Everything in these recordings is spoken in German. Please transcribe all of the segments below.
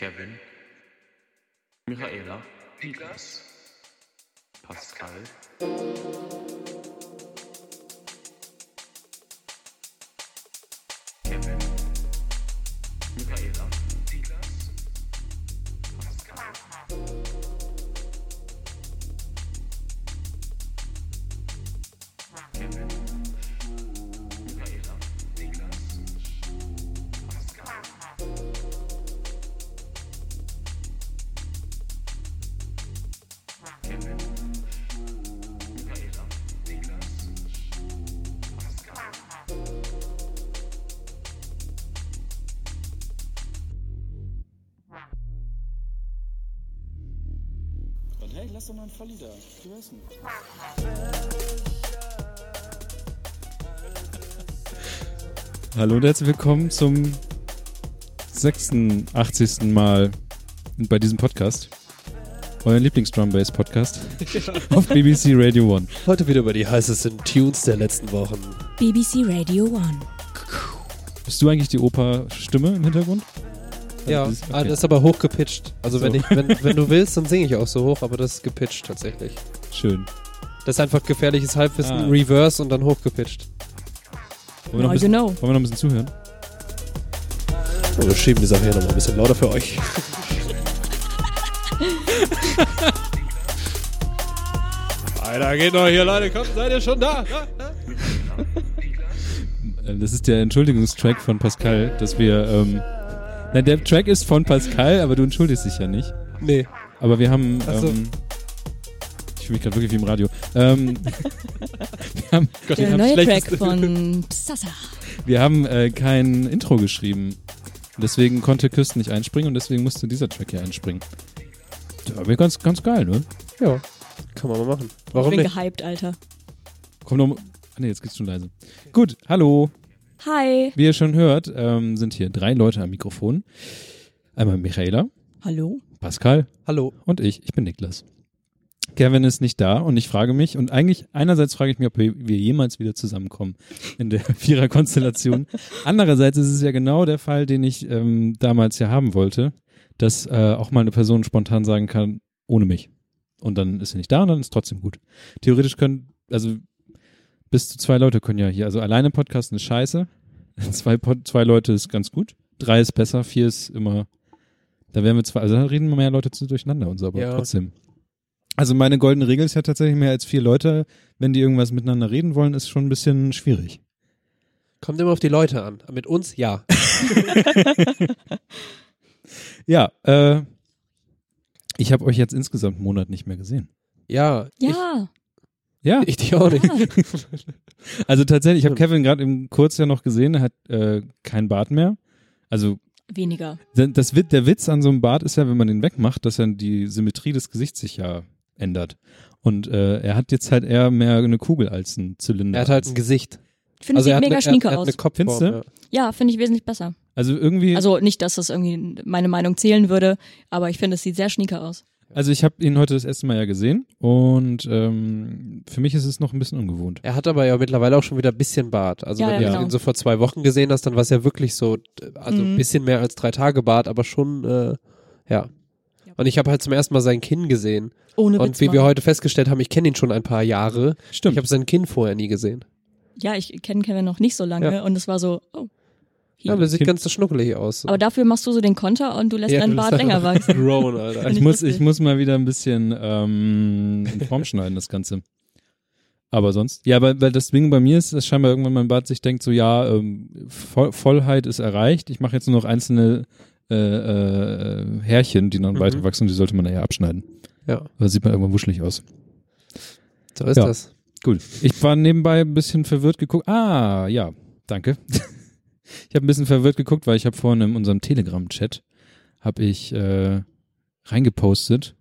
Kevin, Michaela, Niklas, Pascal, nicht. Hallo und herzlich willkommen zum 86. Mal bei diesem Podcast. Euer Lieblings-Drum Bass Podcast auf BBC Radio 1. Heute wieder über die heißesten Tunes der letzten Wochen. BBC Radio 1. Bist du eigentlich die Oper-Stimme im Hintergrund? Ja, das ist- ah, okay. das ist aber hochgepitcht. Also So. wenn, ich, wenn, wenn du willst, dann singe ich auch so hoch, aber das ist gepitcht tatsächlich. Schön. Das ist einfach gefährliches Halbwissen, Ah. Reverse und dann hochgepitcht. Wollen wir, noch ein you bisschen, know. wollen wir noch ein bisschen zuhören? Und wir schieben die Sache hier nochmal ein bisschen lauter für euch. Weiter geht noch hier, Leute. Kommt, seid ihr schon da? Äh, Das ist der Entschuldigungstrack von Pascal, dass wir. Ähm, nein, der Track ist von Pascal, aber du entschuldigst dich ja nicht. Nee. Aber wir haben. So. Ähm, fühle mich gerade wirklich wie im Radio. Ähm, wir haben, Gott, Der neue Track von Psassa. wir haben äh, kein Intro geschrieben. Deswegen konnte Küsten nicht einspringen und deswegen musste dieser Track hier einspringen. War mir ganz, ganz geil, ne? Ja, kann man mal machen. Warum ich bin nicht? gehypt, Alter. Komm noch mal. Ah, nee, jetzt geht's schon leise. Gut, hallo. Hi. Wie ihr schon hört, ähm, sind hier drei Leute am Mikrofon. Einmal Michaela, Hallo. Pascal Hallo. und ich. Ich bin Niklas. Kevin ist nicht da und ich frage mich, und eigentlich einerseits frage ich mich, ob wir, wir jemals wieder zusammenkommen in der Vierer-Konstellation. Andererseits ist es ja genau der Fall, den ich ähm, damals ja haben wollte, dass äh, auch mal eine Person spontan sagen kann, ohne mich. Und dann ist sie nicht da und dann ist trotzdem gut. Theoretisch können, also bis zu zwei Leute können ja hier, also alleine Podcasten ist scheiße, zwei, Pod, zwei Leute ist ganz gut, drei ist besser, vier ist immer, da werden wir zwei, also da reden mehr Leute zu durcheinander und so, aber Ja. trotzdem. Also meine goldene Regel ist ja tatsächlich mehr als vier Leute, wenn die irgendwas miteinander reden wollen, ist schon ein bisschen schwierig. Kommt immer auf die Leute an. Mit uns, ja. Ja, äh, ich habe euch jetzt insgesamt einen Monat nicht mehr gesehen. Ja. Ja. Ja, Ich, ich dich auch nicht. Ah, also tatsächlich, ich habe Kevin gerade im Kurz ja noch gesehen, er hat äh, kein Bart mehr. Also weniger. das, Wit- der Witz an so einem Bart ist ja, wenn man den wegmacht, dass dann die Symmetrie des Gesichts sich ja ändert. Und äh, er hat jetzt halt eher mehr eine Kugel als ein Zylinder. Er hat halt ein Gesicht. Finde Also ich hat mega eine, schnieke er, er hat aus. eine Kopfform. Findest du? Ja. Ja, finde ich wesentlich besser. also irgendwie, also, Also nicht, dass das irgendwie meine Meinung zählen würde, aber ich finde, es sieht sehr schnieke aus. also ich habe ihn heute das erste Mal ja gesehen und ähm, für mich ist es noch ein bisschen ungewohnt. Er hat aber ja mittlerweile auch schon wieder ein bisschen Bart. Also Ja, wenn ja, du genau. ihn so vor zwei Wochen gesehen hast, dann war es ja wirklich so, also ein Mhm. bisschen mehr als drei Tage Bart, aber schon, äh, ja. Und ich habe halt zum ersten Mal sein Kinn gesehen. Ohne Und Witz wie wir mal. heute festgestellt haben, ich kenne ihn schon ein paar Jahre. Stimmt. Ich habe sein Kinn vorher nie gesehen. Ja, ich kenne Kevin noch nicht so lange Ja. und es war so, oh. Ja, aber der sieht ganz schnuckelig aus. Aber dafür machst du so den Konter und du lässt Ja, deinen Bart länger wachsen. Grown, Alter. Ich ich muss, ich muss mal wieder ein bisschen ähm, in Form schneiden, das Ganze. Aber sonst, ja, weil, weil das Ding bei mir ist, dass scheinbar irgendwann mein Bart sich denkt, so ja, ähm, Voll, Vollheit ist erreicht. Ich mache jetzt nur noch einzelne äh, äh, Härchen, die dann Mhm. weiter wachsen, die sollte man eher abschneiden. Ja, Weil sieht man irgendwann wuschelig aus. so ist Ja. das. Gut. Ich war nebenbei ein bisschen verwirrt geguckt. Ah, ja, danke. ich habe ein bisschen verwirrt geguckt, weil ich habe vorhin in unserem Telegram-Chat habe ich äh, reingepostet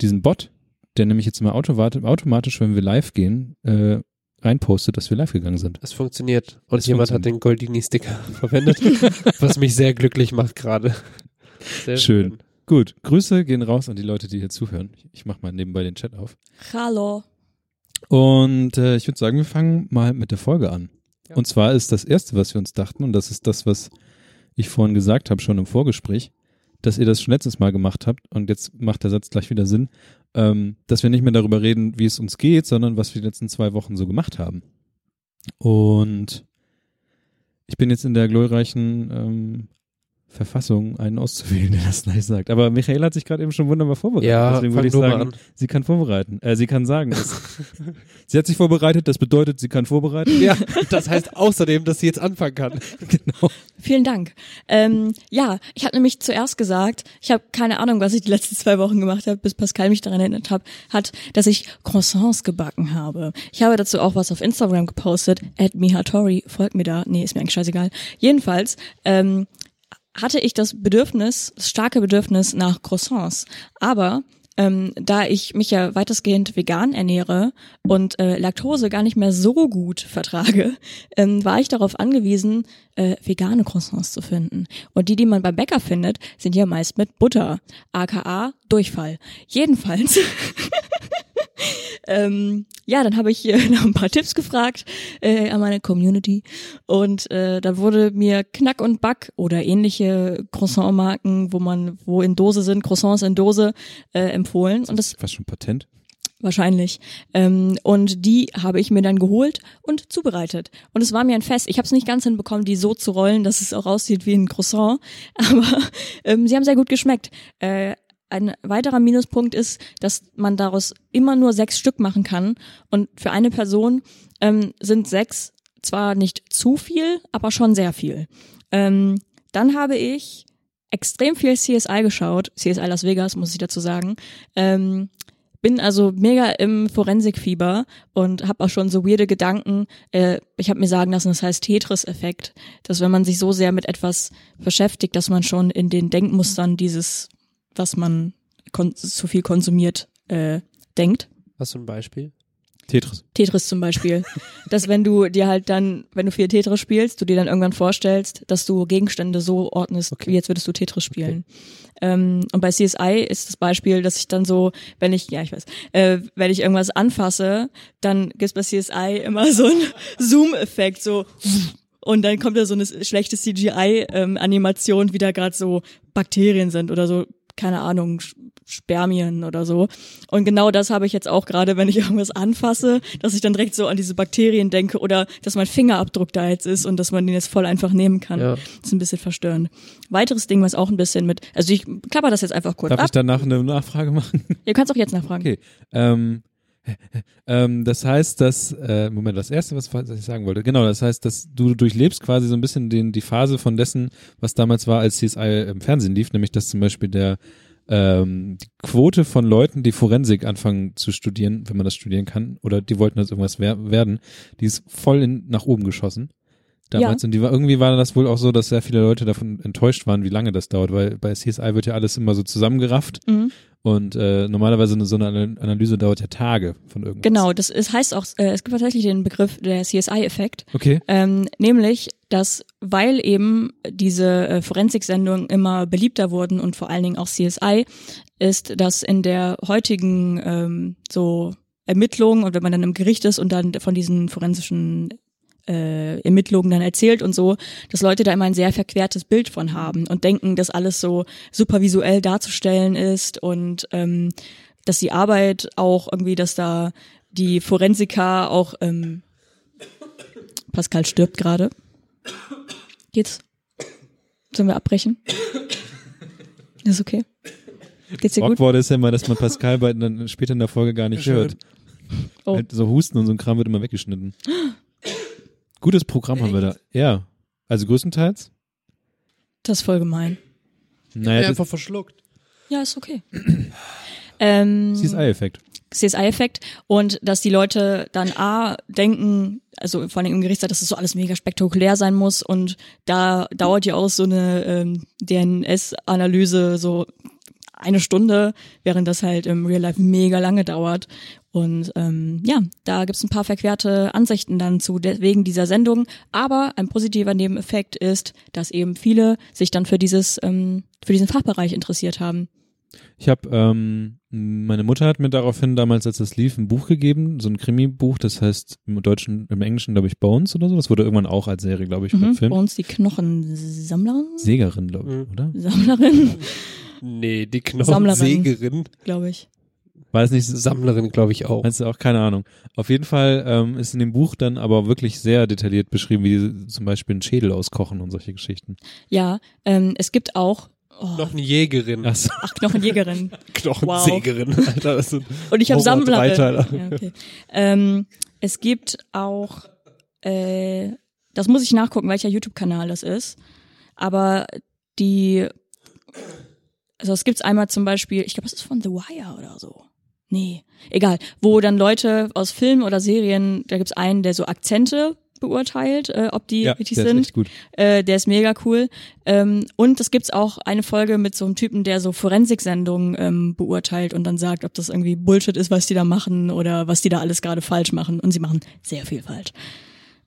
diesen Bot, der nämlich jetzt immer automat automatisch, wenn wir live gehen, äh, reinpostet, dass wir live gegangen sind. Es funktioniert. Und Es jemand hat funktioniert. den Goldini-Sticker verwendet, was mich sehr glücklich macht gerade. Sehr Schön. Gut, Grüße gehen raus an die Leute, die hier zuhören. Ich, ich mache mal nebenbei den Chat auf. Hallo. Und äh, ich würde sagen, wir fangen mal mit der Folge an. Ja. Und zwar ist das Erste, was wir uns dachten, und das ist das, was ich vorhin gesagt habe, schon im Vorgespräch, dass ihr das schon letztes Mal gemacht habt und jetzt macht der Satz gleich wieder Sinn, ähm, dass wir nicht mehr darüber reden, wie es uns geht, sondern was wir die letzten zwei Wochen so gemacht haben. Und ich bin jetzt in der glorreichen ähm, Verfassung, einen auszuwählen, der das gleich sagt. Aber Michael hat sich gerade eben schon wunderbar vorbereitet. Ja, Deswegen würde ich sagen, an. sie kann vorbereiten. Äh, sie kann sagen. dass- sie hat sich vorbereitet, das bedeutet, sie kann vorbereiten. Ja, das heißt außerdem, dass sie jetzt anfangen kann. genau. Vielen Dank. Ähm, ja, ich habe nämlich zuerst gesagt, ich habe keine Ahnung, was ich die letzten zwei Wochen gemacht habe, bis Pascal mich daran erinnert hat, hat, dass ich Croissants gebacken habe. Ich habe dazu auch was auf Instagram gepostet, at mihatori, folgt mir da, nee, ist mir eigentlich scheißegal. Jedenfalls, ähm, hatte ich das Bedürfnis, das starke Bedürfnis nach Croissants. Aber ähm, da ich mich ja weitestgehend vegan ernähre und äh, Laktose gar nicht mehr so gut vertrage, ähm, war ich darauf angewiesen, äh, vegane Croissants zu finden. Und die, die man beim Bäcker findet, sind ja meist mit Butter, aka Durchfall. Jedenfalls. ähm, ja, dann habe ich äh, nach ein paar Tipps gefragt äh, an meine Community und äh, da wurde mir Knack und Back oder ähnliche Croissant-Marken, wo man, wo in Dose sind, Croissants in Dose äh, empfohlen und das Fast schon Patent. wahrscheinlich. Ähm, und die habe ich mir dann geholt und zubereitet. Und es war mir ein Fest. Ich habe es nicht ganz hinbekommen, die so zu rollen, dass es auch aussieht wie ein Croissant, aber ähm, sie haben sehr gut geschmeckt. Äh, ein weiterer Minuspunkt ist, dass man daraus immer nur sechs Stück machen kann. Und für eine Person ähm, sind sechs zwar nicht zu viel, aber schon sehr viel. Ähm, dann habe ich extrem viel CSI geschaut, CSI Las Vegas, muss ich dazu sagen. Ähm, bin also mega im Forensikfieber und habe auch schon so weirde Gedanken. Äh, ich habe mir sagen lassen, das heißt Tetris-Effekt, dass wenn man sich so sehr mit etwas beschäftigt, dass man schon in den Denkmustern dieses, was man kon zu viel konsumiert, äh, denkt. Hast du ein Beispiel? Tetris. Tetris zum Beispiel. dass wenn du dir halt dann, wenn du viel Tetris spielst, du dir dann irgendwann vorstellst, dass du Gegenstände so ordnest, Okay. wie jetzt würdest du Tetris spielen. Ähm, und bei CSI ist das Beispiel, dass ich dann so, wenn ich, ja ich weiß, äh, wenn ich irgendwas anfasse, dann gibt's bei CSI immer so einen Zoom-Effekt, so und dann kommt da so eine schlechte CGI-Animation, wie da gerade so Bakterien sind oder so, keine Ahnung, Spermien oder so. Und genau das habe ich jetzt auch gerade, wenn ich irgendwas anfasse, dass ich dann direkt so an diese Bakterien denke oder dass mein Fingerabdruck da jetzt ist und dass man den jetzt voll einfach nehmen kann. Ja. Das ist ein bisschen verstörend. Weiteres Ding, was auch ein bisschen mit, also ich klapper das jetzt einfach kurz Darf ab. ich danach eine Nachfrage machen? Ihr könnt auch jetzt nachfragen. Okay. Ähm, ähm, das heißt, dass, äh, Moment, das erste, was, was ich sagen wollte, genau, das heißt, dass du durchlebst quasi so ein bisschen den, die Phase von dessen, was damals war, als CSI im Fernsehen lief, nämlich dass zum Beispiel der, ähm, die Quote von Leuten, die Forensik anfangen zu studieren, wenn man das studieren kann, oder die wollten das irgendwas wer werden, die ist voll in, nach oben geschossen. Damals. Und die war, irgendwie war das wohl auch so, dass sehr viele Leute davon enttäuscht waren, wie lange das dauert, weil bei CSI wird ja alles immer so zusammengerafft Mhm. Und äh, normalerweise eine, so eine Ana- Analyse dauert ja Tage von irgendwas. Genau, das ist, heißt auch, äh, es gibt tatsächlich den Begriff der CSI-Effekt. Okay. Ähm, nämlich, dass weil eben diese äh, Forensik-Sendungen immer beliebter wurden und vor allen Dingen auch CSI, ist, dass in der heutigen ähm, so Ermittlung und wenn man dann im Gericht ist und dann von diesen forensischen äh, Ermittlungen dann erzählt und so, dass Leute da immer ein sehr verquertes Bild von haben und denken, dass alles so super visuell darzustellen ist und ähm, dass die Arbeit auch irgendwie, dass da die Forensiker auch ähm, Pascal stirbt gerade. Geht's? Sollen wir abbrechen? Ist okay. Geht's dir gut? Awkward ist ja immer, dass man Pascal bei, dann später in der Folge gar nicht hört. Oh. Halt so Husten und so ein Kram wird immer weggeschnitten. Gutes Programm haben wir da. Ja. Also größtenteils. Das ist voll gemein. Naja, das einfach verschluckt. Ja, ist okay. ähm, CSI-Effekt. CSI-Effekt und dass die Leute dann A denken, also vor allem im Gerichtssaal, dass das so alles mega spektakulär sein muss und da dauert ja auch so eine ähm, DNS-Analyse so eine Stunde, während das halt im Real Life mega lange dauert. Und ähm, ja, da gibt's ein paar verquerte Ansichten dann zu wegen dieser Sendung. Aber ein positiver Nebeneffekt ist, dass eben viele sich dann für dieses ähm, für diesen Fachbereich interessiert haben. Ich habe, ähm, meine Mutter hat mir daraufhin damals, als das lief, ein Buch gegeben, so ein Krimi-Buch, das heißt im Deutschen, im Englischen, glaube ich, Bones oder so. Das wurde irgendwann auch als Serie, glaube ich, Mhm. Verfilmt. uns die Knochensammlerin. Sägerin, glaube ich, Mhm. oder? Sammlerin. Nee, die Sammlerin. Knochensägerin. glaube ich. Weiß nicht, Sammlerin, glaube ich auch. Meinst du auch? Keine Ahnung. Auf jeden Fall ähm, ist in dem Buch dann aber wirklich sehr detailliert beschrieben, wie die zum Beispiel einen Schädel auskochen und solche Geschichten. Ja, ähm, es gibt auch oh, Knochenjägerin. Ach so. ach, Knochenjägerin. Knochensägerin. Alter, das sind Und ich habe. Dreiteiler. Ja, okay. ähm, es gibt auch, äh, das muss ich nachgucken, welcher YouTube-Kanal das ist. Aber die, also es gibt's einmal zum Beispiel, ich glaube, das ist von The Wire oder so. Nee, egal. Wo dann Leute aus Filmen oder Serien, da gibt's einen, der so Akzente beurteilt, äh, ob die Ja, richtig der ist sind. echt gut. Äh, der ist mega cool. Ähm, und es gibt's auch eine Folge mit so einem Typen, der so Forensiksendungen ähm, beurteilt und dann sagt, ob das irgendwie Bullshit ist, was die da machen oder was die da alles gerade falsch machen. Und sie machen sehr viel falsch.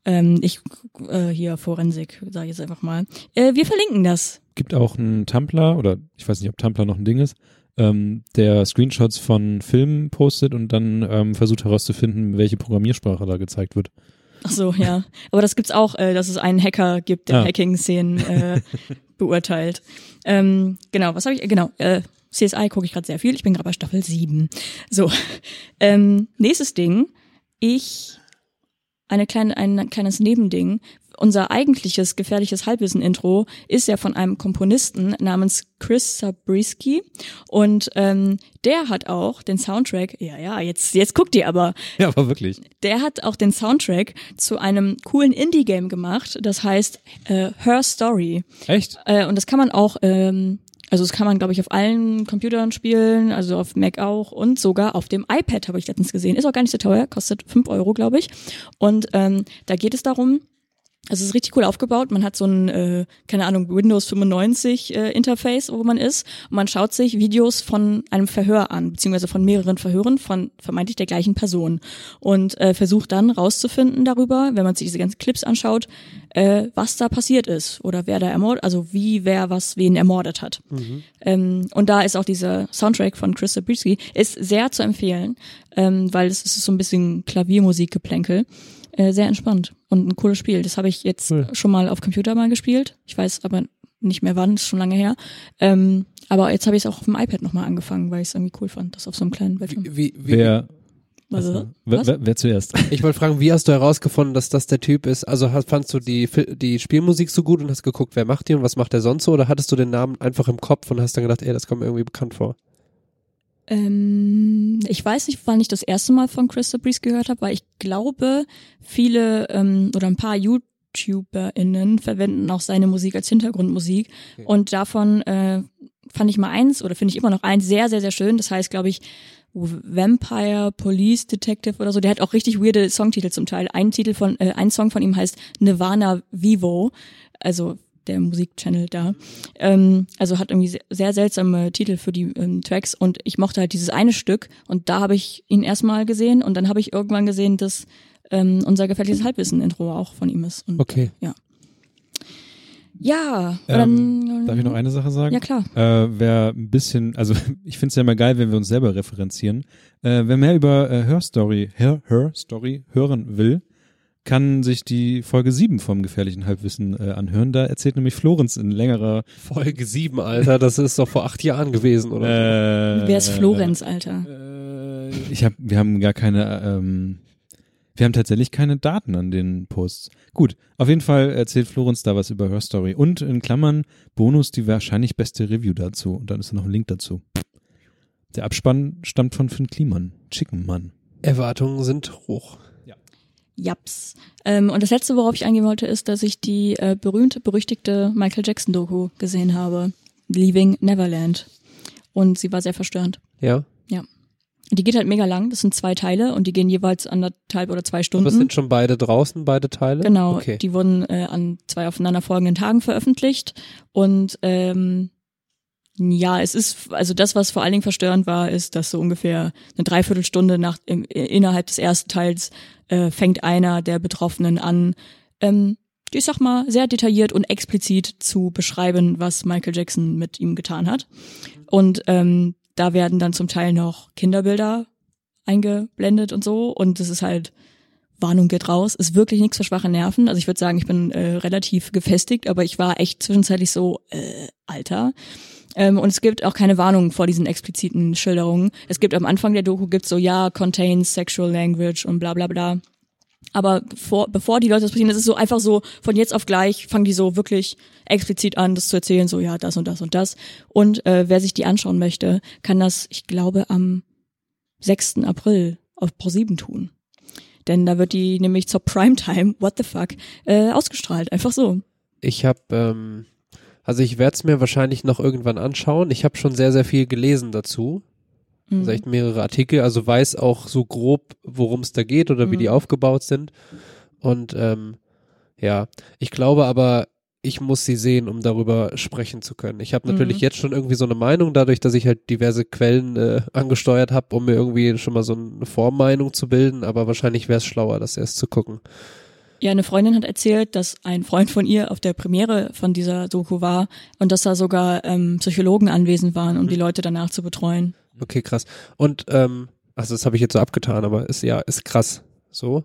Ähm, ich äh, hier Forensik, sage ich jetzt einfach mal. Äh, wir verlinken das. Gibt auch einen Tumblr, oder ich weiß nicht, ob Tumblr noch ein Ding ist, ähm, der Screenshots von Filmen postet und dann ähm, versucht herauszufinden, welche Programmiersprache da gezeigt wird. Ach so, ja. Aber das gibt's auch, äh, dass es einen Hacker gibt, der Ah. Hacking-Szenen äh, beurteilt. Ähm, genau, was habe ich? Genau, äh, CSI gucke ich gerade sehr viel. Ich bin gerade bei Staffel 7. So, ähm, nächstes Ding. Ich eine kleine, ein kleines Nebending. Unser eigentliches gefährliches Halbwissen-Intro ist ja von einem Komponisten namens Chris Zabriskie und ähm, der hat auch den Soundtrack. Ja, ja, jetzt jetzt guckt ihr aber Ja, aber wirklich. der hat auch den Soundtrack zu einem coolen Indie-Game gemacht, das heißt äh, Her Story. Echt? Äh, und das kann man auch, ähm, also das kann man, glaube ich, auf allen Computern spielen, also auf Mac auch und sogar auf dem iPad habe ich letztens gesehen. Ist auch gar nicht so teuer, kostet fünf Euro, glaube ich. Und ähm, da geht es darum, es ist richtig cool aufgebaut. Man hat so ein, äh, keine Ahnung, Windows 95 äh, Interface, wo man ist. Und man schaut sich Videos von einem Verhör an, beziehungsweise von mehreren Verhören von vermeintlich der gleichen Person. Und äh, versucht dann rauszufinden darüber, wenn man sich diese ganzen Clips anschaut, äh, was da passiert ist oder wer da ermordet, also wie wer was wen ermordet hat. Ähm, und da ist auch dieser Soundtrack von Chris Zabriskie, ist sehr zu empfehlen, ähm, weil es ist so ein bisschen Klaviermusikgeplänkel. Äh, sehr entspannt und ein cooles Spiel. Das habe ich jetzt Cool. schon mal auf Computer mal gespielt. Ich weiß aber nicht mehr wann, ist schon lange her. Ähm, aber jetzt habe ich es auch auf dem iPad nochmal angefangen, weil ich es irgendwie cool fand, das auf so einem kleinen Bildschirm. Wie, wie, wie, Wer, Also, was? wer, wer zuerst? ich wollte fragen, wie hast du herausgefunden, dass das der Typ ist? Also hast, fandst du die, die Spielmusik so gut und hast geguckt, wer macht die und was macht der sonst so? Oder hattest du den Namen einfach im Kopf und hast dann gedacht, ey, das kommt mir irgendwie bekannt vor? Ähm, ich weiß nicht, wann ich das erste Mal von Chris Zabriskie gehört habe, weil ich glaube, viele ähm, oder ein paar YouTuberInnen verwenden auch seine Musik als Hintergrundmusik. Okay. Und davon äh, fand ich mal eins oder finde ich immer noch eins sehr, sehr, sehr schön. Das heißt, glaube ich, Vampire Police Detective oder so. Der hat auch richtig weirde Songtitel zum Teil. Ein Titel von, äh, ein Song von ihm heißt Nirvana Vivo, also der Musikchannel da. Ähm, also hat irgendwie se- sehr seltsame Titel für die ähm, Tracks und ich mochte halt dieses eine Stück und da habe ich ihn erstmal gesehen und dann habe ich irgendwann gesehen, dass ähm, unser gefährliches Halbwissen-Intro auch von ihm ist. Und, Okay. Ja, Ähm, dann, Darf ich noch eine Sache sagen? Ja klar. Äh, wer ein bisschen, also ich finde es ja immer geil, wenn wir uns selber referenzieren. Äh, wer mehr über äh, Her Story, Her, Her Story hören will, kann sich die Folge 7 vom gefährlichen Halbwissen äh, anhören. Da erzählt nämlich Florenz in längerer Folge 7, Alter, das ist doch vor acht Jahren gewesen, oder? äh, Wer ist Florenz, Alter? Äh, ich hab, wir haben gar keine, ähm, wir haben tatsächlich keine Daten an den Posts. Gut, auf jeden Fall erzählt Florenz da was über Her Story und in Klammern Bonus die wahrscheinlich beste Review dazu und dann ist da noch ein Link dazu. Der Abspann stammt von Finn Kliman, Chicken Mann. Erwartungen sind hoch. Japs. Ähm, und das letzte, worauf ich eingehen wollte, ist, dass ich die äh, berühmte, berüchtigte Michael Jackson-Doku gesehen habe. Leaving Neverland. Und sie war sehr verstörend. Ja. Die geht halt mega lang, das sind zwei Teile und die gehen jeweils anderthalb oder zwei Aber Stunden. es sind schon beide draußen, beide Teile? Genau, Okay. die wurden äh, an zwei aufeinanderfolgenden Tagen veröffentlicht und ähm, ja, es ist, also das, was vor allen Dingen verstörend war, ist, dass so ungefähr eine Dreiviertelstunde nach, im, innerhalb des ersten Teils äh, fängt einer der Betroffenen an, ähm, ich sag mal, sehr detailliert und explizit zu beschreiben, was Michael Jackson mit ihm getan hat. Und ähm, da werden dann zum Teil noch Kinderbilder eingeblendet und so. Und das ist halt Warnung geht raus, ist wirklich nichts für schwache Nerven. Also ich würde sagen, ich bin äh, relativ gefestigt, aber ich war echt zwischenzeitlich so, äh, Alter. Ähm, und es gibt auch keine Warnung vor diesen expliziten Schilderungen. Es gibt am Anfang der Doku gibt's so, ja, contains sexual language und bla bla bla. Aber vor, bevor die Leute das passieren, das ist so einfach so, von jetzt auf gleich fangen die so wirklich explizit an, das zu erzählen, so ja, das und das und das. Und äh, wer sich die anschauen möchte, kann das, ich glaube, am 6. April auf Pro7 tun. Denn da wird die nämlich zur Primetime, what the fuck, äh, ausgestrahlt. Einfach so. Ich habe, ähm, also ich werde es mir wahrscheinlich noch irgendwann anschauen. Ich habe schon sehr, sehr viel gelesen dazu. Mhm. Also echt mehrere Artikel, also weiß auch so grob, worum es da geht oder wie Mhm. die aufgebaut sind. Und ähm, ja, ich glaube aber, ich muss sie sehen, um darüber sprechen zu können. Ich habe natürlich Mhm. jetzt schon irgendwie so eine Meinung, dadurch, dass ich halt diverse Quellen äh, angesteuert habe, um mir irgendwie schon mal so eine Vormeinung zu bilden, aber wahrscheinlich wäre es schlauer, das erst zu gucken. Ja, eine Freundin hat erzählt, dass ein Freund von ihr auf der Premiere von dieser Doku war und dass da sogar ähm, Psychologen anwesend waren, um die Leute danach zu betreuen. Okay, krass. Und ähm, also das habe ich jetzt so abgetan, aber ist ja ist krass. So,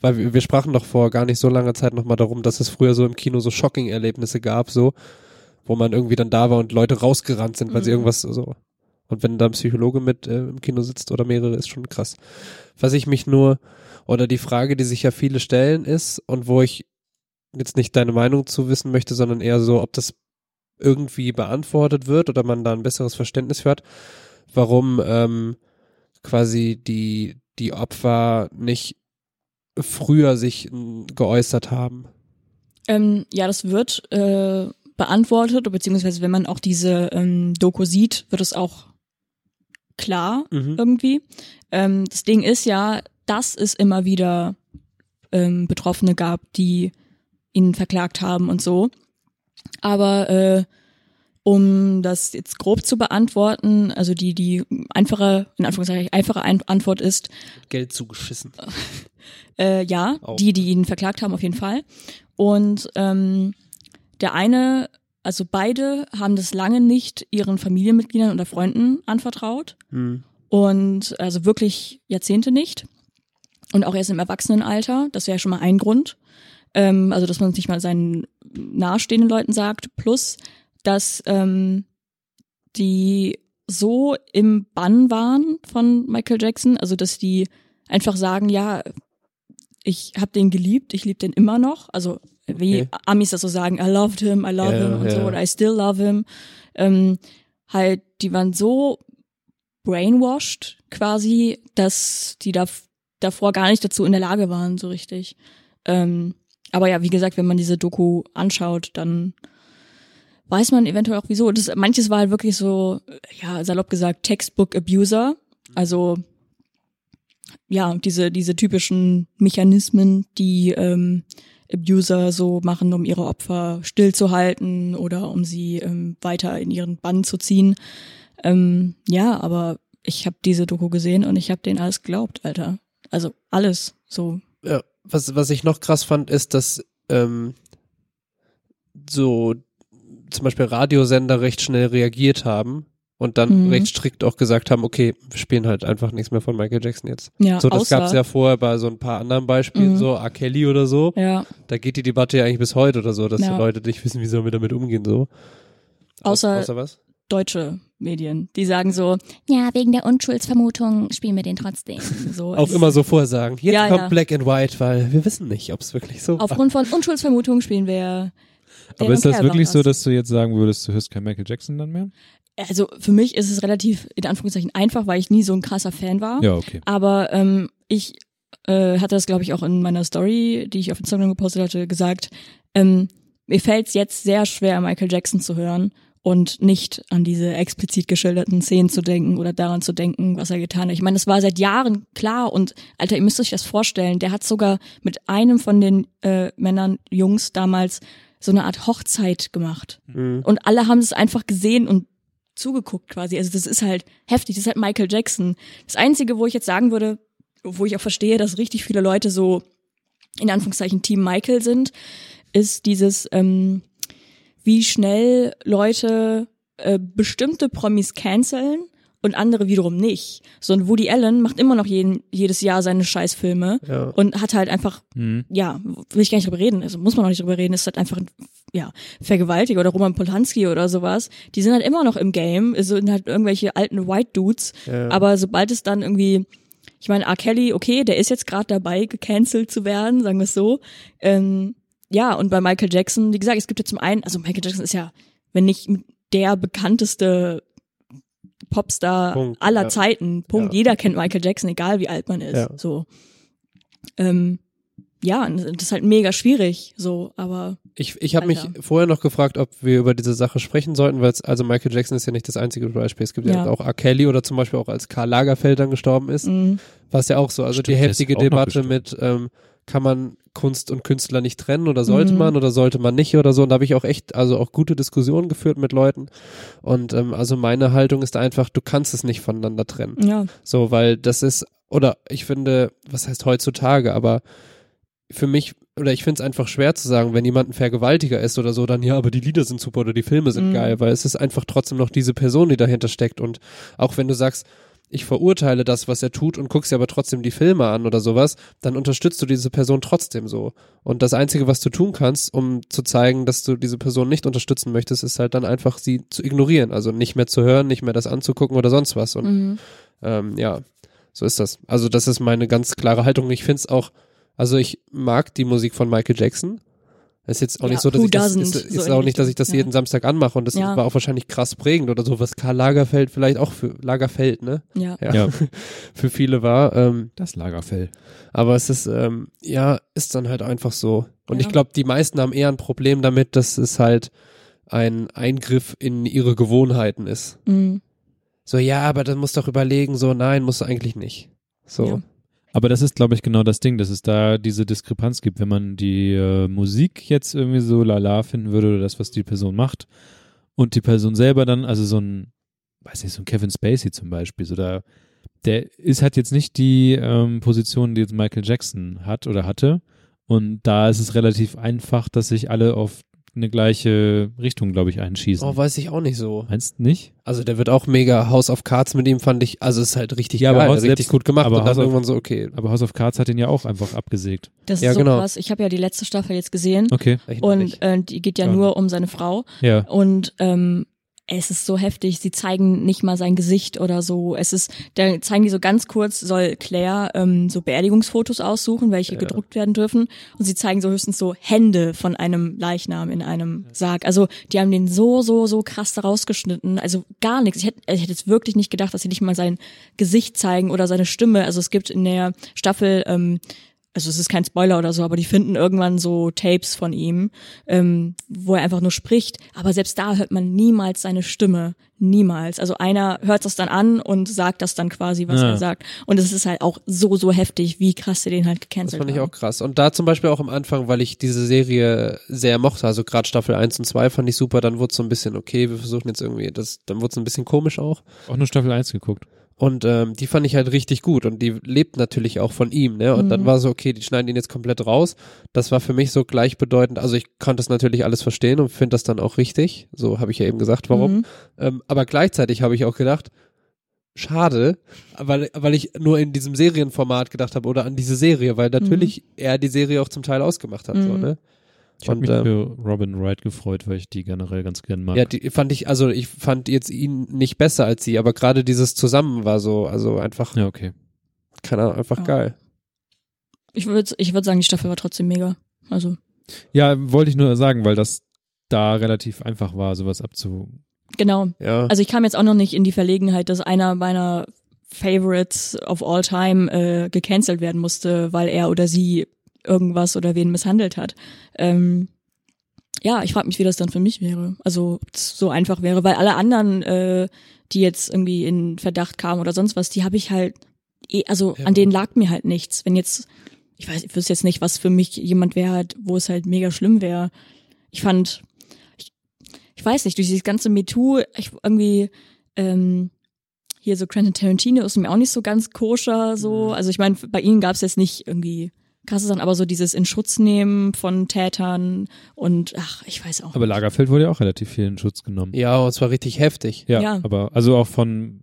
weil wir, wir sprachen doch vor gar nicht so langer Zeit noch mal darum, dass es früher so im Kino so Shocking-Erlebnisse gab, so, wo man irgendwie dann da war und Leute rausgerannt sind, weil sie Mhm. irgendwas so. Und wenn da ein Psychologe mit äh, im Kino sitzt oder mehrere, ist schon krass. Was ich mich nur oder die Frage, die sich ja viele stellen, ist und wo ich jetzt nicht deine Meinung zu wissen möchte, sondern eher so, ob das irgendwie beantwortet wird oder man da ein besseres Verständnis für hat, warum ähm, quasi die, die Opfer nicht früher sich m, geäußert haben. Ähm, ja, das wird äh, beantwortet, beziehungsweise wenn man auch diese ähm, Doku sieht, wird es auch klar Mhm. irgendwie. Ähm, das Ding ist ja, dass es immer wieder ähm, Betroffene gab, die ihn verklagt haben und so. Aber äh, um das jetzt grob zu beantworten, also die die einfache, in Anführungszeichen einfache Ein Antwort ist, Geld zugeschissen. äh, ja, Auch. die, die ihn verklagt haben, auf jeden Fall. Und ähm, der eine, also beide haben das lange nicht ihren Familienmitgliedern oder Freunden anvertraut. Hm. Und also wirklich Jahrzehnte nicht. Und auch erst im Erwachsenenalter. Das wäre schon mal ein Grund. Ähm, also, dass man es nicht mal seinen nahestehenden Leuten sagt. Plus, dass ähm, die so im Bann waren von Michael Jackson. Also, dass die einfach sagen, ja, ich habe den geliebt, ich liebe den immer noch. Also, wie Okay. Amis das so sagen, I loved him, I love Ja, him und so, ja. oder I still love him. Ähm, halt, die waren so brainwashed quasi, dass die da davor gar nicht dazu in der Lage waren, so richtig. Ähm, aber ja, wie gesagt, wenn man diese Doku anschaut, dann weiß man eventuell auch wieso. Das, manches war halt wirklich so, ja, salopp gesagt, Textbook Abuser. Also ja, diese, diese typischen Mechanismen, die ähm, Abuser so machen, um ihre Opfer stillzuhalten oder um sie ähm, weiter in ihren Bann zu ziehen. Ähm, ja, aber ich habe diese Doku gesehen und ich habe denen alles geglaubt, Alter. Also alles so. Ja, was, was ich noch krass fand, ist, dass ähm, so zum Beispiel Radiosender recht schnell reagiert haben und dann Mhm. recht strikt auch gesagt haben, okay, wir spielen halt einfach nichts mehr von Michael Jackson jetzt. Ja, So, das außer, gab's ja vorher bei so ein paar anderen Beispielen, Mhm. so R. Kelly oder so. ja, Da geht die Debatte ja eigentlich bis heute oder so, dass Ja. die Leute nicht wissen, wie sollen wir damit umgehen, so. Außer- außer was? Deutsche Medien, die sagen so, Ja, wegen der Unschuldsvermutung spielen wir den trotzdem. so Auch immer so vorsagen. Jetzt Ja, kommt ja. Black and White, weil wir wissen nicht, ob es wirklich so war. aufgrund von Unschuldsvermutungen spielen wir. Aber ist das wirklich war so, das. dass du jetzt sagen würdest, du hörst kein Michael Jackson dann mehr? Also für mich ist es relativ in Anführungszeichen einfach, weil ich nie so ein krasser Fan war. Ja, okay. Aber ähm, ich äh, hatte das, glaube ich, auch in meiner Story, die ich auf Instagram gepostet hatte, gesagt. Ähm, mir fällt es jetzt sehr schwer, Michael Jackson zu hören und nicht an diese explizit geschilderten Szenen zu denken oder daran zu denken, was er getan hat. Ich meine, das war seit Jahren klar und Alter, ihr müsst euch das vorstellen. Der hat sogar mit einem von den äh, Männern, Jungs damals so eine Art Hochzeit gemacht. Mhm. Und alle haben es einfach gesehen und zugeguckt quasi. Also das ist halt heftig, das ist halt Michael Jackson. Das Einzige, wo ich jetzt sagen würde, wo ich auch verstehe, dass richtig viele Leute so in Anführungszeichen Team Michael sind, ist dieses, ähm, wie schnell Leute äh, bestimmte Promis canceln und andere wiederum nicht. So ein Woody Allen macht immer noch jeden, jedes Jahr seine Scheißfilme Ja. und hat halt einfach, Mhm. ja, will ich gar nicht drüber reden, also muss man auch nicht drüber reden, ist halt einfach ein, ja, Vergewaltiger oder Roman Polanski oder sowas. Die sind halt immer noch im Game, es sind halt irgendwelche alten White Dudes, Ja. aber sobald es dann irgendwie, ich meine, R. Kelly, okay, der ist jetzt gerade dabei, gecancelt zu werden, sagen wir es so. Ähm, ja, und bei Michael Jackson, wie gesagt, es gibt ja zum einen, also Michael Jackson ist ja, wenn nicht der bekannteste Popstar Punkt, aller ja. Zeiten. Punkt. Ja. Jeder kennt Michael Jackson, egal wie alt man ist. Ja. So. Ähm, ja, und das ist halt mega schwierig, so, aber Ich, ich habe mich vorher noch gefragt, ob wir über diese Sache sprechen sollten, weil es, also Michael Jackson ist ja nicht das einzige Beispiel. Es gibt ja, Ja. auch R. Kelly oder zum Beispiel auch als Karl Lagerfeld dann gestorben ist, mh, war es ja auch so. Also Stimmt, die heftige Debatte mit, ähm, kann man Kunst und Künstler nicht trennen oder sollte Mhm. man oder sollte man nicht oder so. Und da habe ich auch echt, also auch gute Diskussionen geführt mit Leuten. Und ähm, also meine Haltung ist einfach, du kannst es nicht voneinander trennen. ja, So, weil das ist, oder ich finde, was heißt heutzutage, aber für mich, oder ich finde es einfach schwer zu sagen, wenn jemand ein Vergewaltiger ist oder so, dann ja, aber die Lieder sind super oder die Filme sind Mhm. geil, weil es ist einfach trotzdem noch diese Person, die dahinter steckt. Und auch wenn du sagst, ich verurteile das, was er tut und guckst dir aber trotzdem die Filme an oder sowas, dann unterstützt du diese Person trotzdem so. Und das Einzige, was du tun kannst, um zu zeigen, dass du diese Person nicht unterstützen möchtest, ist halt dann einfach sie zu ignorieren. Also nicht mehr zu hören, nicht mehr das anzugucken oder sonst was. Und mhm. ähm, ja, so ist das. Also das ist meine ganz klare Haltung. Ich finde es auch, also ich mag die Musik von Michael Jackson. Ist jetzt auch Ja, nicht so, dass ich das, ist, So ist in auch nicht, dass ich das ja. jeden Samstag anmache und das Ja. war auch wahrscheinlich krass prägend oder so, was Karl Lagerfeld vielleicht auch für Lagerfeld, ne? ja. Ja. Ja. für viele war. Ähm, Das Lagerfell. aber es ist, ähm, ja, ist dann halt einfach so. Und Ja. ich glaube, die meisten haben eher ein Problem damit, dass es halt ein Eingriff in ihre Gewohnheiten ist. Mhm. So, ja, aber dann musst du doch überlegen, so, nein, musst du eigentlich nicht. So. Aber das ist, glaube ich, genau das Ding, dass es da diese Diskrepanz gibt, wenn man die äh, Musik jetzt irgendwie so lala finden würde oder das, was die Person macht und die Person selber dann, also so ein, weiß nicht, so ein Kevin Spacey zum Beispiel, so da, der ist hat jetzt nicht die ähm, Position, die jetzt Michael Jackson hat oder hatte. Und da ist es relativ einfach, dass sich alle auf eine gleiche Richtung, glaube ich, einschießen. Oh, weiß ich auch nicht so. Meinst du nicht? Also der wird auch mega House of Cards mit ihm, fand ich, also ist halt richtig Ja, aber geil, House- richtig selbst- gut gemacht aber und dann House of- irgendwann so, okay. Aber House of Cards hat ihn ja auch einfach abgesägt. Das ist Ja, so genau. krass. Ich habe ja die letzte Staffel jetzt gesehen Okay, und äh, die geht ja Gar nur um seine Frau ja. und ähm, es ist so heftig. Sie zeigen nicht mal sein Gesicht oder so. Es ist, da zeigen die so ganz kurz, soll Claire ähm, so Beerdigungsfotos aussuchen, welche Ja. gedruckt werden dürfen. Und sie zeigen so höchstens so Hände von einem Leichnam in einem Sarg. Also die haben den so, so, so krass da rausgeschnitten. Also gar nichts. Ich hätte, ich hätte jetzt wirklich nicht gedacht, dass sie nicht mal sein Gesicht zeigen oder seine Stimme. Also es gibt in der Staffel ähm, also es ist kein Spoiler oder so, aber die finden irgendwann so Tapes von ihm, ähm, wo er einfach nur spricht. Aber selbst da hört man niemals seine Stimme. Niemals. Also einer hört das dann an und sagt das dann quasi, was Ja. er sagt. Und es ist halt auch so, so heftig, wie krass sie den halt Das gecancelt fand ich haben. auch krass. Und da zum Beispiel auch am Anfang, weil ich diese Serie sehr mochte, also gerade Staffel 1 und 2 fand ich super, dann wurde es so ein bisschen, okay, wir versuchen jetzt irgendwie, das, dann wurde es ein bisschen komisch auch. Auch nur Staffel 1 geguckt. Und ähm, die fand ich halt richtig gut und die lebt natürlich auch von ihm, ne? Und dann Mhm. war so, okay, die schneiden ihn jetzt komplett raus. Das war für mich so gleichbedeutend. Also ich konnte das natürlich alles verstehen und finde das dann auch richtig. So habe ich ja eben gesagt, warum. Mhm. Ähm, aber gleichzeitig habe ich auch gedacht, schade, weil, weil ich nur in diesem Serienformat gedacht habe oder an diese Serie, weil natürlich er die Serie auch zum Teil ausgemacht hat. So, Mhm. ne? Ich habe mich ähm, für Robin Wright gefreut, weil ich die generell ganz gern mag. Ja, die fand ich, also ich fand jetzt ihn nicht besser als sie, aber gerade dieses Zusammen war so, also einfach, ja okay. keine Ahnung, einfach Ja. geil. Ich würde ich würd sagen, die Staffel war trotzdem mega. Also, Ja, wollte ich nur sagen, weil das da relativ einfach war, sowas abzu. genau. Ja. Also ich kam jetzt auch noch nicht in die Verlegenheit, dass einer meiner Favorites of all time äh, gecancelt werden musste, weil er oder sie irgendwas oder wen misshandelt hat. Ähm, ja, ich frage mich, wie das dann für mich wäre. Also so einfach wäre, weil alle anderen, äh, die jetzt irgendwie in Verdacht kamen oder sonst was, die habe ich halt, eh, also Ja. an denen lag mir halt nichts. Wenn jetzt, ich weiß, ich wüsste jetzt nicht, was für mich jemand wäre, wo es halt mega schlimm wäre. Ich fand, ich, ich weiß nicht, durch dieses ganze MeToo, ich irgendwie, ähm, hier so Quentin Tarantino ist mir auch nicht so ganz koscher, so. Also ich meine, bei ihnen gab es jetzt nicht irgendwie krasse Sachen, aber so dieses in Schutz nehmen von Tätern und ach, ich weiß auch. Aber Lagerfeld wurde ja auch relativ viel in Schutz genommen. ja, und zwar richtig heftig. Ja, Ja. aber also auch von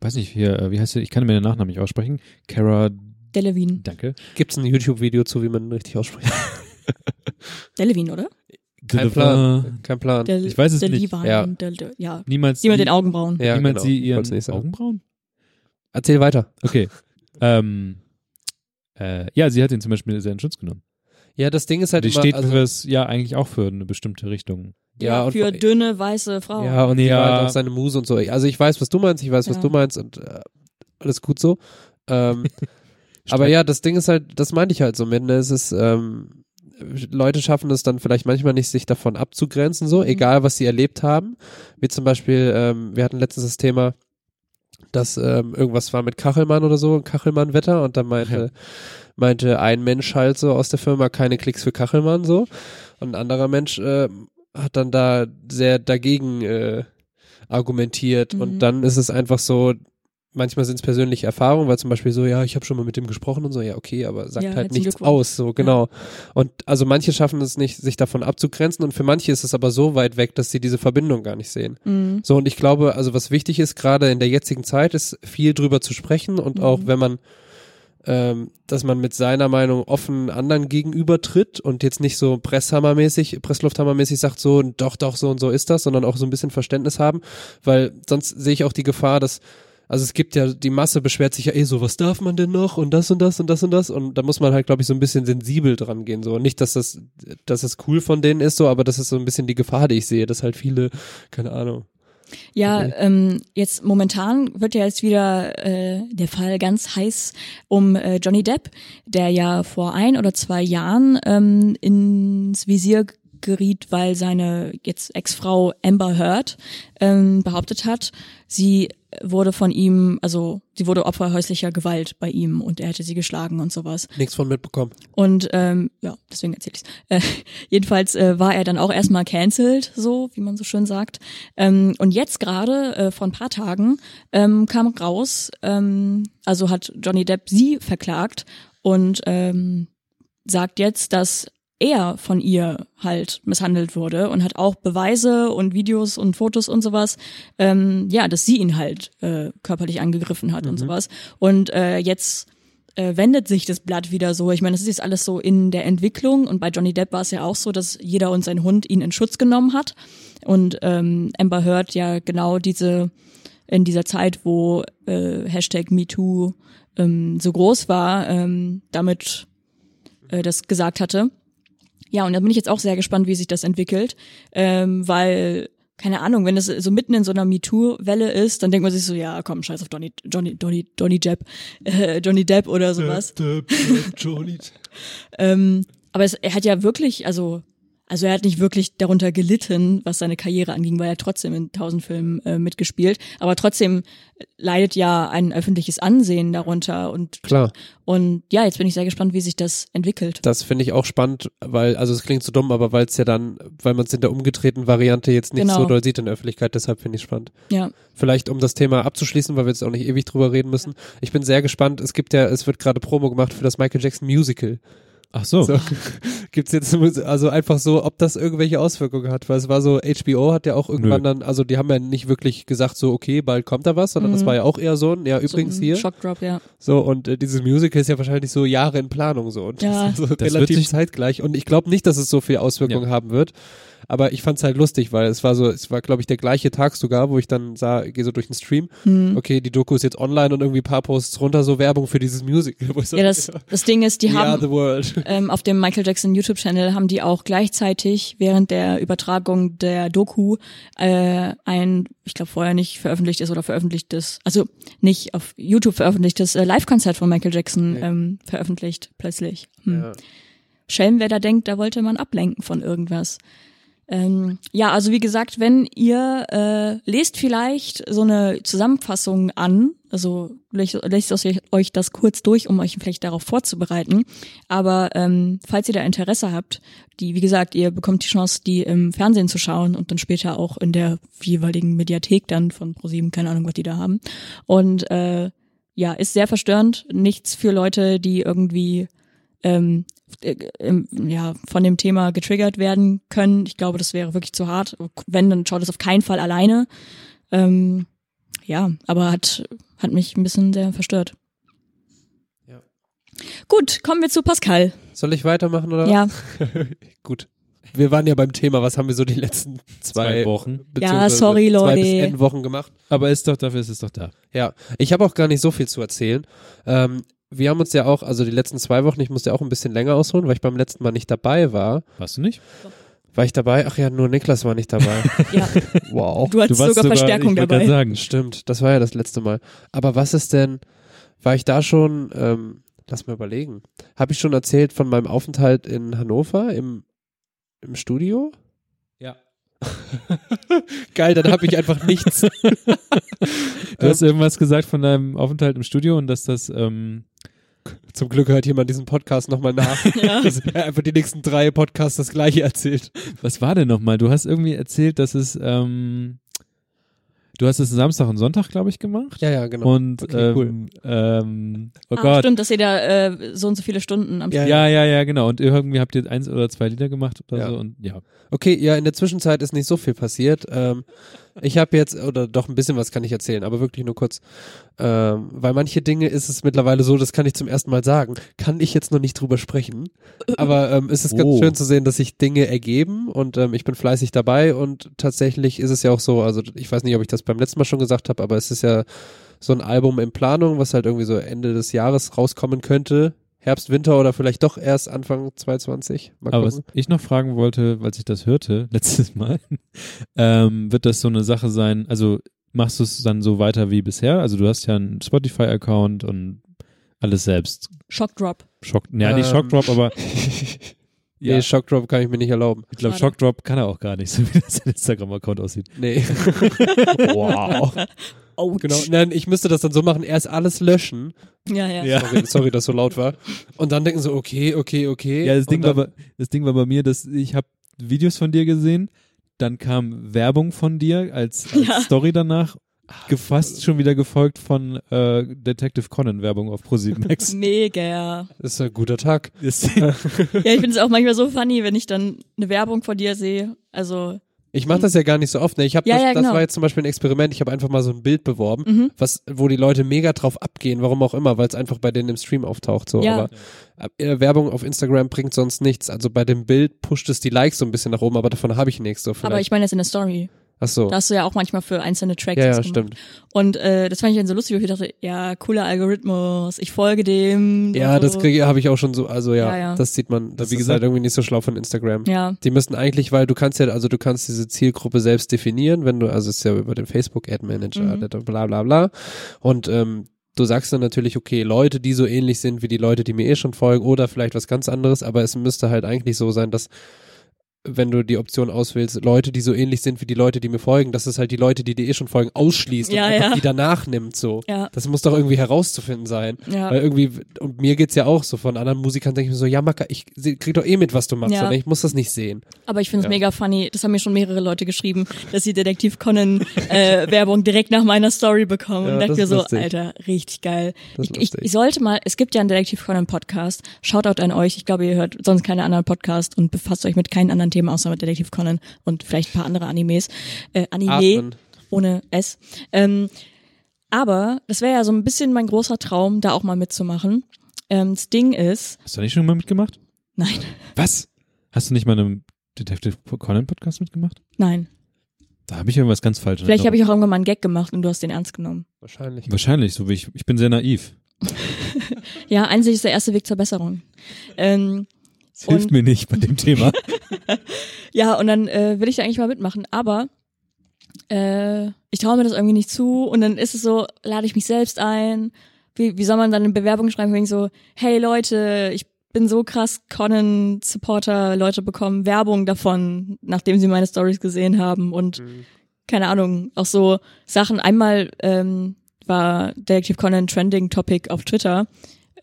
weiß nicht, hier, äh, wie heißt sie? Ich kann mir den Nachnamen nicht aussprechen. Cara, Delevingne. danke. Gibt's ein YouTube-Video zu, wie man ihn richtig ausspricht? Delevingne, oder? Kein Plan. Kein Plan. Del, Ich weiß es nicht. Delevingne, Ja. Del, Del, ja. Niemals. Sie- den Augenbrauen. ja, niemals genau. sie ihren nicht. Augenbrauen? Erzähl weiter. Okay. ähm, äh, ja, sie hat ihn zum Beispiel sehr in Schutz genommen. Ja, das Ding ist halt Die immer, steht also, für es ja eigentlich auch für eine bestimmte Richtung. ja, und für dünne, weiße Frauen. Ja, und Ja. halt auch seine Muse und so. Also ich weiß, was du meinst, ich weiß, was Ja. du meinst und äh, alles gut so. Ähm, aber ja, das Ding ist halt, das meinte ich halt so mit, ne? Es ist, ähm, Leute schaffen es dann vielleicht manchmal nicht, sich davon abzugrenzen, so, Mhm. egal was sie erlebt haben. Wie zum Beispiel, ähm, wir hatten letztens das Thema, dass ähm, irgendwas war mit Kachelmann oder so, Kachelmann-Wetter. Und dann meinte, meinte ein Mensch halt so aus der Firma keine Klicks für Kachelmann so. Und ein anderer Mensch äh, hat dann da sehr dagegen äh, argumentiert. Mhm. und dann ist es einfach so, manchmal sind es persönliche Erfahrungen, weil zum Beispiel so, ja, ich habe schon mal mit dem gesprochen und so, ja, okay, aber sagt Ja, halt nichts aus, so genau. Und also manche schaffen es nicht, sich davon abzugrenzen und für manche ist es aber so weit weg, dass sie diese Verbindung gar nicht sehen. Mhm. So, und ich glaube, also was wichtig ist, gerade in der jetzigen Zeit, ist viel drüber zu sprechen und Mhm. auch wenn man, ähm, dass man mit seiner Meinung offen anderen gegenübertritt und jetzt nicht so Presshammermäßig, Presslufthammermäßig sagt so, doch, doch, so und so ist das, sondern auch so ein bisschen Verständnis haben, weil sonst sehe ich auch die Gefahr, dass also es gibt ja, die Masse beschwert sich ja eh so, was darf man denn noch und das und das und das und das und da muss man halt, glaube ich, so ein bisschen sensibel dran gehen, so. Nicht, dass das, dass das cool von denen ist, so, aber das ist so ein bisschen die Gefahr, die ich sehe, dass halt viele, keine Ahnung. Ja, Okay. ähm, jetzt momentan wird ja jetzt wieder äh, der Fall ganz heiß um äh, Johnny Depp, der ja vor ein oder zwei Jahren ähm, ins Visier geriet, weil seine jetzt Ex-Frau Amber Heard ähm, behauptet hat, sie wurde von ihm, also sie wurde Opfer häuslicher Gewalt bei ihm und er hätte sie geschlagen und sowas. Nichts von mitbekommen. Und ähm, ja, deswegen erzähle ich's. Äh, jedenfalls äh, war er dann auch erstmal cancelled, so wie man so schön sagt. Ähm, und jetzt gerade äh, vor ein paar Tagen ähm, kam raus, ähm, also hat Johnny Depp sie verklagt und ähm, sagt jetzt, dass er von ihr halt misshandelt wurde und hat auch Beweise und Videos und Fotos und sowas, ähm, ja, dass sie ihn halt äh, körperlich angegriffen hat und sowas. Und äh, jetzt äh, wendet sich das Blatt wieder so. Ich meine, das ist jetzt alles so in der Entwicklung und bei Johnny Depp war es ja auch so, dass jeder und sein Hund ihn in Schutz genommen hat und ähm, Amber Heard ja genau diese in dieser Zeit, wo äh, Hashtag MeToo ähm, so groß war, ähm, damit äh, das gesagt hatte. Ja, und da bin ich jetzt auch sehr gespannt, wie sich das entwickelt, ähm, weil keine Ahnung, wenn es so mitten in so einer MeToo-Welle ist, dann denkt man sich so, ja, komm, scheiß auf Johnny, Johnny, Johnny, Johnny Depp, äh, Johnny Depp oder sowas. Ähm, aber es, er hat ja wirklich, also, also er hat nicht wirklich darunter gelitten, was seine Karriere anging, weil er trotzdem in tausend Filmen äh, mitgespielt. Aber trotzdem leidet ja ein öffentliches Ansehen darunter und Klar. und ja, jetzt bin ich sehr gespannt, wie sich das entwickelt. Das finde ich auch spannend, weil, also es klingt so dumm, aber weil es ja dann, weil man es in der umgedrehten Variante jetzt nicht Genau. so doll sieht in der Öffentlichkeit, deshalb finde ich spannend. Ja, Vielleicht um das Thema abzuschließen, weil wir jetzt auch nicht ewig drüber reden müssen. Ich bin sehr gespannt. Es gibt ja, es wird gerade Promo gemacht für das Michael Jackson Musical. Ach so. So. Gibt's jetzt also einfach so, ob das irgendwelche Auswirkungen hat, weil es war so, HBO hat ja auch irgendwann Nö. dann, also die haben ja nicht wirklich gesagt so, okay, bald kommt da was, sondern das Mhm. war ja auch eher so ein, ja übrigens so ein hier, Shockdrop, ja. so und äh, dieses Musical ist ja wahrscheinlich so Jahre in Planung so und Ja. das ist so Das wird relativ sich- zeitgleich und ich glaube nicht, dass es so viel Auswirkungen Ja. haben wird, aber ich fand's halt lustig, weil es war so, es war glaube ich der gleiche Tag sogar, wo ich dann sah, gehe so durch den Stream, Hm. okay, die Doku ist jetzt online und irgendwie ein paar Posts runter so Werbung für dieses Musical. Ja, das, das Ding ist, die We are haben the world. Ähm, auf dem Michael Jackson YouTube-Channel haben die auch gleichzeitig während der Übertragung der Doku äh, ein, ich glaube vorher nicht veröffentlicht ist oder veröffentlichtes, also nicht auf YouTube veröffentlichtes äh, Live-Konzert von Michael Jackson Okay. ähm, veröffentlicht plötzlich. Hm. Ja. Schelm, wer da denkt, da wollte man ablenken von irgendwas. Ähm, ja, also wie gesagt, wenn ihr äh, lest vielleicht so eine Zusammenfassung an, also lest, euch- das kurz durch, um euch vielleicht darauf vorzubereiten. Aber ähm, falls ihr da Interesse habt, die, wie gesagt, ihr bekommt die Chance, die im Fernsehen zu schauen und dann später auch in der jeweiligen Mediathek dann von ProSieben, keine Ahnung, was die da haben. Und äh, ja, ist sehr verstörend. Nichts für Leute, die irgendwie ähm, äh, ähm, ja, von dem Thema getriggert werden können. Ich glaube, das wäre wirklich zu hart. Wenn, dann schaut es auf keinen Fall alleine. Ähm, ja, aber hat, hat mich ein bisschen sehr verstört. Ja. Gut, kommen wir zu Pascal. Soll ich weitermachen oder? Ja, Gut. Wir waren ja beim Thema, was haben wir so die letzten zwei, Zwei Wochen. beziehungsweise sorry, Zwei bis Leute. N Wochen gemacht. Aber ist doch, dafür ist es doch da. Ja, ich habe auch gar nicht so viel zu erzählen. Ähm, wir haben uns ja auch, also die letzten zwei Wochen, ich musste ja auch ein bisschen länger ausholen, weil ich beim letzten Mal nicht dabei war. Warst du nicht? War ich dabei? Ach ja, nur Niklas war nicht dabei. ja. wow. Du hattest warst sogar Verstärkung ich dabei. sagen. Stimmt, das war ja das letzte Mal. Aber was ist denn, war ich da schon, ähm, lass mal überlegen. Habe ich schon erzählt von meinem Aufenthalt in Hannover im, im Studio? Ja. Geil, dann habe ich einfach nichts. Du hast irgendwas gesagt von deinem Aufenthalt im Studio und dass das, ähm, Zum Glück hört jemand diesen Podcast nochmal nach. Ja. Dass er einfach die nächsten drei Podcasts das gleiche erzählt. was war denn nochmal? Du hast irgendwie erzählt, dass es, ähm, du hast es Samstag und Sonntag, glaube ich, gemacht. Ja, ja, genau. Und, Okay, cool. ähm, ähm, oh ah, Gott. stimmt, dass ihr da äh, so und so viele Stunden am Ja, Ja, ja, ja, genau. Und irgendwie habt ihr eins oder zwei Lieder gemacht oder Ja. so und ja. Okay, ja, in der Zwischenzeit ist nicht so viel passiert. Ähm, ich habe jetzt, oder doch ein bisschen was kann ich erzählen, aber wirklich nur kurz. Ähm, weil manche Dinge ist es mittlerweile so, das kann ich zum ersten Mal sagen, kann ich jetzt noch nicht drüber sprechen. Aber ähm, es ist ganz Oh. schön zu sehen, dass sich Dinge ergeben und ähm, ich bin fleißig dabei und tatsächlich ist es ja auch so, also ich weiß nicht, ob ich das beim letzten Mal schon gesagt habe, aber es ist ja so ein Album in Planung, was halt irgendwie so Ende des Jahres rauskommen könnte. Herbst, Winter oder vielleicht doch erst Anfang 2020. Mal Aber was gucken. ich noch fragen wollte, als ich das hörte, letztes Mal, ähm, wird das so eine Sache sein, also machst du es dann so weiter wie bisher? Also du hast ja einen Spotify-Account und alles selbst. Shockdrop. Schock, ja, nicht Ähm. Shockdrop, aber ja, Nee, Shockdrop kann ich mir nicht erlauben. ich glaube. Shockdrop kann er auch gar nicht, so wie das sein Instagram-Account aussieht. Nee. wow. Ouch. Genau. Nein, ich müsste das dann so machen, erst alles löschen. Ja, ja. Ja. Sorry, sorry, dass so laut war. Und dann denken so, okay, okay, okay. Ja, das Ding, war, bei- das Ding war bei mir, dass ich habe Videos von dir gesehen, dann kam Werbung von dir als, als Ja. Story danach, gefasst schon wieder gefolgt von äh, Detective Conan Werbung auf ProSieben Max. Mega. Das ist ein guter Tag. Ja, ich finde es auch manchmal so funny, wenn ich dann eine Werbung von dir sehe. Also, Ich mache das ja gar nicht so oft. Ne? Ich habe Ja, das, ja, das genau. war jetzt zum Beispiel ein Experiment. Ich habe einfach mal so ein Bild beworben, mhm. was, wo die Leute mega drauf abgehen, warum auch immer, weil es einfach bei denen im Stream auftaucht. So. Ja. Aber äh, Werbung auf Instagram bringt sonst nichts. Also bei dem Bild pusht es die Likes so ein bisschen nach oben, aber davon habe ich nichts. So aber ich meine jetzt in der Story. Ach so. Da hast du ja auch manchmal für einzelne Tracks Ja, ja, stimmt. Und äh, das fand ich dann so lustig, weil ich dachte, ja, cooler Algorithmus, ich folge dem. Ja, und das so. kriege habe ich auch schon so, also ja, Ja, ja. das sieht man, das wie gesagt- halt irgendwie nicht so schlau von Instagram. Ja, Die müssten eigentlich, weil du kannst ja, also du kannst diese Zielgruppe selbst definieren, wenn du, also es ist ja über den Facebook Ad Manager, Mhm. bla bla bla. Und ähm, du sagst dann natürlich, okay, Leute, die so ähnlich sind wie die Leute, die mir eh schon folgen, oder vielleicht was ganz anderes, aber es müsste halt eigentlich so sein, dass wenn du die Option auswählst, Leute, die so ähnlich sind wie die Leute, die mir folgen, dass es halt die Leute, die dir eh schon folgen, ausschließt Ja, und einfach ja. die danach nimmt so. ja, Das muss doch irgendwie herauszufinden sein. ja. Weil irgendwie, und mir geht's ja auch so, von anderen Musikern denke ich mir so, ja, Maka, ich krieg doch eh mit, was du machst, Ja. oder? ich muss das nicht sehen. Aber ich finde es Ja. mega funny. Das haben mir schon mehrere Leute geschrieben, dass sie Detektiv Conan äh, Werbung direkt nach meiner Story bekommen. Ja, und dachte mir so, lustig. Alter, richtig geil. Ich, ich, ich sollte mal, es gibt ja einen Detektiv Conan Podcast. Shoutout an euch. Ich glaube, ihr hört sonst keine anderen Podcasts und befasst euch mit keinen anderen Themen außer mit Detektiv Conan und vielleicht ein paar andere Animes. Äh, Anime Atmen. ohne S. Ähm, aber das wäre ja so ein bisschen mein großer Traum, da auch mal mitzumachen. Ähm, das Ding ist, Hast du nicht schon mal mitgemacht? nein, Was? Hast du nicht mal einen Detective Conan Podcast mitgemacht? nein. Da habe ich irgendwas ganz falsch. Vielleicht habe ich auch irgendwann mal einen Gag gemacht und du hast den ernst genommen. Wahrscheinlich. Wahrscheinlich, so wie ich. Ich bin sehr naiv. Ja, Einsicht ist der erste Weg zur Besserung. Ähm, Das hilft Und- mir nicht bei dem Thema. ja, und dann äh, will ich da eigentlich mal mitmachen, aber äh, ich traue mir das irgendwie nicht zu und dann ist es so, lade ich mich selbst ein. Wie, wie soll man dann eine Bewerbung schreiben, wenn ich so, hey Leute, ich bin so krass Conan-Supporter, Leute bekommen Werbung davon, nachdem sie meine Stories gesehen haben und Mhm. keine Ahnung, auch so Sachen. Einmal ähm, war Detektiv Conan Trending Topic auf Twitter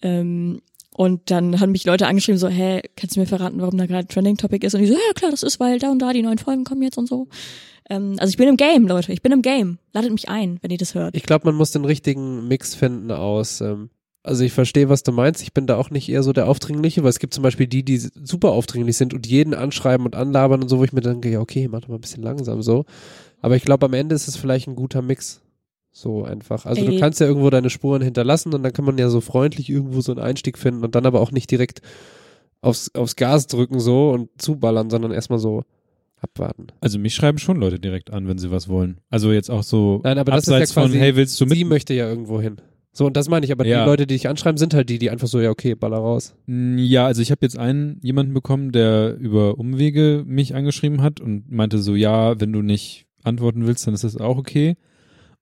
ähm, und dann haben mich Leute angeschrieben so, hä, kannst du mir verraten, warum da gerade Trending Topic ist? Und ich so, ja klar, das ist, weil da und da die neuen Folgen kommen jetzt und so. Ähm, also ich bin im Game, Leute, ich bin im Game. Ladet mich ein, wenn ihr das hört. Ich glaube, man muss den richtigen Mix finden aus. Ähm, also ich verstehe, was du meinst. Ich bin da auch nicht eher so der Aufdringliche, weil es gibt zum Beispiel die, die super aufdringlich sind und jeden anschreiben und anlabern und so, wo ich mir denke, ja okay, mach doch mal ein bisschen langsam so. Aber ich glaube, am Ende ist es vielleicht ein guter Mix. So einfach. Also du Ey. kannst ja irgendwo deine Spuren hinterlassen und dann kann man ja so freundlich irgendwo so einen Einstieg finden und dann aber auch nicht direkt aufs, aufs Gas drücken so und zuballern, sondern erstmal so abwarten. Also mich schreiben schon Leute direkt an, wenn sie was wollen. Also jetzt auch so Nein, aber das ist ja abseits quasi- von, hey, willst du mit? Sie möchte ja irgendwo hin. So, und das meine ich, aber Ja. die Leute, die dich anschreiben, sind halt die, die einfach so, ja, okay, baller raus. Mm, Ja, also ich habe jetzt einen jemanden bekommen, der über Umwege mich angeschrieben hat und meinte so, ja, wenn du nicht antworten willst, dann ist das auch okay.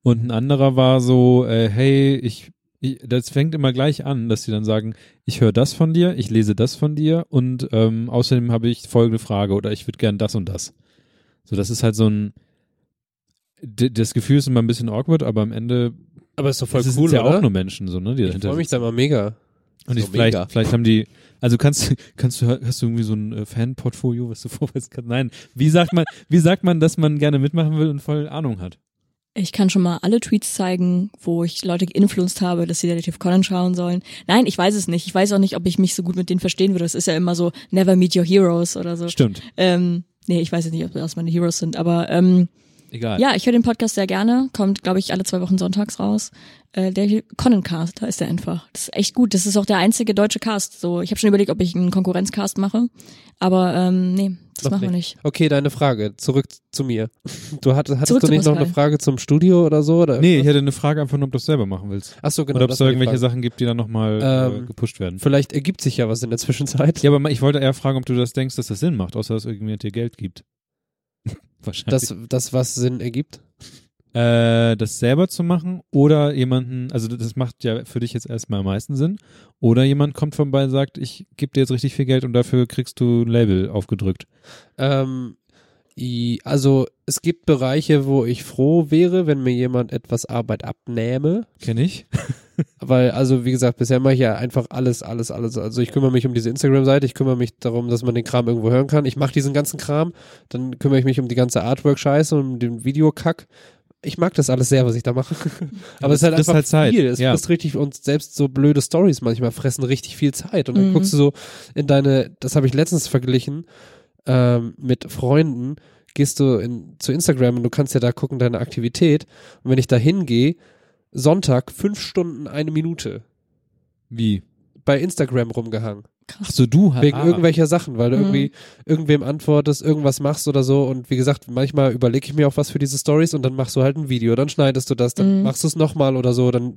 Und ein anderer war so, äh, hey, ich, ich, das fängt immer gleich an, dass sie dann sagen, ich höre das von dir, ich lese das von dir und ähm, außerdem habe ich folgende Frage oder ich würde gern das und das. So, das ist halt so ein, das Gefühl ist immer ein bisschen awkward, aber am Ende Aber ist doch voll sind cool, ja oder? auch nur Menschen, so, ne, die ich freue mich da mal mega. Und ich, So vielleicht, mega. vielleicht haben die, also kannst, kannst du, hast du irgendwie so ein äh, Fan-Portfolio, was du vorweisen kannst? Nein. Wie sagt man, wie sagt man, dass man gerne mitmachen will und voll Ahnung hat? Ich kann schon mal alle Tweets zeigen, wo ich Leute geinfluenced habe, dass sie Detective Conan schauen sollen. Nein, ich weiß es nicht. Ich weiß auch nicht, ob ich mich so gut mit denen verstehen würde. Das ist ja immer so, never meet your heroes oder so. Stimmt. Ähm, nee, ich weiß jetzt nicht, ob das meine Heroes sind, aber ähm, Egal. ja, ich höre den Podcast sehr gerne. Kommt, glaube ich, alle zwei Wochen sonntags raus. Äh, der Conan-Cast, da ist der einfach. Das ist echt gut. Das ist auch der einzige deutsche Cast. So, ich habe schon überlegt, ob ich einen Konkurrenzcast mache, aber ähm, nee, das machen wir nicht. Okay, deine Frage. Zurück zu mir. Du hattest, hattest du nicht noch eine Frage zum Studio oder so? Oder Nee, ich hätte eine Frage einfach nur, ob du das selber machen willst. Ach so, genau. Oder ob es da irgendwelche. Sachen gibt, die dann nochmal äh, Ähm, gepusht werden. Vielleicht ergibt sich ja was in der Zwischenzeit. Ja, aber ich wollte eher fragen, ob du das denkst, dass das Sinn macht, außer dass irgendjemand dir Geld gibt. Wahrscheinlich. Das, das, was Sinn ergibt. Äh, das selber zu machen oder jemanden, also das macht ja für dich jetzt erstmal am meisten Sinn, oder jemand kommt vorbei und sagt, ich gebe dir jetzt richtig viel Geld und dafür kriegst du ein Label aufgedrückt. Ähm, also es gibt Bereiche, wo ich froh wäre, wenn mir jemand etwas Arbeit abnähme. Kenn ich. Weil, also wie gesagt, bisher mache ich ja einfach alles, alles, alles. Also ich kümmere mich um diese Instagram-Seite, ich kümmere mich darum, dass man den Kram irgendwo hören kann. Ich mache diesen ganzen Kram, dann kümmere ich mich um die ganze Artwork-Scheiße und um den Videokack. Ich mag das alles sehr, was ich da mache. Aber es ist halt ist einfach halt Zeit, viel. Es ja. frisst richtig und selbst so blöde Stories manchmal fressen richtig viel Zeit. Und dann Mhm. guckst du so in deine, das habe ich letztens verglichen ähm, mit Freunden, gehst du in, zu Instagram und du kannst ja da gucken, deine Aktivität. Und wenn ich da hingehe, Sonntag, fünf Stunden, eine Minute Wie? bei Instagram rumgehangen. Ach so, du hast. Wegen ah. irgendwelcher Sachen, weil du Mhm. irgendwie irgendwem antwortest, irgendwas machst oder so. Und wie gesagt, manchmal überlege ich mir auch was für diese Stories und dann machst du halt ein Video, dann schneidest du das, dann Mhm. machst du es nochmal oder so, dann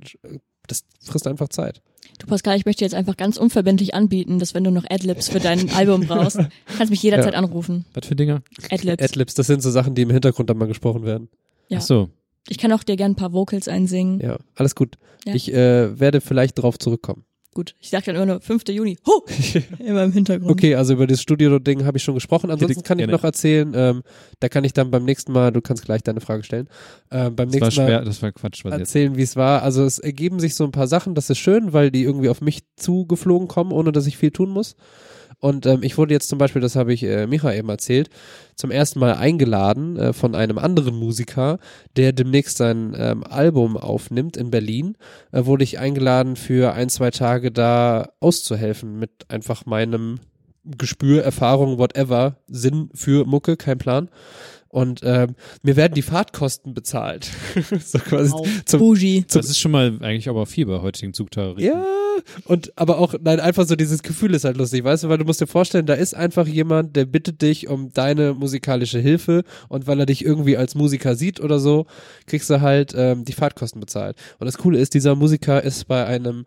das frisst einfach Zeit. Du Pascal, ich möchte jetzt einfach ganz unverbindlich anbieten, dass wenn du noch Adlibs für dein Album brauchst, kannst mich jederzeit anrufen. Was für Dinger? Adlibs. Adlibs, das sind so Sachen, die im Hintergrund dann mal gesprochen werden. Ja. Ach so. Ich kann auch dir gern ein paar Vocals einsingen. Ja, alles gut. Ja. Ich äh, werde vielleicht drauf zurückkommen. Gut. Ich sag dann immer nur 5. Juni. Huh! Immer im Hintergrund. Okay, also über das Studio-Ding habe ich schon gesprochen. Ansonsten kann ich Gerne. noch erzählen, ähm, da kann ich dann beim nächsten Mal, du kannst gleich deine Frage stellen, ähm, beim Das war nächsten Mal schwer, das war Quatsch, erzählen, wie es war. Also es ergeben sich so ein paar Sachen, das ist schön, weil die irgendwie auf mich zugeflogen kommen, ohne dass ich viel tun muss. Und ähm, ich wurde jetzt zum Beispiel, das habe ich äh, Micha eben erzählt, zum ersten Mal eingeladen äh, von einem anderen Musiker, der demnächst sein ähm, Album aufnimmt in Berlin. Äh, wurde ich eingeladen für ein, zwei Tage da auszuhelfen mit einfach meinem Gespür, Erfahrung, whatever, Sinn für Mucke, kein Plan. Und ähm, mir werden die Fahrtkosten bezahlt. so quasi Wow. zum, Bougie. Das ist schon mal eigentlich aber viel bei heutigen Zugtarifen. ja, und aber auch, nein, einfach so dieses Gefühl ist halt lustig, weißt du, weil du musst dir vorstellen, da ist einfach jemand, der bittet dich um deine musikalische Hilfe und weil er dich irgendwie als Musiker sieht oder so, kriegst du halt ähm, die Fahrtkosten bezahlt. Und das Coole ist, dieser Musiker ist bei einem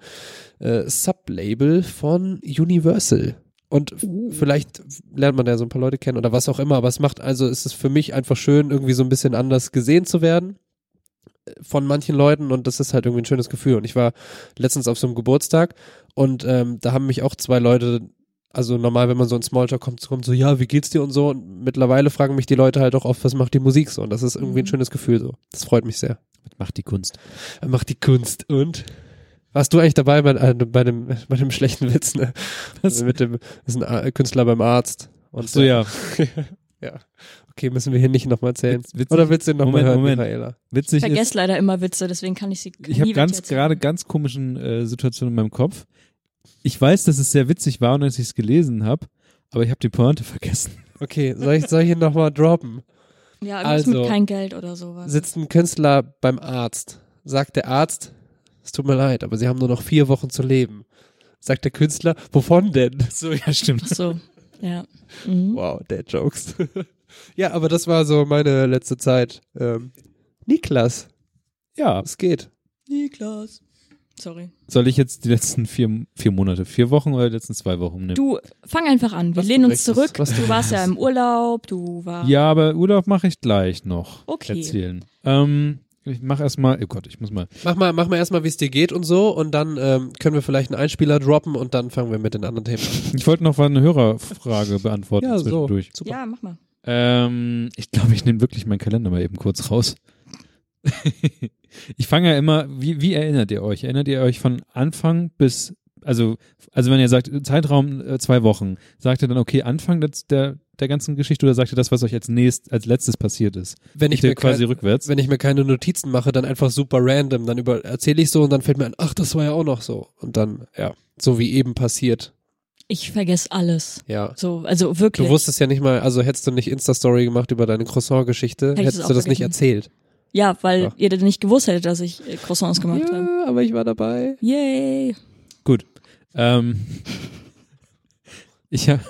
äh, Sublabel von Universal. Und f- vielleicht lernt man da so ein paar Leute kennen oder was auch immer, aber es macht, also ist es für mich einfach schön, irgendwie so ein bisschen anders gesehen zu werden äh, von manchen Leuten und das ist halt irgendwie ein schönes Gefühl. Und ich war letztens auf so einem Geburtstag und ähm, da haben mich auch zwei Leute, also normal, wenn man so in Smalltalk kommt, kommt so, ja, wie geht's dir und so. Und mittlerweile fragen mich die Leute halt auch oft, was macht die Musik so? Und das ist irgendwie ein Mhm. schönes Gefühl so. Das freut mich sehr. Was macht die Kunst? Macht die Kunst und warst du eigentlich dabei bei, äh, bei, dem, bei dem schlechten Witz, ne? Was? Mit dem, das ist ein A- Künstler beim Arzt. Und Ach so, ja. ja. Okay, müssen wir hier nicht nochmal erzählen. Witz- Oder willst du nochmal hören, Moment. Michaela? Witzig Ich ist, vergesse leider immer Witze, deswegen kann ich sie ich nie habe ganz gerade ganz komischen äh, Situationen in meinem Kopf. Ich weiß, dass es sehr witzig war und dass ich es gelesen habe, aber ich habe die Pointe vergessen. Okay, soll ich, soll ich ihn nochmal droppen? Ja, irgendwas Also, mit kein Geld oder sowas. Sitzt ein Künstler beim Arzt. sagt der Arzt, es tut mir leid, aber Sie haben nur noch vier Wochen zu leben. Sagt der Künstler, wovon denn? So, ja, stimmt. Ach so, ja. Mhm. Wow, Dad Jokes. ja, aber das war so meine letzte Zeit. Ähm, Niklas, Ja, es geht. Niklas. Sorry. soll ich jetzt die letzten vier, vier Monate, vier Wochen oder die letzten zwei Wochen nehmen? Du, fang einfach an. Wir Was lehnen uns zurück. was du du warst ja im Urlaub, du warst. Ja, aber Urlaub mache ich gleich noch Okay. erzählen. Ähm, ich mache erstmal, oh Gott, ich muss mal. Mach mal, mach mal erstmal, wie es dir geht und so und dann ähm, können wir vielleicht einen Einspieler droppen und dann fangen wir mit den anderen Themen an. Ich wollte noch mal eine Hörerfrage beantworten Ja, so. zwischendurch. Super. Ja, mach mal. Ähm, ich glaube, ich nehme wirklich meinen Kalender mal eben kurz raus. ich fange ja immer, wie, wie erinnert ihr euch? Erinnert ihr euch von Anfang bis, also, also wenn ihr sagt, Zeitraum äh, zwei Wochen, sagt ihr dann, okay, Anfang des, der, der ganzen Geschichte oder sagt ihr das, was euch als nächst, als letztes passiert ist? Wenn ich mir quasi kein, rückwärts? wenn ich mir keine Notizen mache, dann einfach super random, dann über erzähle ich so und dann fällt mir ein, ach, das war ja auch noch so und dann ja, so wie eben passiert. Ich vergesse alles. Ja. So, also wirklich. Du wusstest ja nicht mal, also hättest du nicht Insta-Story gemacht über deine Croissant-Geschichte, Hätte ich hättest es du das nicht vergessen. erzählt. ja, weil Ja. ihr das nicht gewusst hättet, dass ich äh, Croissants gemacht habe. Ja, aber ich war dabei. Yay. Gut. Ähm, ich habe,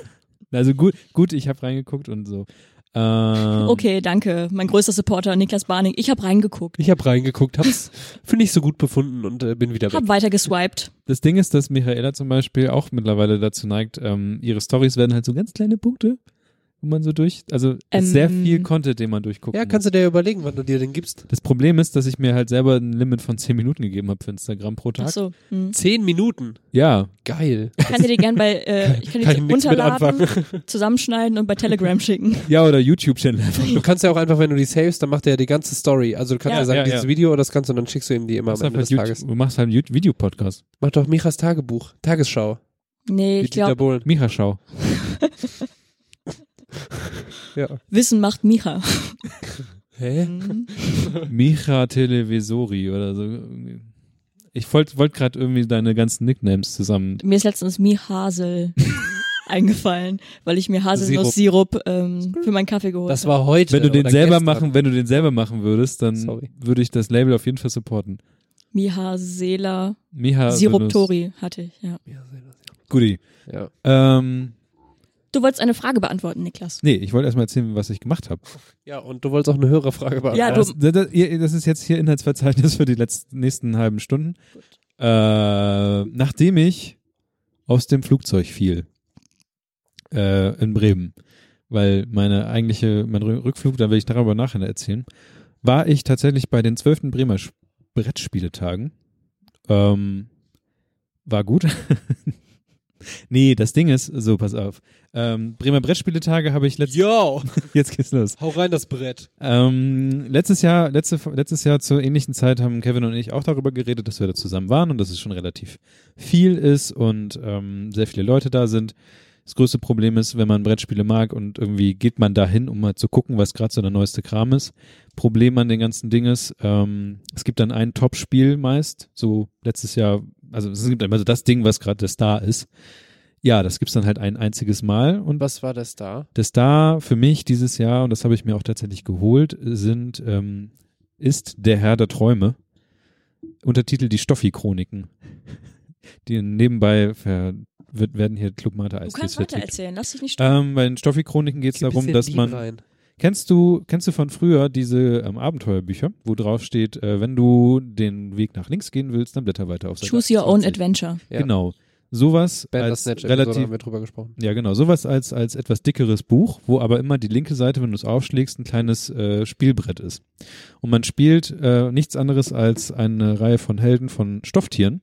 also gut, gut, ich habe reingeguckt und so. Ähm, Okay, danke. Mein größter Supporter, Niklas Barning. Ich habe reingeguckt. Ich habe reingeguckt, hab's für nicht so gut befunden und äh, bin wieder weg. Hab weiter geswiped. Das Ding ist, dass Michaela zum Beispiel auch mittlerweile dazu neigt, ähm, ihre Stories werden halt so ganz kleine Punkte, wo man so durch, also Ähm, ist sehr viel Content, den man durchguckt. Ja, kannst du dir überlegen, wann du dir den gibst. das Problem ist, dass ich mir halt selber ein Limit von 10 Minuten gegeben habe für Instagram pro Tag. Ach so. Hm. Zehn Minuten. Ja, Geil. Ich kann dir die gern bei, äh, ich kann die Kann ich nichts mit runterladen, zusammenschneiden und bei Telegram schicken. ja oder YouTube-Channel einfach. Du kannst ja auch einfach, wenn du die savest, dann macht er ja die ganze Story. Also du kannst ja, Ja. sagen, Ja, dieses ja. Video oder das kannst du und dann schickst du ihm die immer am Ende des YouTube, Tages. du machst halt einen Videopodcast. Mach doch Michas Tagebuch, Tagesschau. Nee, Wie ich glaube, Bohlen. Micha-Schau. Ja. Wissen macht Micha. Hä? Mhm. Micha Televisori oder so. Ich wollte wollt gerade irgendwie deine ganzen Nicknames zusammen. Mir ist letztens Mihasel eingefallen, weil ich mir Haselnuss-Sirup ähm, für meinen Kaffee geholt Das habe. war heute. Wenn du den selber gestern. machen, wenn du den selber machen würdest, dann Sorry. würde ich das Label auf jeden Fall supporten. Mihasela Miha Siruptori hatte ich, ja. Guti. Ja. Ähm, Du wolltest eine Frage beantworten, Niklas. nee, ich wollte erstmal erzählen, was ich gemacht habe. ja, und du wolltest auch eine Hörerfrage beantworten. Ja, du- Das, das, das ist jetzt hier Inhaltsverzeichnis für die letzten nächsten halben Stunden. Äh, nachdem ich aus dem Flugzeug fiel äh, in Bremen, weil meine eigentliche, mein Rü- Rückflug, da will ich darüber nachher erzählen, war ich tatsächlich bei den zwölften Bremer Brettspieletagen. Ähm, war gut. nee, das Ding ist, so, pass auf. Ähm, Bremer Brettspieletage habe ich letztes, Yo, jetzt geht's los. hau rein das Brett. Ähm, letztes Jahr, letzte, letztes Jahr zur ähnlichen Zeit haben Kevin und ich auch darüber geredet, dass wir da zusammen waren und dass es schon relativ viel ist und ähm, sehr viele Leute da sind. Das größte Problem ist, wenn man Brettspiele mag und irgendwie geht man dahin, um mal zu gucken, was gerade so der neueste Kram ist. Problem an den ganzen Ding ist, ähm, es gibt dann ein Top-Spiel meist, so letztes Jahr, also es gibt immer so das Ding, was gerade der Star ist. Ja, das gibt's dann halt ein einziges Mal und Was war das da? der Star für mich dieses Jahr, und das habe ich mir auch tatsächlich geholt, sind, ähm, ist Der Herr der Träume. Untertitel Die Stoffi-Chroniken. Die nebenbei ver wird, werden hier Club Mate Du kannst weiter erzählen, lass dich nicht stören. Ähm, bei den Stoffi-Chroniken geht es darum, dass man Rein. Kennst du, kennst du von früher diese ähm, Abenteuerbücher, wo drauf steht, äh, wenn du den Weg nach links gehen willst, dann blätter weiter auf Seite Choose your own 28. adventure. Ja. Genau. Sowas als relativ haben wir drüber gesprochen. ja, genau. Sowas als, als etwas dickeres Buch, wo aber immer die linke Seite, wenn du es aufschlägst, ein kleines äh, Spielbrett ist. Und man spielt äh, nichts anderes als eine Reihe von Helden von Stofftieren,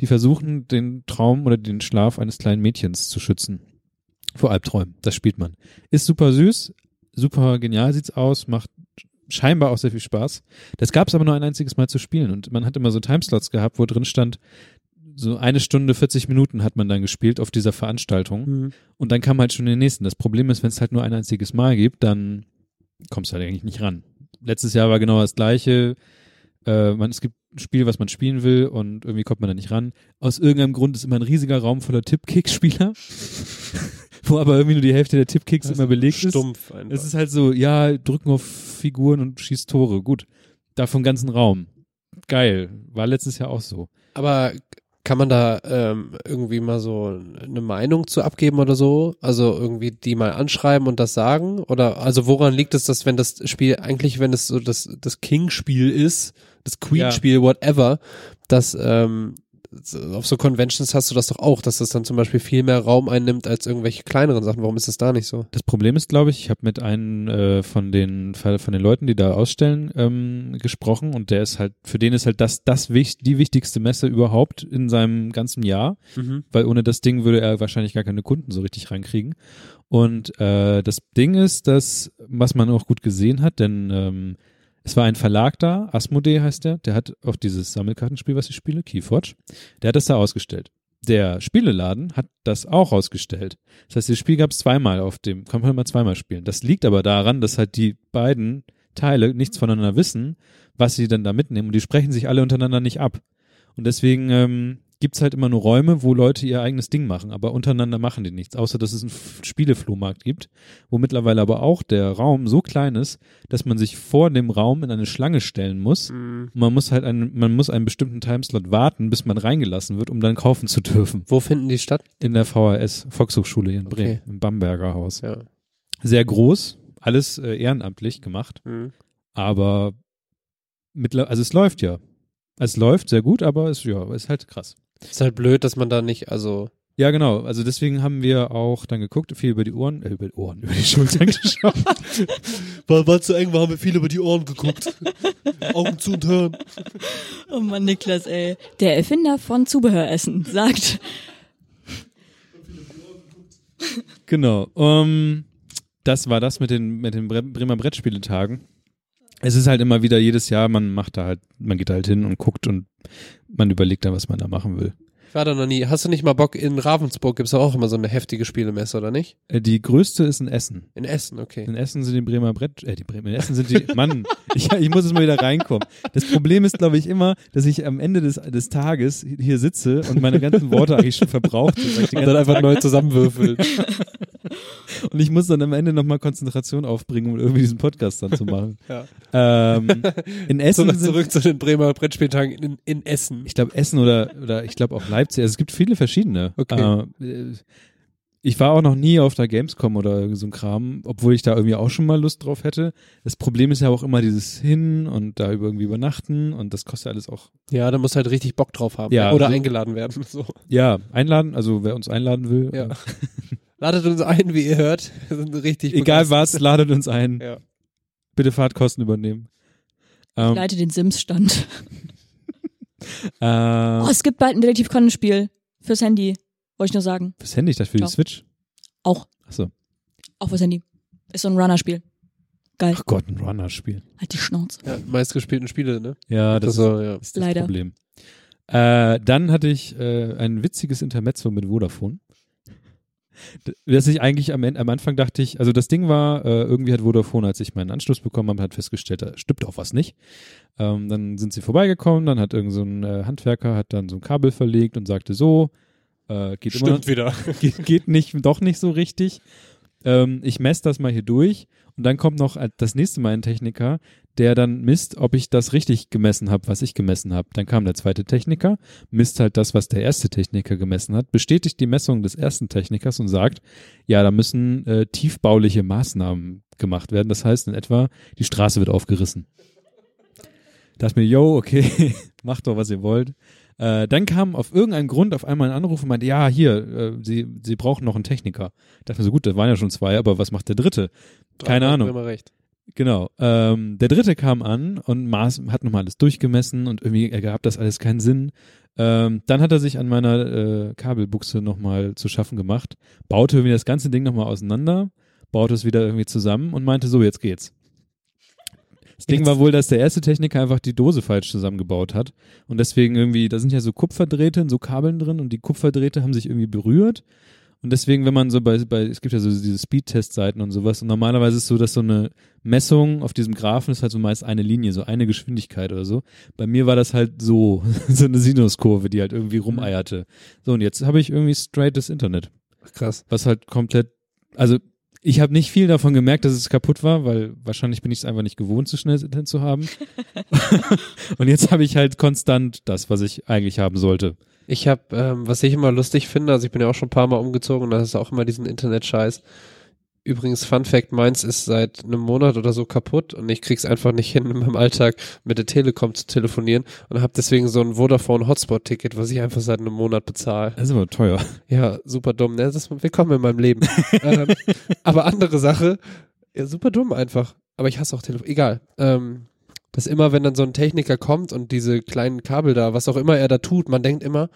die versuchen, den Traum oder den Schlaf eines kleinen Mädchens zu schützen. Vor Albträumen. Das spielt man. Ist super süß, super genial sieht's aus, macht scheinbar auch sehr viel Spaß. Das gab es aber nur ein einziges Mal zu spielen und man hat immer so Timeslots gehabt, wo drin stand, so eine Stunde, 40 Minuten hat man dann gespielt auf dieser Veranstaltung. Und dann kam halt schon den nächsten. Das Problem ist, wenn es halt nur ein einziges Mal gibt, dann kommst du halt eigentlich nicht ran. Letztes Jahr war genau das gleiche. Äh, man, es gibt ein Spiel, was man spielen will und irgendwie kommt man da nicht ran. Aus irgendeinem Grund ist immer ein riesiger Raum voller Tippkick-Spieler, wo aber irgendwie nur die Hälfte der Tippkicks immer belegt ist. Stumpf einfach. Es ist halt so, ja, drücken auf Figuren und schießt Tore. Gut. Da vom ganzen Raum. geil. War letztes Jahr auch so. Aber kann man da ähm, irgendwie mal so eine Meinung zu abgeben oder so? Also irgendwie die mal anschreiben und das sagen? Oder also woran liegt es, dass wenn das Spiel eigentlich, wenn es so das, das King-Spiel ist, das Queen-Spiel, whatever, dass ähm, auf so Conventions hast du das doch auch, dass das dann zum Beispiel viel mehr Raum einnimmt als irgendwelche kleineren Sachen. Warum ist das da nicht so? Das Problem ist, glaube ich, ich habe mit einem äh, von den von den Leuten, die da ausstellen, ähm, gesprochen und der ist halt, für den ist halt das das die wichtigste Messe überhaupt in seinem ganzen Jahr, weil ohne das Ding würde er wahrscheinlich gar keine Kunden so richtig reinkriegen. Und äh, das Ding ist, dass was man auch gut gesehen hat, denn ähm, es war ein Verlag da, Asmodee heißt der, der hat auch dieses Sammelkartenspiel, was ich spiele, Keyforge, der hat das da ausgestellt. Der Spieleladen hat das auch ausgestellt. Das heißt, das Spiel gab es zweimal auf dem, kann man mal zweimal spielen. Das liegt aber daran, dass halt die beiden Teile nichts voneinander wissen, was sie dann da mitnehmen und die sprechen sich alle untereinander nicht ab. Und deswegen ähm, gibt's halt immer nur Räume, wo Leute ihr eigenes Ding machen, aber untereinander machen die nichts, außer dass es einen Spieleflohmarkt gibt, wo mittlerweile aber auch der Raum so klein ist, dass man sich vor dem Raum in eine Schlange stellen muss. Und man muss halt einen, man muss einen bestimmten Timeslot warten, bis man reingelassen wird, um dann kaufen zu dürfen. Wo finden die statt? In der VHS, Volkshochschule hier in Bremen, Okay. im Bamberger Haus. Ja. Sehr groß, alles äh, ehrenamtlich gemacht, Mhm. aber mittler also es läuft ja. Es läuft sehr gut, aber es ja, ist halt krass. Ist halt blöd, dass man da nicht, also Ja, genau. Also deswegen haben wir auch dann geguckt, viel über die Ohren, äh, über die Ohren, über die Schultern geschaut. war, war zu eng, wir haben viel über die Ohren geguckt. Augen zu und hören. Oh Mann, Niklas, ey. Der Erfinder von Zubehöressen sagt, Genau. Um, das war das mit den, mit den Bre Bremer Brettspieletagen. Es ist halt immer wieder jedes Jahr, man macht da halt, man geht halt hin und guckt und man überlegt dann, was man da machen will. Ich war da noch nie. Hast du nicht mal Bock, in Ravensburg gibt's doch auch immer so eine heftige Spielemesse, oder nicht? Äh, Die größte ist in Essen. In Essen, okay. In Essen sind die Bremer Brett, äh, die Bremer, in Essen sind die, Mann, ich, ich muss jetzt mal wieder reinkommen. Das Problem ist, glaube ich, immer, dass ich am Ende des, des Tages hier sitze und meine ganzen Worte eigentlich schon verbraucht sind. Und dann einfach neu zusammenwürfeln. Und ich muss dann am Ende nochmal Konzentration aufbringen, um irgendwie diesen Podcast dann zu machen. Ja. Ähm, in Essen Zurück, sind, zurück zu den Bremer Brettspieltagen in, in Essen. ich glaube Essen oder, oder ich glaube auch Leipzig. Also es gibt viele verschiedene. Okay. Äh, ich war auch noch nie auf der Gamescom oder so ein Kram, obwohl ich da irgendwie auch schon mal Lust drauf hätte. Das Problem ist ja auch immer dieses Hin und da irgendwie übernachten und das kostet alles auch. Ja, da musst du halt richtig Bock drauf haben. Ja, Oder so- eingeladen werden. So. Ja, einladen, also wer uns einladen will. Ja. äh, Ladet uns ein, wie ihr hört. Wir sind richtig egal begeistert. was, ladet uns ein. Ja. Bitte Fahrtkosten übernehmen. ich Ähm, leite den Sims-Stand. Äh, Oh, es gibt bald ein Detektiv-Conan-Spiel fürs Handy. Wollte ich nur sagen. fürs Handy, ich dachte für die Ciao. Switch. Auch. Achso. Auch fürs Handy. Ist so ein Runner-Spiel. Geil. Ach Gott, ein Runner-Spiel. Halt die Schnauze. Ja, meistgespielten Spiele, ne? Ja, das also, ja. ist das Leider. Problem. Äh, dann hatte ich äh, ein witziges Intermezzo mit Vodafone. Dass ich eigentlich am, Ende, am Anfang dachte ich, also das Ding war, äh, irgendwie hat Vodafone, als ich meinen Anschluss bekommen habe, hat festgestellt, da stimmt auch was nicht. Ähm, dann sind sie vorbeigekommen, dann hat irgend so ein äh, Handwerker hat dann so ein Kabel verlegt und sagte so, äh, geht immer noch, wieder. geht, geht nicht, doch nicht so richtig. Ähm, ich messe das mal hier durch und dann kommt noch äh, das nächste Mal ein Techniker, der dann misst, ob ich das richtig gemessen habe, was ich gemessen habe. Dann kam der zweite Techniker, misst halt das, was der erste Techniker gemessen hat, bestätigt die Messung des ersten Technikers und sagt, ja, da müssen äh, tiefbauliche Maßnahmen gemacht werden. Das heißt in etwa, die Straße wird aufgerissen. Dachte mir, yo, okay, macht doch, was ihr wollt. Äh, dann kam auf irgendeinen Grund auf einmal ein Anruf und meinte, ja, hier, äh, sie, sie brauchen noch einen Techniker. Dachte mir so, gut, das waren ja schon zwei, aber was macht der dritte? Keine Ahnung. Immer recht. Genau. Ähm, der dritte kam an und Maß, hat nochmal alles durchgemessen und irgendwie ergab das alles keinen Sinn. Ähm, dann hat er sich an meiner äh, Kabelbuchse nochmal zu schaffen gemacht, baute irgendwie das ganze Ding nochmal auseinander, baute es wieder irgendwie zusammen und meinte, so, jetzt geht's. Das Ding war wohl, dass der erste Techniker einfach die Dose falsch zusammengebaut hat und deswegen irgendwie, da sind ja so Kupferdrähte in so Kabeln drin und die Kupferdrähte haben sich irgendwie berührt und deswegen, wenn man so bei, bei es gibt ja so diese Speedtest-Seiten und sowas und normalerweise ist es so, dass so eine Messung auf diesem Graphen ist halt so meist eine Linie, so eine Geschwindigkeit oder so. Bei mir war das halt so, so eine Sinuskurve, die halt irgendwie rumeierte. So und jetzt habe ich irgendwie straight das Internet, krass. was halt komplett, also Ich habe nicht viel davon gemerkt, dass es kaputt war, weil wahrscheinlich bin ich es einfach nicht gewohnt, so schnell Internet zu haben. und jetzt habe ich halt konstant das, was ich eigentlich haben sollte. Ich habe, ähm, was ich immer lustig finde, also ich bin ja auch schon ein paar Mal umgezogen und da ist auch immer diesen Internet-Scheiß. Übrigens, Fun Fact, meins ist seit einem Monat oder so kaputt und ich krieg's einfach nicht hin, in meinem Alltag mit der Telekom zu telefonieren und habe deswegen so ein Vodafone Hotspot-Ticket, was ich einfach seit einem Monat bezahle. Das ist aber teuer. Ja, super dumm. Ne? Das ist willkommen in meinem Leben. ähm, aber andere Sache, ja, super dumm einfach. Aber ich hasse auch Telefon. Egal. Ähm, dass immer, wenn dann so ein Techniker kommt und diese kleinen Kabel da, was auch immer er da tut, man denkt immer,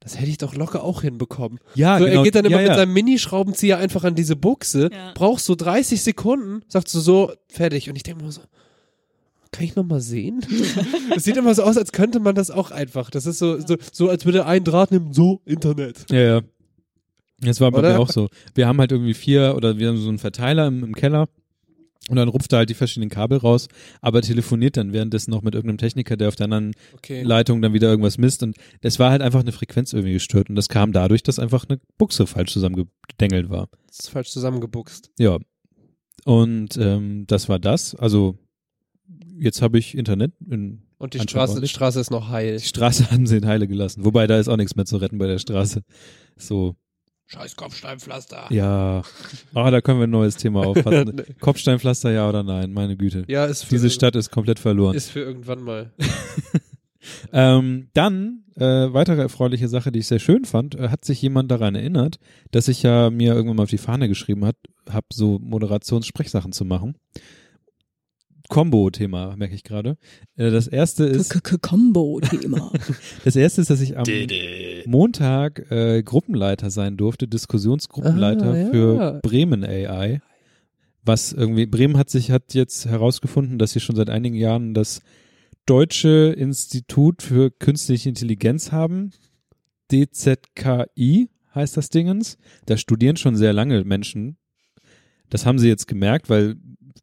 das hätte ich doch locker auch hinbekommen. Ja, so, genau. Er geht dann immer ja, mit ja. seinem Minischraubenzieher einfach an diese Buchse, Ja. brauchst so 30 Sekunden, sagst du so, fertig. Und ich denke mir so, kann ich noch mal sehen? Es sieht immer so aus, als könnte man das auch einfach. Das ist so, so, so als würde ein Draht nehmen, so Internet. Ja, ja. Das war bei Oder? mir auch so. Wir haben halt irgendwie vier oder wir haben so einen Verteiler im, im Keller und dann rupft er halt die verschiedenen Kabel raus, aber telefoniert dann währenddessen noch mit irgendeinem Techniker, der auf der anderen Okay. Leitung dann wieder irgendwas misst und das war halt einfach eine Frequenz irgendwie gestört und das kam dadurch, dass einfach eine Buchse falsch zusammengedengelt war. Das ist falsch zusammengebuchst. Ja. Und ähm, das war das. Also jetzt habe ich Internet in Und die Straße, ordentlich. Straße ist noch heil. die Straße haben sie in Heile gelassen. Wobei da ist auch nichts mehr zu retten bei der Straße. So, Scheiß Kopfsteinpflaster. ja. Ah, da können wir ein neues Thema auffassen. Kopfsteinpflaster, ja oder nein? Meine Güte. Ja, ist für, Diese Stadt ist komplett verloren. ist für irgendwann mal. Ähm, dann, äh, weitere erfreuliche Sache, die ich sehr schön fand, äh, hat sich jemand daran erinnert, dass ich ja mir irgendwann mal auf die Fahne geschrieben hat, habe so Moderationssprechsachen zu machen. Combo-Thema, merke ich gerade. Äh, das erste ist, Combo-Thema. das erste ist, dass ich am Montag äh, Gruppenleiter sein durfte, Diskussionsgruppenleiter Ah, ja. für Bremen AI. Was irgendwie, Bremen hat sich, hat jetzt herausgefunden, dass sie schon seit einigen Jahren das Deutsche Institut für Künstliche Intelligenz haben. DZKI heißt das Dingens. Da studieren schon sehr lange Menschen. Das haben sie jetzt gemerkt, weil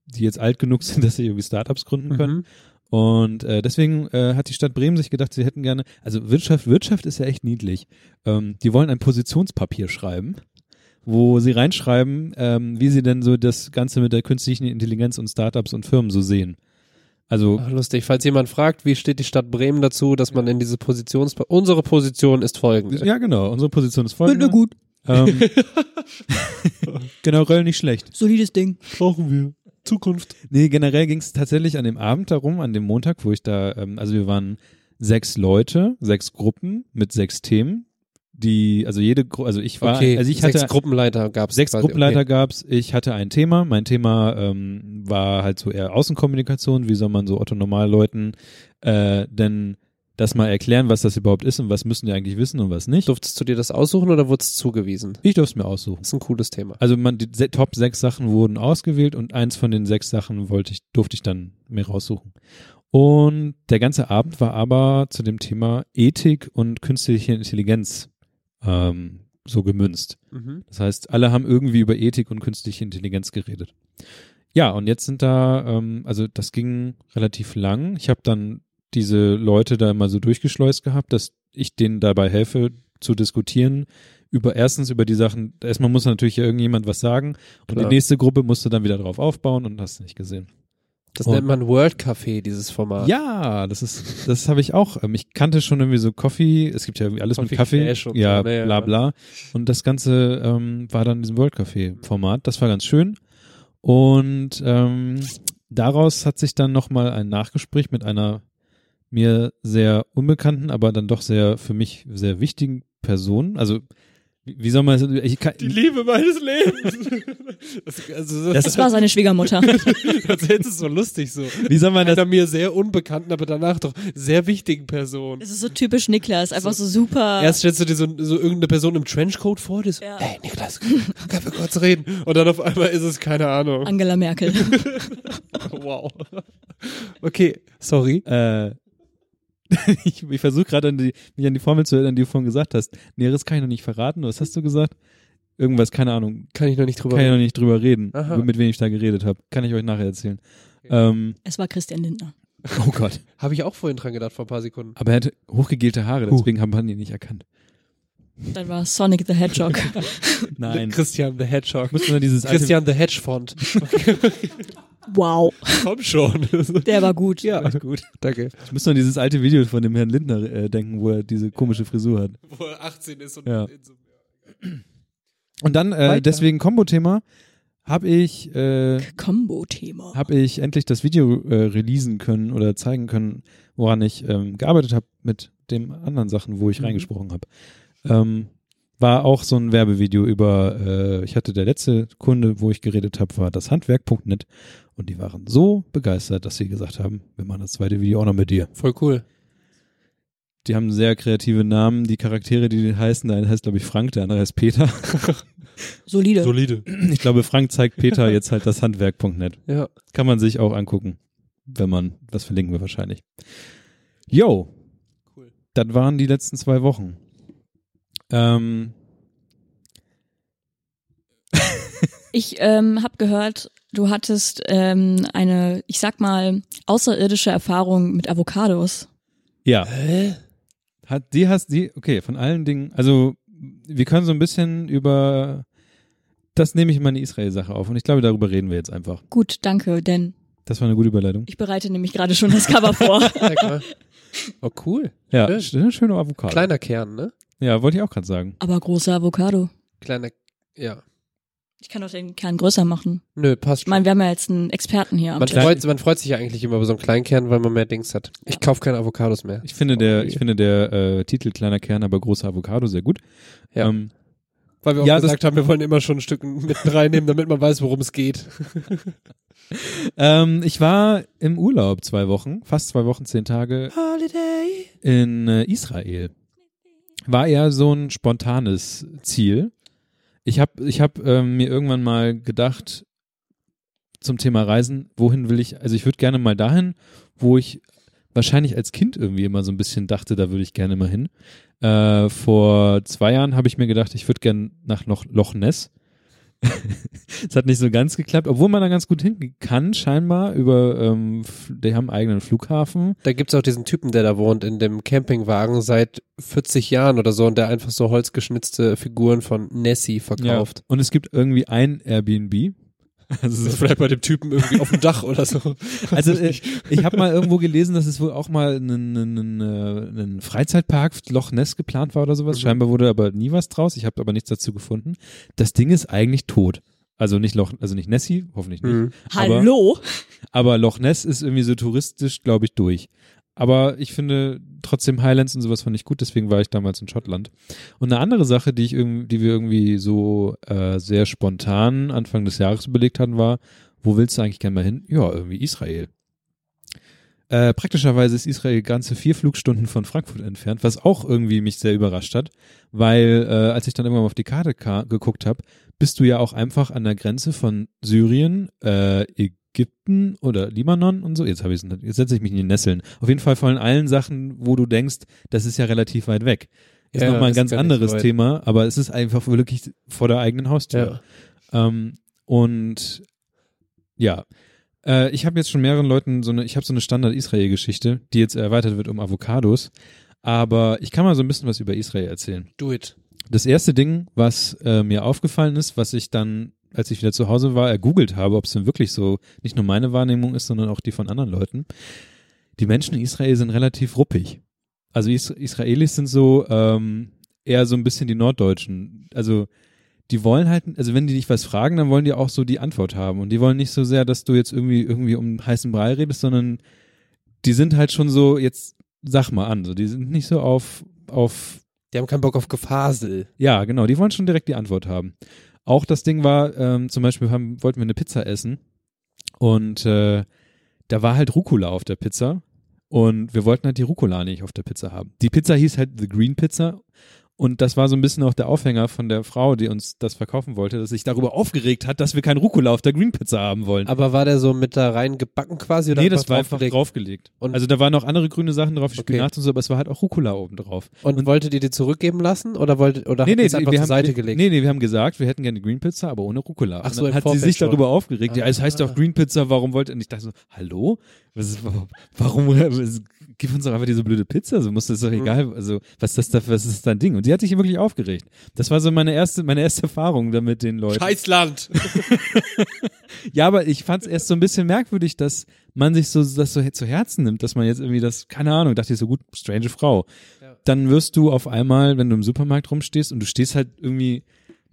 die jetzt alt genug sind, dass sie irgendwie Startups gründen können. Mhm. Und äh, deswegen äh, hat die Stadt Bremen sich gedacht, sie hätten gerne, also Wirtschaft, Wirtschaft ist ja echt niedlich. Ähm, die wollen ein Positionspapier schreiben, wo sie reinschreiben, ähm, wie sie denn so das Ganze mit der künstlichen Intelligenz und Startups und Firmen so sehen. Also Ach, lustig. Falls jemand fragt, wie steht die Stadt Bremen dazu, dass man in diese Positions... Unsere Position ist folgende. ja genau, unsere Position ist folgende. gut. Ähm, generell nicht schlecht. Solides Ding. Brauchen wir. Zukunft. Nee, generell ging es tatsächlich an dem Abend darum, an dem Montag, wo ich da, ähm, also wir waren sechs Leute, sechs Gruppen mit sechs Themen, die, also jede, Gru also ich war, okay, also ich sechs hatte Gruppenleiter gab es. sechs Gruppenleiter gab's, ich hatte ein Thema, mein Thema ähm, war halt so eher Außenkommunikation, wie soll man so Otto Normalleuten äh, denn das mal erklären, was das überhaupt ist und was müssen die eigentlich wissen und was nicht. Durftest du dir das aussuchen oder wurde es zugewiesen? Ich durfte es mir aussuchen. Das ist ein cooles Thema. Also man, die Top sechs Sachen wurden ausgewählt und eins von den sechs Sachen wollte ich, durfte ich dann mir raussuchen. Und der ganze Abend war aber zu dem Thema Ethik und künstliche Intelligenz ähm, so gemünzt. Mhm. Das heißt, alle haben irgendwie über Ethik und künstliche Intelligenz geredet. Ja, und jetzt sind da, ähm, also das ging relativ lang. Ich habe dann diese Leute da immer so durchgeschleust gehabt, dass ich denen dabei helfe zu diskutieren über erstens über die Sachen, erstmal muss natürlich irgendjemand was sagen und Klar. die nächste Gruppe musste dann wieder drauf aufbauen und hast nicht gesehen. Das Und- nennt man World Café, dieses Format. Ja, das ist, das habe ich auch. Ähm, Ich kannte schon irgendwie so Coffee, es gibt ja irgendwie alles Coffee mit Kaffee. Ja, so, ne, bla bla. Und das Ganze ähm, war dann in diesem World Café Format. Das war ganz schön. Und ähm, daraus hat sich dann nochmal ein Nachgespräch mit einer mir sehr unbekannten, aber dann doch sehr für mich sehr wichtigen Person. Also wie, soll man es? Ich kann, Liebe meines Lebens. das, also, das, Das war seine Schwiegermutter. das ist so lustig so. wie soll man das? Einer mir sehr unbekannten, aber danach doch sehr wichtigen Person. Das ist so typisch Niklas, einfach so, super. Erst stellst du dir so, so irgendeine Person im Trenchcoat vor, die so, Ja. hey Niklas, können wir kurz reden? Und dann auf einmal ist es keine Ahnung. Angela Merkel. Wow. Okay, sorry. Äh, ich ich versuche gerade an die, mich an die Formel zu erinnern, die du vorhin gesagt hast. Näheres kann ich noch nicht verraten. Was hast du gesagt? Irgendwas, keine Ahnung. Kann ich noch nicht drüber Kann ich noch reden. nicht drüber reden, Aha. mit wem ich da geredet habe. Kann ich euch nachher erzählen. Ähm, Es war Christian Lindner. oh Gott. Habe ich auch vorhin dran gedacht, vor ein paar Sekunden. Aber er hatte hochgegelte Haare, deswegen haben wir ihn nicht erkannt. Dann war Sonic the Hedgehog. Nein. Christian the Hedgehog. Muss man dieses Christian the Hedgefont. wow, Komm schon. der war gut. ja, gut. Danke. ich muss nur an dieses alte Video von dem Herrn Lindner äh, denken, wo er diese komische Frisur hat. Wo er 18 ist und Ja. in so Und dann, äh, Weiter. deswegen Kombo-Thema, habe ich, äh, Combo-Thema. habe ich endlich das Video äh, releasen können oder zeigen können, woran ich ähm, gearbeitet habe mit den anderen Sachen, wo ich Mhm. reingesprochen habe. Ähm, war auch so ein Werbevideo über, äh, ich hatte der letzte Kunde, wo ich geredet habe, war das Handwerk.net und die waren so begeistert, dass sie gesagt haben, wir machen das zweite Video auch noch mit dir. Voll cool. Die haben sehr kreative Namen, die Charaktere, die heißen, der eine heißt glaube ich Frank, der andere heißt Peter. Solide. Solide. Ich glaube, Frank zeigt Peter jetzt halt das Handwerk.net. Ja. Kann man sich auch angucken, wenn man, das verlinken wir wahrscheinlich. Yo. Cool. Das waren die letzten zwei Wochen. Ähm, Ich ähm, habe gehört, du hattest ähm, eine, ich sag mal, außerirdische Erfahrung mit Avocados. ja. Hä? Hat, die hast, die, okay, von allen Dingen, also, wir können so ein bisschen über, das nehme ich in meine Israel-Sache auf und ich glaube, darüber reden wir jetzt einfach. Gut, danke, denn Das war eine gute Überleitung. ich bereite nämlich gerade schon das Cover vor. Oh, cool. Ja, schön. schöne Avocado. Kleiner Kern, ne? Ja, wollte ich auch gerade sagen. Aber großer Avocado. Kleiner, ja. Ich kann doch den Kern größer machen. Nö, passt Ich schon. meine, wir haben ja jetzt einen Experten hier am Man Tisch. freut, man freut sich ja eigentlich immer über so einen kleinen Kern, weil man mehr Dings hat. Ich kauf keine Avocados mehr. Ich finde der, ich finde der äh, Titel kleiner Kern, aber großer Avocado sehr gut. Ja. Ähm, Weil wir auch Ja, das- gesagt haben, wir wollen immer schon ein Stück mit reinnehmen, damit man weiß, worum es geht. ähm, ich war im Urlaub zwei Wochen, fast zwei Wochen, zehn Tage Holiday. in äh, Israel. War eher so ein spontanes Ziel. Ich habe ich hab, ähm, mir irgendwann mal gedacht zum Thema Reisen, wohin will ich, also ich würde gerne mal dahin, wo ich wahrscheinlich als Kind irgendwie immer so ein bisschen dachte, da würde ich gerne mal hin. Äh, vor zwei Jahren habe ich mir gedacht, ich würde gerne nach Loch, Loch Ness. Es hat nicht so ganz geklappt, obwohl man da ganz gut hin kann, scheinbar, über, ähm, die haben einen eigenen Flughafen. Da gibt's auch diesen Typen, der da wohnt, in dem Campingwagen seit 40 Jahren oder so und der einfach so holzgeschnitzte Figuren von Nessie verkauft. Und es gibt irgendwie ein Airbnb. Also, Das ist vielleicht bei dem Typen irgendwie auf dem Dach oder so. also äh, ich habe mal irgendwo gelesen, dass es wohl auch mal ein, äh, ein Freizeitpark Loch Ness geplant war oder sowas. Mhm. Scheinbar wurde aber nie was draus. Ich habe aber nichts dazu gefunden. Das Ding ist eigentlich tot. Also nicht Loch, also nicht Nessie, hoffentlich nicht. Mhm. Aber- Hallo? Aber Loch Ness ist irgendwie so touristisch, glaube ich, durch. Aber ich finde trotzdem Highlands und sowas fand ich gut, deswegen war ich damals in Schottland. Und eine andere Sache, die ich irgendwie, die wir irgendwie so äh, sehr spontan Anfang des Jahres überlegt hatten, war, wo willst du eigentlich gerne mal hin? Ja, irgendwie Israel. Äh, praktischerweise ist Israel ganze vier Flugstunden von Frankfurt entfernt, was auch irgendwie mich sehr überrascht hat, weil äh, als ich dann irgendwann mal auf die Karte ka geguckt habe, bist du ja auch einfach an der Grenze von Syrien, äh, Ägypten oder Libanon und so. Jetzt habe ich jetzt setze ich mich in die Nesseln. Auf jeden Fall von allen Sachen, wo du denkst, das ist ja relativ weit weg. Ist Ja, nochmal ein ganz so anderes. Thema, aber es ist einfach wirklich vor der eigenen Haustür. Ähm, und ja, äh, ich habe jetzt schon mehreren Leuten so eine, ich habe so eine Standard-Israel-Geschichte, die jetzt erweitert wird um Avocados. Aber ich kann mal so ein bisschen was über Israel erzählen. Do it. Das erste Ding, was äh, mir aufgefallen ist, was ich dann, als ich wieder zu Hause war, ergoogelt habe, ob es denn wirklich so nicht nur meine Wahrnehmung ist, sondern auch die von anderen Leuten. Die Menschen in Israel sind relativ ruppig. Also Is Israelis sind so ähm, eher so ein bisschen die Norddeutschen. Also die wollen halt, also wenn die dich was fragen, dann wollen die auch so die Antwort haben. Und die wollen nicht so sehr, dass du jetzt irgendwie irgendwie um heißen Brei redest, sondern die sind halt schon so, jetzt sag mal an. So, die sind nicht so auf, auf Die haben keinen Bock auf Gefasel. ja, genau, die wollen schon direkt die Antwort haben. Auch das Ding war, ähm, zum Beispiel haben, wollten wir eine Pizza essen und äh, da war halt Rucola auf der Pizza und wir wollten halt die Rucola nicht auf der Pizza haben. Die Pizza hieß halt The Green Pizza und das war so ein bisschen auch der Aufhänger von der Frau, die uns das verkaufen wollte, dass sich darüber aufgeregt hat, dass wir kein Rucola auf der Green Pizza haben wollen. Aber war der so mit da rein gebacken quasi? Oder nee, das war einfach draufgelegt? Und- also da waren noch andere grüne Sachen drauf, Okay. Spinat und so, aber es war halt auch Rucola oben drauf. Und, wolltet ihr die zurückgeben lassen? Oder wolltet, oder Nee, nee, einfach wir zur haben, Seite gelegt? nee, nee, wir haben gesagt, wir hätten gerne Green Pizza, aber ohne Rucola. Ach Und so, dann im hat sie Vorfeld sich schon. darüber aufgeregt. Ja, es heißt Ah. doch Green Pizza, warum wollt ihr? Und ich dachte so, hallo? Was ist, warum, was, gib uns doch einfach diese blöde Pizza, so muss das doch egal, also was ist das da, was ist dein Ding? Und die hat sich wirklich aufgeregt. Das war so meine erste, meine erste Erfahrung da mit den Leuten. Scheißland. Ja, aber ich fand es erst so ein bisschen merkwürdig, dass man sich so das so zu Herzen nimmt, dass man jetzt irgendwie das, keine Ahnung, dachte ich so gut, strange Frau. Ja. Dann wirst du auf einmal, wenn du im Supermarkt rumstehst und du stehst halt irgendwie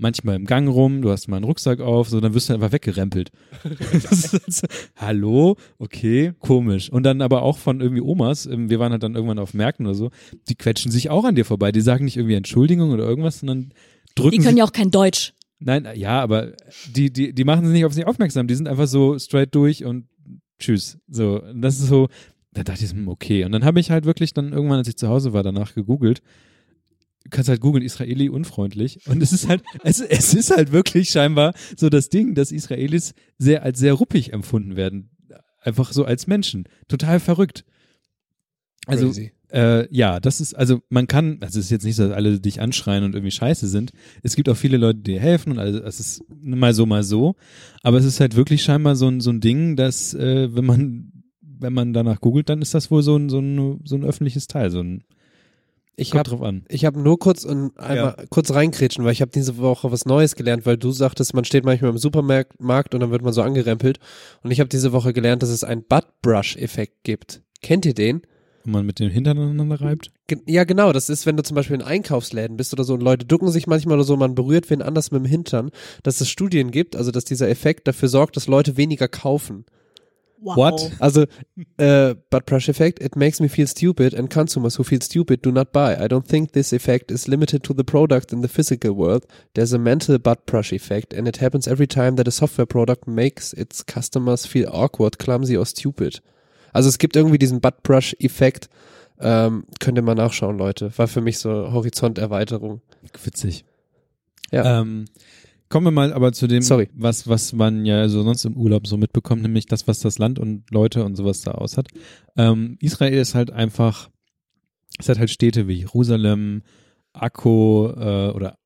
manchmal im Gang rum, du hast mal einen Rucksack auf, so, dann wirst du einfach weggerempelt. Hallo, okay, komisch. Und dann aber auch von irgendwie Omas, ähm, wir waren halt dann irgendwann auf Märkten oder so, die quetschen sich auch an dir vorbei. Die sagen nicht irgendwie Entschuldigung oder irgendwas, sondern drücken Die können ja auch kein Deutsch. Nein, ja, aber die, die, die machen sich nicht auf sich aufmerksam. Die sind einfach so straight durch und tschüss. So, das ist so, da dachte ich, hm, okay. Und dann habe ich halt wirklich dann irgendwann, als ich zu Hause war, danach gegoogelt. Du kannst halt googeln, Israeli unfreundlich. Und es ist halt, es, es ist halt wirklich scheinbar so das Ding, dass Israelis sehr, als sehr ruppig empfunden werden. Einfach so als Menschen. Total verrückt. Also, äh, ja, das ist, also man kann, also es ist jetzt nicht so, dass alle dich anschreien und irgendwie scheiße sind. Es gibt auch viele Leute, die dir helfen und also es ist mal so, mal so. Aber es ist halt wirklich scheinbar so ein, so ein Ding, dass, äh, wenn man, wenn man danach googelt, dann ist das wohl so ein, so ein, so ein öffentliches Teil, so ein, Ich kommt hab, drauf an. ich habe nur kurz und einmal kurz reinkrätschen, weil ich habe diese Woche was Neues gelernt, weil du sagtest, man steht manchmal im Supermarkt Markt und dann wird man so angerempelt. Und ich habe diese Woche gelernt, dass es einen Butt-Brush-Effekt gibt. Kennt ihr den? Wenn man mit den Hintern aneinander reibt. Ja, genau. Das ist, wenn du zum Beispiel in Einkaufsläden bist oder so und Leute ducken sich manchmal oder so, man berührt wen anders mit dem Hintern, dass es Studien gibt, also dass dieser Effekt dafür sorgt, dass Leute weniger kaufen. Wow. What? Also, äh, butt brush effect, it makes me feel stupid and consumers who feel stupid do not buy. I don't think this effect is limited to the product in the physical world. There's a mental butt brush effect and it happens every time that a software product makes its customers feel awkward, clumsy or stupid. Also es gibt irgendwie diesen butt brush Effekt, ähm, könnt ihr mal nachschauen, Leute. War für mich so Horizonterweiterung. Witzig. Ja. Ähm, kommen wir mal aber zu dem, Sorry. was, was man ja so sonst im Urlaub so mitbekommt, nämlich das, was das Land und Leute und sowas da aus hat. Ähm, Israel ist halt einfach, es hat halt Städte wie Jerusalem, Akko äh, oder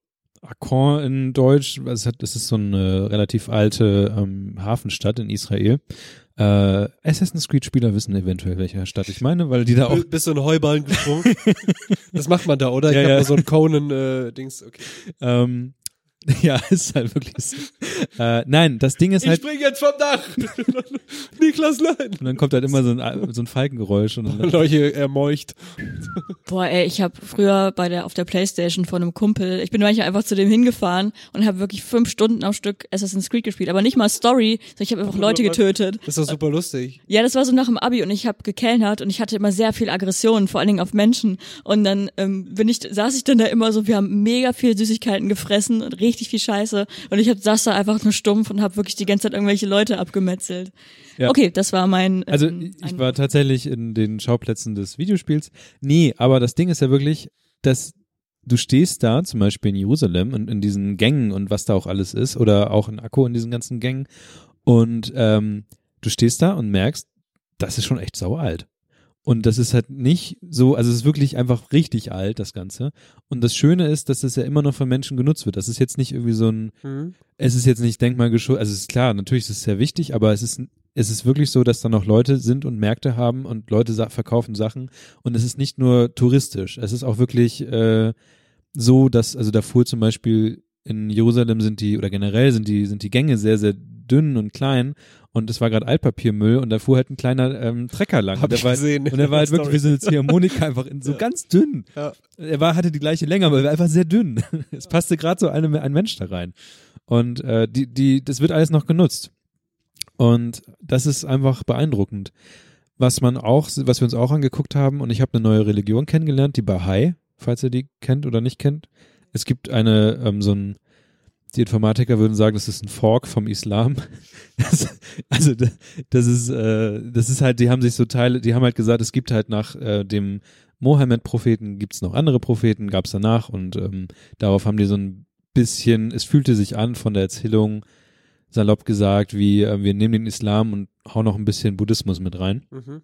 Akkon in Deutsch. Es, hat, es ist so eine relativ alte ähm, Hafenstadt in Israel. Äh, Assassin's Creed-Spieler wissen eventuell, welche Stadt ich meine, weil die da auch Bist du in Heuballen gesprungen? das macht man da, oder? Ich Ja, hab ja. so ein Conan-Dings, okay. ähm, ja, ist halt wirklich so. Äh, nein, das Ding ist Ich halt, spring jetzt vom Dach! Niklas, nein! und dann kommt halt immer so ein, so ein Falkengeräusch und dann, Leute ermeucht. Boah, ey, ich habe früher bei der auf der Playstation von einem Kumpel, ich bin manchmal einfach zu dem hingefahren und habe wirklich fünf Stunden am Stück Assassin's Creed gespielt, aber nicht mal Story, sondern ich habe einfach Leute getötet. Das ist doch super lustig. Ja, das war so nach dem Abi und ich habe gekellnert und ich hatte immer sehr viel Aggression, vor allen Dingen auf Menschen. Und dann ähm, bin ich, saß ich dann da immer so, wir haben mega viel Süßigkeiten gefressen und richtig viel Scheiße. Und ich hab, saß da einfach nur stumpf und habe wirklich die ganze Zeit irgendwelche Leute abgemetzelt. Ja. Okay, das war mein. Ähm, Also ich war tatsächlich in den Schauplätzen des Videospiels. Nee, aber das Ding ist ja wirklich, dass du stehst da, zum Beispiel in Jerusalem und in diesen Gängen und was da auch alles ist, oder auch in Akku in diesen ganzen Gängen, und ähm, du stehst da und merkst, das ist schon echt sau alt. Und das ist halt nicht so, also es ist wirklich einfach richtig alt, das Ganze. Und das Schöne ist, dass das ja immer noch von Menschen genutzt wird. Das ist jetzt nicht irgendwie so ein, Hm? es ist jetzt nicht denkmalgeschützt, also es ist klar, natürlich ist es sehr wichtig, aber es ist, es ist wirklich so, dass da noch Leute sind und Märkte haben und Leute sa verkaufen Sachen und es ist nicht nur touristisch, es ist auch wirklich äh, so, dass, also da fuhr zum Beispiel in Jerusalem sind die, oder generell sind die, sind die Gänge sehr, sehr dünn und klein und es war gerade Altpapiermüll und da fuhr halt ein kleiner ähm, Trecker lang. Hab und der ich war, gesehen. Und er war halt Story. wirklich wie so eine Ziehharmonika einfach in so ganz dünn. Ja. Er war, hatte die gleiche Länge, aber er war einfach sehr dünn. Es passte gerade so eine, ein Mensch da rein. Und äh, die, die, das wird alles noch genutzt. Und das ist einfach beeindruckend. Was man auch, was wir uns auch angeguckt haben, und ich habe eine neue Religion kennengelernt, die Bahai, falls ihr die kennt oder nicht kennt. Es gibt eine, ähm, so ein, die Informatiker würden sagen, das ist ein Fork vom Islam. Das, also da- das ist, äh, das ist halt, die haben sich so Teile, die haben halt gesagt, es gibt halt nach äh, dem Mohammed-Propheten gibt's noch andere Propheten, gab's danach und ähm, darauf haben die so ein bisschen, es fühlte sich an von der Erzählung, salopp gesagt, wie äh, wir nehmen den Islam und hauen noch ein bisschen Buddhismus mit rein. Mhm.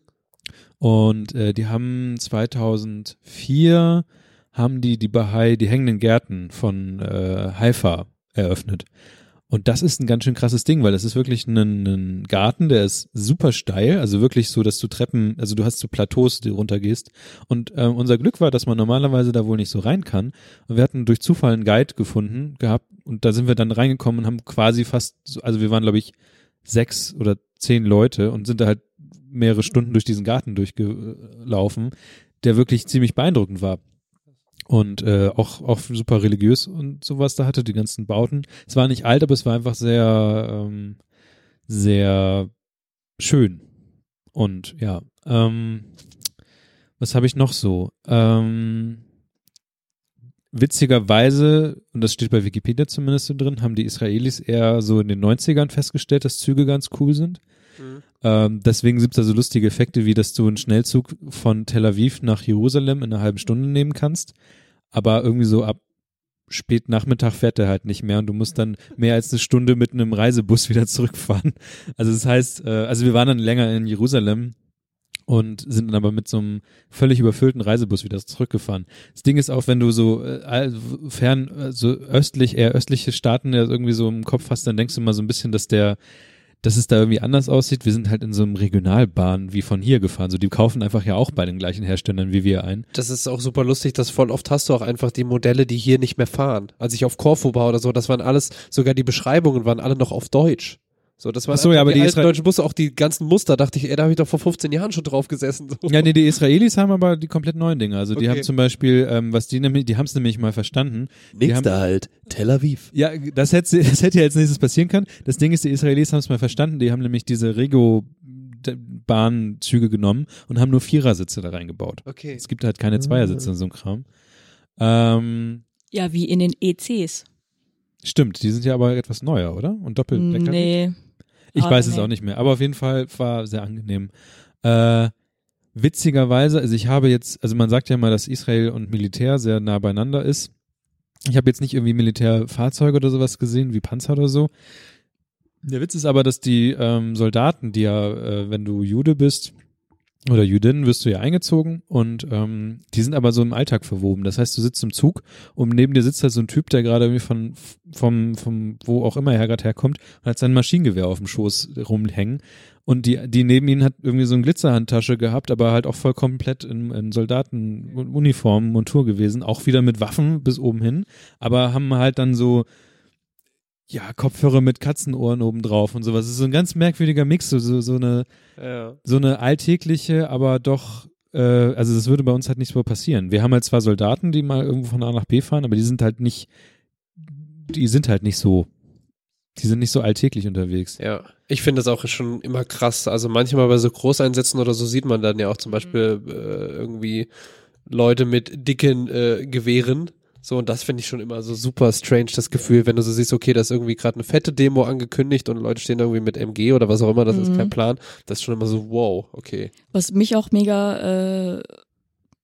Und äh, die haben 2004 haben die die Bahai, die hängenden Gärten von äh, Haifa eröffnet. Und das ist ein ganz schön krasses Ding, weil das ist wirklich ein, ein Garten, der ist super steil, also wirklich so, dass du Treppen, also du hast so Plateaus, die runtergehst. Und ähm, unser Glück war, dass man normalerweise da wohl nicht so rein kann. Und wir hatten durch Zufall einen Guide gefunden gehabt und da sind wir dann reingekommen und haben quasi fast, so, also wir waren glaube ich sechs oder zehn Leute und sind da halt mehrere Stunden durch diesen Garten durchgelaufen, der wirklich ziemlich beeindruckend war und äh, auch auch super religiös und sowas da hatte die ganzen Bauten. Es war nicht alt, aber es war einfach sehr ähm, sehr schön und ja. Ähm, was habe ich noch so? Ähm, witzigerweise, und das steht bei Wikipedia zumindest so drin, haben die Israelis eher so in den 90ern festgestellt, dass Züge ganz cool sind. Ähm, deswegen gibt es da so lustige Effekte, wie dass du einen Schnellzug von Tel Aviv nach Jerusalem in einer halben Stunde nehmen kannst. Aber irgendwie so ab spät fährt er halt nicht mehr und du musst dann mehr als eine Stunde mit einem Reisebus wieder zurückfahren. Also das heißt, äh, also wir waren dann länger in Jerusalem und sind dann aber mit so einem völlig überfüllten Reisebus wieder zurückgefahren. Das Ding ist auch, wenn du so äh, fern, äh, so östlich, eher östliche Staaten irgendwie so im Kopf hast, dann denkst du mal so ein bisschen, dass der dass es da irgendwie anders aussieht. Wir sind halt in so einem Regionalbahn wie von hier gefahren. So, die kaufen einfach ja auch bei den gleichen Herstellern wie wir ein. Das ist auch super lustig, dass voll oft hast du auch einfach die Modelle, die hier nicht mehr fahren. Als ich auf Korfu war oder so, das waren alles, sogar die Beschreibungen waren alle noch auf Deutsch. So, das waren Ach so, ja, aber die, die alten deutschen Busse, auch die ganzen Muster, dachte ich, ey, da habe ich doch vor 15 Jahren schon drauf gesessen. So. Ja, nee, die Israelis haben aber die komplett neuen Dinge. Also die Okay. haben zum Beispiel, ähm, was die nämlich, die haben es nämlich mal verstanden. Die haben, halt, Tel Aviv. ja, das hätte, das hätte ja als nächstes passieren können. Das Ding ist, die Israelis haben es mal verstanden. Die haben nämlich diese Rego-Bahnzüge genommen und haben nur Vierersitze da reingebaut. Okay. Es gibt halt keine Zweiersitze in so einem Kram. Ähm, Ja, wie in den ECs. Stimmt, die sind ja aber etwas neuer, oder? Und Doppeldecker. Nee. Ich Ah, weiß es nee. auch nicht mehr, aber auf jeden Fall war sehr angenehm. Äh, witzigerweise, also ich habe jetzt, also man sagt ja mal, dass Israel und Militär sehr nah beieinander ist. Ich habe jetzt nicht irgendwie Militärfahrzeuge oder sowas gesehen, wie Panzer oder so. Der Witz ist aber, dass die ähm, Soldaten, die ja, äh, wenn du Jude bist oder Jüdin, wirst du ja eingezogen und ähm, die sind aber so im Alltag verwoben. Das heißt, du sitzt im Zug und neben dir sitzt halt so ein Typ, der gerade irgendwie von vom vom wo auch immer er gerade herkommt und hat sein Maschinengewehr auf dem Schoß rumhängen und die die neben ihm hat irgendwie so eine Glitzerhandtasche gehabt, aber halt auch voll komplett in, in Soldatenuniform Montur gewesen, auch wieder mit Waffen bis oben hin, aber haben halt dann so ja, Kopfhörer mit Katzenohren oben drauf und sowas. Es ist so ein ganz merkwürdiger Mix, so, so, so eine Ja. so eine alltägliche, aber doch, äh, also das würde bei uns halt nicht so passieren. Wir haben halt zwar Soldaten, die mal irgendwo von A nach B fahren, aber die sind halt nicht, die sind halt nicht so, die sind nicht so alltäglich unterwegs. Ja, ich finde es auch schon immer krass. Also manchmal bei so Großeinsätzen oder so sieht man dann ja auch zum Beispiel äh, irgendwie Leute mit dicken äh, Gewehren. So, und das finde ich schon immer so super strange, das Gefühl, wenn du so siehst, okay, da ist irgendwie gerade eine fette Demo angekündigt und Leute stehen irgendwie mit MG oder was auch immer, das ist Mhm. kein Plan. Das ist schon immer so, wow, okay. Was mich auch mega, äh,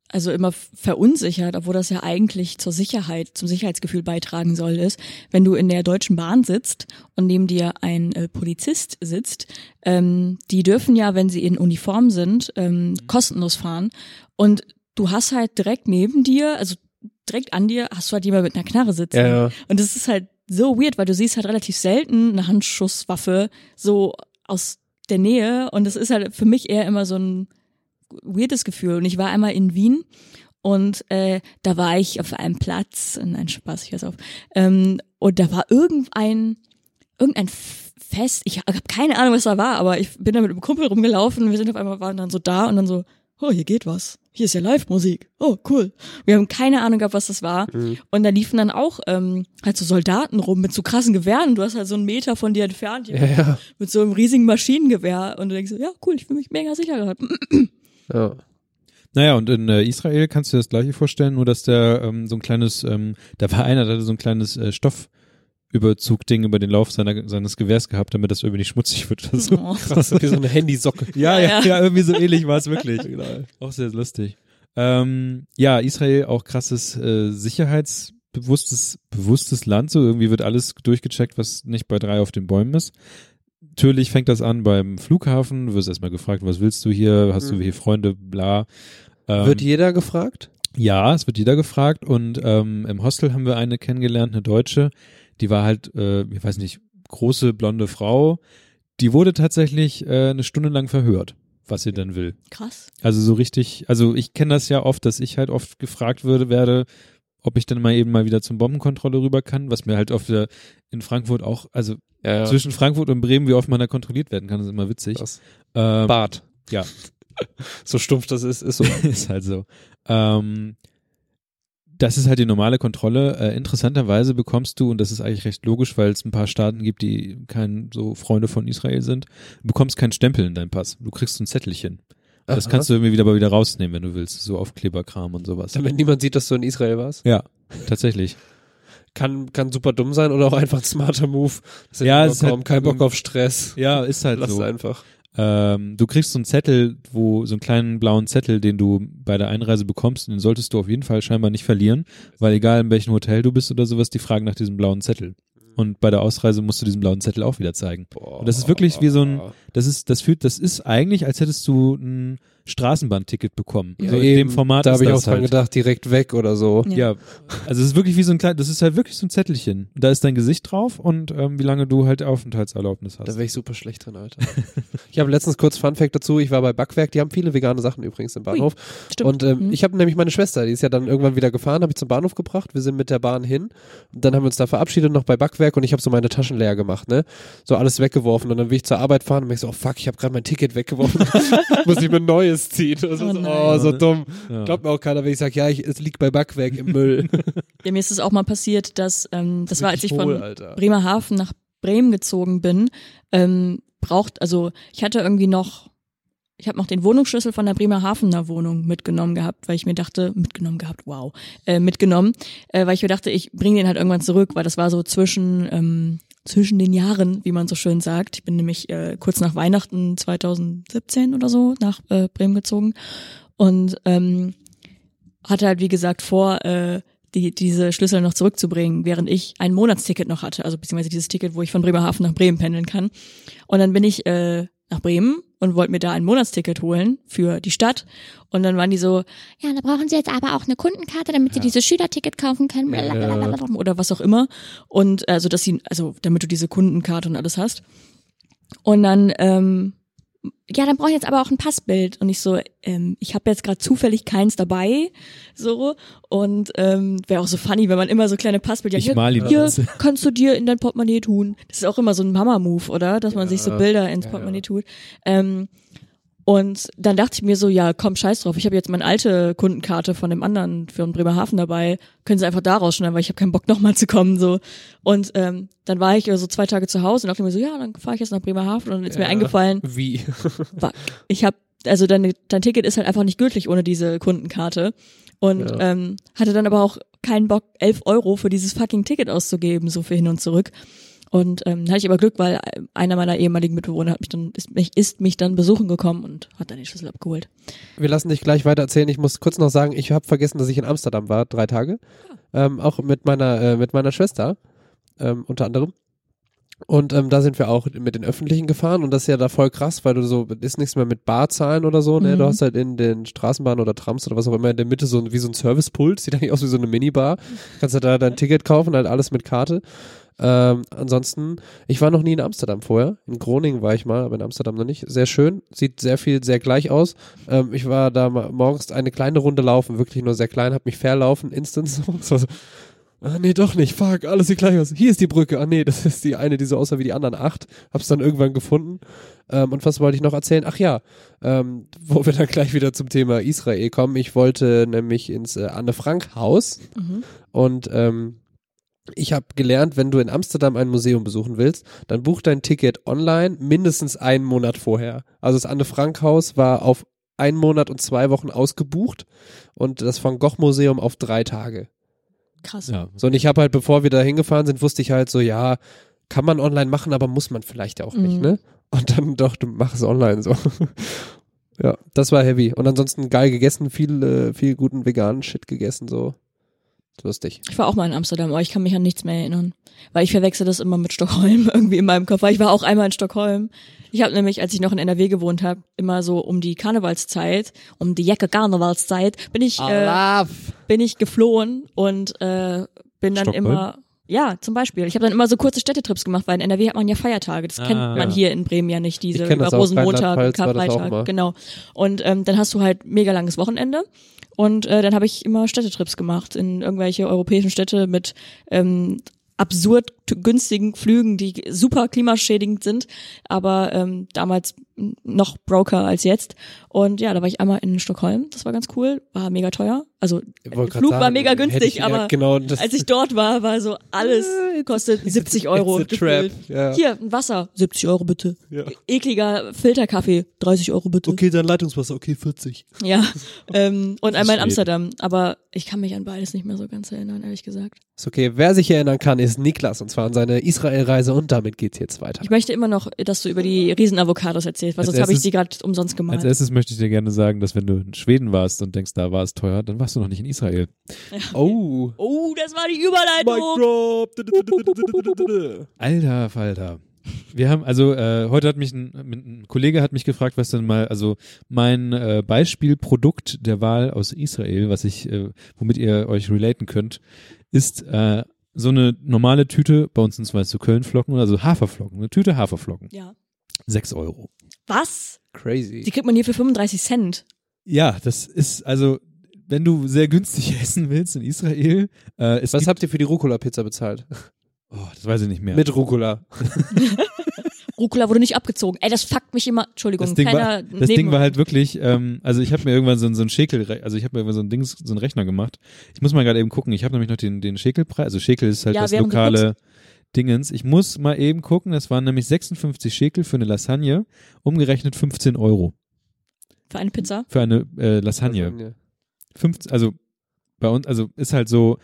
also immer verunsichert, obwohl das ja eigentlich zur Sicherheit, zum Sicherheitsgefühl beitragen soll, ist, wenn du in der Deutschen Bahn sitzt und neben dir ein äh, Polizist sitzt, ähm, die dürfen ja, wenn sie in Uniform sind, ähm, kostenlos fahren und du hast halt direkt neben dir, also direkt an dir, hast du halt jemand mit einer Knarre sitzen. Ja, ja. Und das ist halt so weird, weil du siehst halt relativ selten eine Handschusswaffe so aus der Nähe und das ist halt für mich eher immer so ein weirdes Gefühl. Und ich war einmal in Wien und äh, da war ich auf einem Platz, nein Spaß, ich weiß auf, ähm, und da war irgendein irgendein Fest, ich habe keine Ahnung, was da war, aber ich bin da mit einem Kumpel rumgelaufen und wir sind auf einmal waren dann so da und dann so, oh, hier geht was. Hier ist ja Live-Musik. Oh, cool. Wir haben keine Ahnung gehabt, was das war. Und da liefen dann auch ähm, halt so Soldaten rum mit so krassen Gewehren. Du hast halt so einen Meter von dir entfernt Ja, ja. mit so einem riesigen Maschinengewehr und du denkst, so, ja, cool, ich fühle mich mega sicher gerade. ja. Naja, und in äh, Israel kannst du dir das gleiche vorstellen, nur dass der ähm, so ein kleines, ähm, da war einer, der hatte so ein kleines äh, Stoffüberzugding über den Lauf seiner, seines Gewehrs gehabt, damit das irgendwie nicht schmutzig wird oder so. Oh. Krass, wie so eine Handysocke. Ja, ja, Ja, ja, irgendwie so ähnlich war es wirklich. Auch sehr lustig. Ähm, ja, Israel auch krasses äh, sicherheitsbewusstes bewusstes Land. So irgendwie wird alles durchgecheckt, was nicht bei drei auf den Bäumen ist. Natürlich fängt das an beim Flughafen. Du wirst erstmal gefragt, was willst du hier? Hast du Mhm. hier Freunde? Bla. Ähm, Wird jeder gefragt? ja, es wird jeder gefragt und ähm, im Hostel haben wir eine kennengelernt, eine Deutsche, die war halt, äh, ich weiß nicht, große blonde Frau, die wurde tatsächlich äh, eine Stunde lang verhört, was sie denn will. Krass. Also so richtig, also ich kenne das ja oft, dass ich halt oft gefragt würde, werde, ob ich dann mal eben mal wieder zum Bombenkontrolle rüber kann, was mir halt oft in Frankfurt auch, also Ja, ja. zwischen Frankfurt und Bremen, wie oft man da kontrolliert werden kann, ist immer witzig. Krass. Ähm, Bart. ja, So stumpf das ist, ist so. ist halt so. Ähm, das ist halt die normale Kontrolle. Äh, interessanterweise bekommst du, und das ist eigentlich recht logisch, weil es ein paar Staaten gibt, die kein so Freunde von Israel sind, du bekommst keinen Stempel in deinem Pass. Du kriegst so ein Zettelchen. Das Aha. kannst du irgendwie wieder, aber wieder rausnehmen, wenn du willst. So Aufkleberkram und sowas. Damit niemand sieht, dass du in Israel warst. Ja, tatsächlich. Kann, kann super dumm sein oder auch einfach ein smarter Move. Das Ja, ist halt- kein Bock auf Stress. Ja, ist halt Lass so. es einfach. Ähm, du kriegst so einen Zettel, wo so einen kleinen blauen Zettel, den du bei der Einreise bekommst, den solltest du auf jeden Fall scheinbar nicht verlieren, weil egal in welchem Hotel du bist oder sowas, die fragen nach diesem blauen Zettel. Und bei der Ausreise musst du diesen blauen Zettel auch wieder zeigen. Boah. Und das ist wirklich wie so ein, das ist, das fühlt, das ist eigentlich, als hättest du ein Straßenbahnticket bekommen. Ja, so in eben, dem Format Da habe ich auch dran halt. gedacht, direkt weg oder so. Ja. Ja, also es ist wirklich wie so ein klein, das ist halt wirklich so ein Zettelchen. Da ist dein Gesicht drauf und ähm, wie lange du halt Aufenthaltserlaubnis Da hast. wäre ich super schlecht drin, Alter. ich habe letztens kurz Fun Fact dazu, ich war bei Backwerk, die haben viele vegane Sachen übrigens im Bahnhof. Stimmt. Und ähm, Mhm. ich habe nämlich meine Schwester, die ist ja dann irgendwann wieder gefahren, habe ich zum Bahnhof gebracht. Wir sind mit der Bahn hin. Und dann haben wir uns da verabschiedet noch bei Backwerk und ich habe so meine Taschen leer gemacht, ne? So alles weggeworfen und dann will ich zur Arbeit fahren und bin ich so, oh fuck, ich habe gerade mein Ticket weggeworfen. Muss ich mir ein neues ziehen. Das Oh ist oh, so dumm. Ja. Glaubt mir auch keiner, wenn ich sage, ja, ich, es liegt bei Backwerk im Müll. Ja, mir ist es auch mal passiert, dass ähm, das war, als ich Wirklich von Alter. Bremerhaven nach Bremen gezogen bin, ähm, braucht, also ich hatte irgendwie noch, ich habe noch den Wohnungsschlüssel von der Bremerhavener Wohnung mitgenommen gehabt, weil ich mir dachte, mitgenommen gehabt, wow, äh, mitgenommen, äh, weil ich mir dachte, ich bringe den halt irgendwann zurück, weil das war so zwischen ähm, zwischen den Jahren, wie man so schön sagt. Ich bin nämlich äh, kurz nach Weihnachten 2017 oder so nach äh, Bremen gezogen und ähm, hatte halt wie gesagt vor, äh, die, diese Schlüssel noch zurückzubringen, während ich ein Monatsticket noch hatte, also beziehungsweise dieses Ticket, wo ich von Bremerhaven nach Bremen pendeln kann. Und dann bin ich äh, nach Bremen und wollte mir da ein Monatsticket holen für die Stadt. Und dann waren die so, Ja, da brauchen Sie jetzt aber auch eine Kundenkarte, damit Sie dieses Schülerticket kaufen können. Blablabla. oder was auch immer. Und also dass sie, also damit du diese Kundenkarte und alles hast. Und dann, ähm, ja, dann brauche ich jetzt aber auch ein Passbild. Und ich so, ähm, ich habe jetzt gerade zufällig keins dabei, so. Und ähm, wäre auch so funny, wenn man immer so kleine Passbilder. Ich hier, mal ihn hier das. kannst du dir in dein Portemonnaie tun. Das ist auch immer so ein Mama-Move, oder? Dass man sich so Bilder ins ja, Portemonnaie tut. Ähm, und dann dachte ich mir so, ja, komm, scheiß drauf. Ich habe jetzt meine alte Kundenkarte von dem anderen für den Bremerhaven dabei. Können sie einfach da rausschneiden, weil ich habe keinen Bock nochmal zu kommen. so. Und ähm, dann war ich so zwei Tage zu Hause und dachte mir so, ja, dann fahre ich jetzt nach Bremerhaven. Und dann ist mir Ja. eingefallen, Wie? fuck, ich habe, also dein, dein Ticket ist halt einfach nicht gültig ohne diese Kundenkarte. Und Ja. ähm, hatte dann aber auch keinen Bock, elf Euro für dieses fucking Ticket auszugeben, so für hin und zurück. Und ähm, hatte ich aber Glück, weil einer meiner ehemaligen Mitbewohner hat mich dann, ist mich, ist mich dann besuchen gekommen und hat dann den Schlüssel abgeholt. Wir lassen dich gleich weiter erzählen. Ich muss kurz noch sagen, ich habe vergessen, dass ich in Amsterdam war, drei Tage. Ähm, auch mit meiner, äh, mit meiner Schwester, ähm, unter anderem. Und ähm, da sind wir auch mit den Öffentlichen gefahren und das ist ja da voll krass, weil du so, ist nichts mehr mit Barzahlen oder so, ne? Mhm. Du hast halt in den Straßenbahnen oder Trams oder was auch immer in der Mitte so ein, wie so ein Servicepult, sieht eigentlich aus wie so eine Minibar. Kannst du da dein Ticket kaufen, halt alles mit Karte. Ähm, ansonsten, ich war noch nie in Amsterdam vorher. In Groningen war ich mal, aber in Amsterdam noch nicht. Sehr schön, sieht sehr viel, sehr gleich aus. Ähm, ich war da morgens eine kleine Runde laufen, wirklich nur sehr klein, hab mich verlaufen, instant so. So Ah, nee, doch nicht. Fuck, alles sieht gleich aus. Hier ist die Brücke. Ah, nee, das ist die eine, die so aussah wie die anderen acht. Hab's dann irgendwann gefunden. Ähm, und was wollte ich noch erzählen? Ach ja, ähm, wo wir dann gleich wieder zum Thema Israel kommen. Ich wollte nämlich ins äh, Anne-Frank-Haus Mhm. und ähm, ich habe gelernt, wenn du in Amsterdam ein Museum besuchen willst, dann buch dein Ticket online mindestens einen Monat vorher. Also das Anne-Frank-Haus war auf einen Monat und zwei Wochen ausgebucht und das Van Gogh-Museum auf drei Tage. Krass. Ja. So, und ich habe halt, bevor wir da hingefahren sind, wusste ich halt so, ja, kann man online machen, aber muss man vielleicht auch nicht, Mhm. ne? Und dann doch, du mach es online so. ja, das war heavy. Und ansonsten geil gegessen, viel, äh, viel guten veganen Shit gegessen, so. Lustig. Ich war auch mal in Amsterdam, aber ich kann mich an nichts mehr erinnern. Weil ich verwechsel das immer mit Stockholm irgendwie in meinem Kopf. Weil ich war auch einmal in Stockholm. Ich habe nämlich, als ich noch in NRW gewohnt habe, immer so um die Karnevalszeit, um die Jacke Karnevalszeit, bin ich, äh, bin ich geflohen und äh, bin dann Stockholm? immer, Ja, zum Beispiel. Ich habe dann immer so kurze Städtetrips gemacht, weil in NRW hat man ja Feiertage. Das Ah, kennt man ja. hier in Bremen ja nicht, diese über Rosenmontag, Karfreitag. Genau. Und ähm, dann hast du halt mega langes Wochenende. Und äh, dann habe ich immer Städtetrips gemacht in irgendwelche europäischen Städte mit ähm, absurd günstigen Flügen, die super klimaschädigend sind, aber ähm, damals noch broker als jetzt. Und ja, da war ich einmal in Stockholm, das war ganz cool, war mega teuer. Also Flug war sagen, mega hätte günstig, ich, ja, aber genau, das, als ich dort war, war so alles kostet 70 Euro. Trap. Ja. Hier, ein Wasser, 70 Euro bitte. Ja. Ekliger Filterkaffee, 30 Euro bitte. Okay, dann Leitungswasser, okay, 40. Ja. ähm, und einmal in. Amsterdam. Aber ich kann mich an beides nicht mehr so ganz erinnern, ehrlich gesagt. Ist okay. Wer sich erinnern kann, ist Niklas und zwar an seine Israel-Reise und damit geht's jetzt weiter. Ich möchte immer noch, dass du über die Riesen-Avocados erzählst, weil Als sonst habe ich die gerade umsonst Als gemalt. erstes möchte ich dir gerne sagen, dass wenn du in Schweden warst und denkst, da war es teuer, dann warst du noch nicht in Israel. Oh. Oh, das war die Überleitung. Alter Falter. Wir haben, also äh, heute hat mich ein, ein Kollege hat mich gefragt, was denn mal, also mein äh, Beispielprodukt der Wahl aus Israel, was ich, äh, womit ihr euch relaten könnt, ist äh, so eine normale Tüte, bei uns sind es meist so Kölnflocken oder so Haferflocken, eine Tüte Haferflocken. Ja. Sechs Euro. Was? Crazy. Die kriegt man hier für 35 Cent. Ja, das ist, also, wenn du sehr günstig essen willst in Israel, äh, es Was gibt, habt ihr für die Rucola-Pizza bezahlt? oh, das weiß ich nicht mehr. Mit Rucola. Rucola wurde nicht abgezogen. Ey, das fuckt mich immer. Entschuldigung, das Ding, kleiner war, das Ding war halt wirklich, ähm, also ich habe mir irgendwann so, ein- so ein Schekel, also ich habe mir irgendwann so ein Dings, so einen Rechner gemacht. Ich muss mal gerade eben gucken, ich habe nämlich noch den, den Schekelpreis, also Schekel ist halt Ja, das lokale Dingens. Ich muss mal eben gucken, das waren nämlich 56 Schekel für eine Lasagne, umgerechnet 15 Euro Für eine Pizza? für eine äh, Lasagne. 15, also bei uns, also ist halt so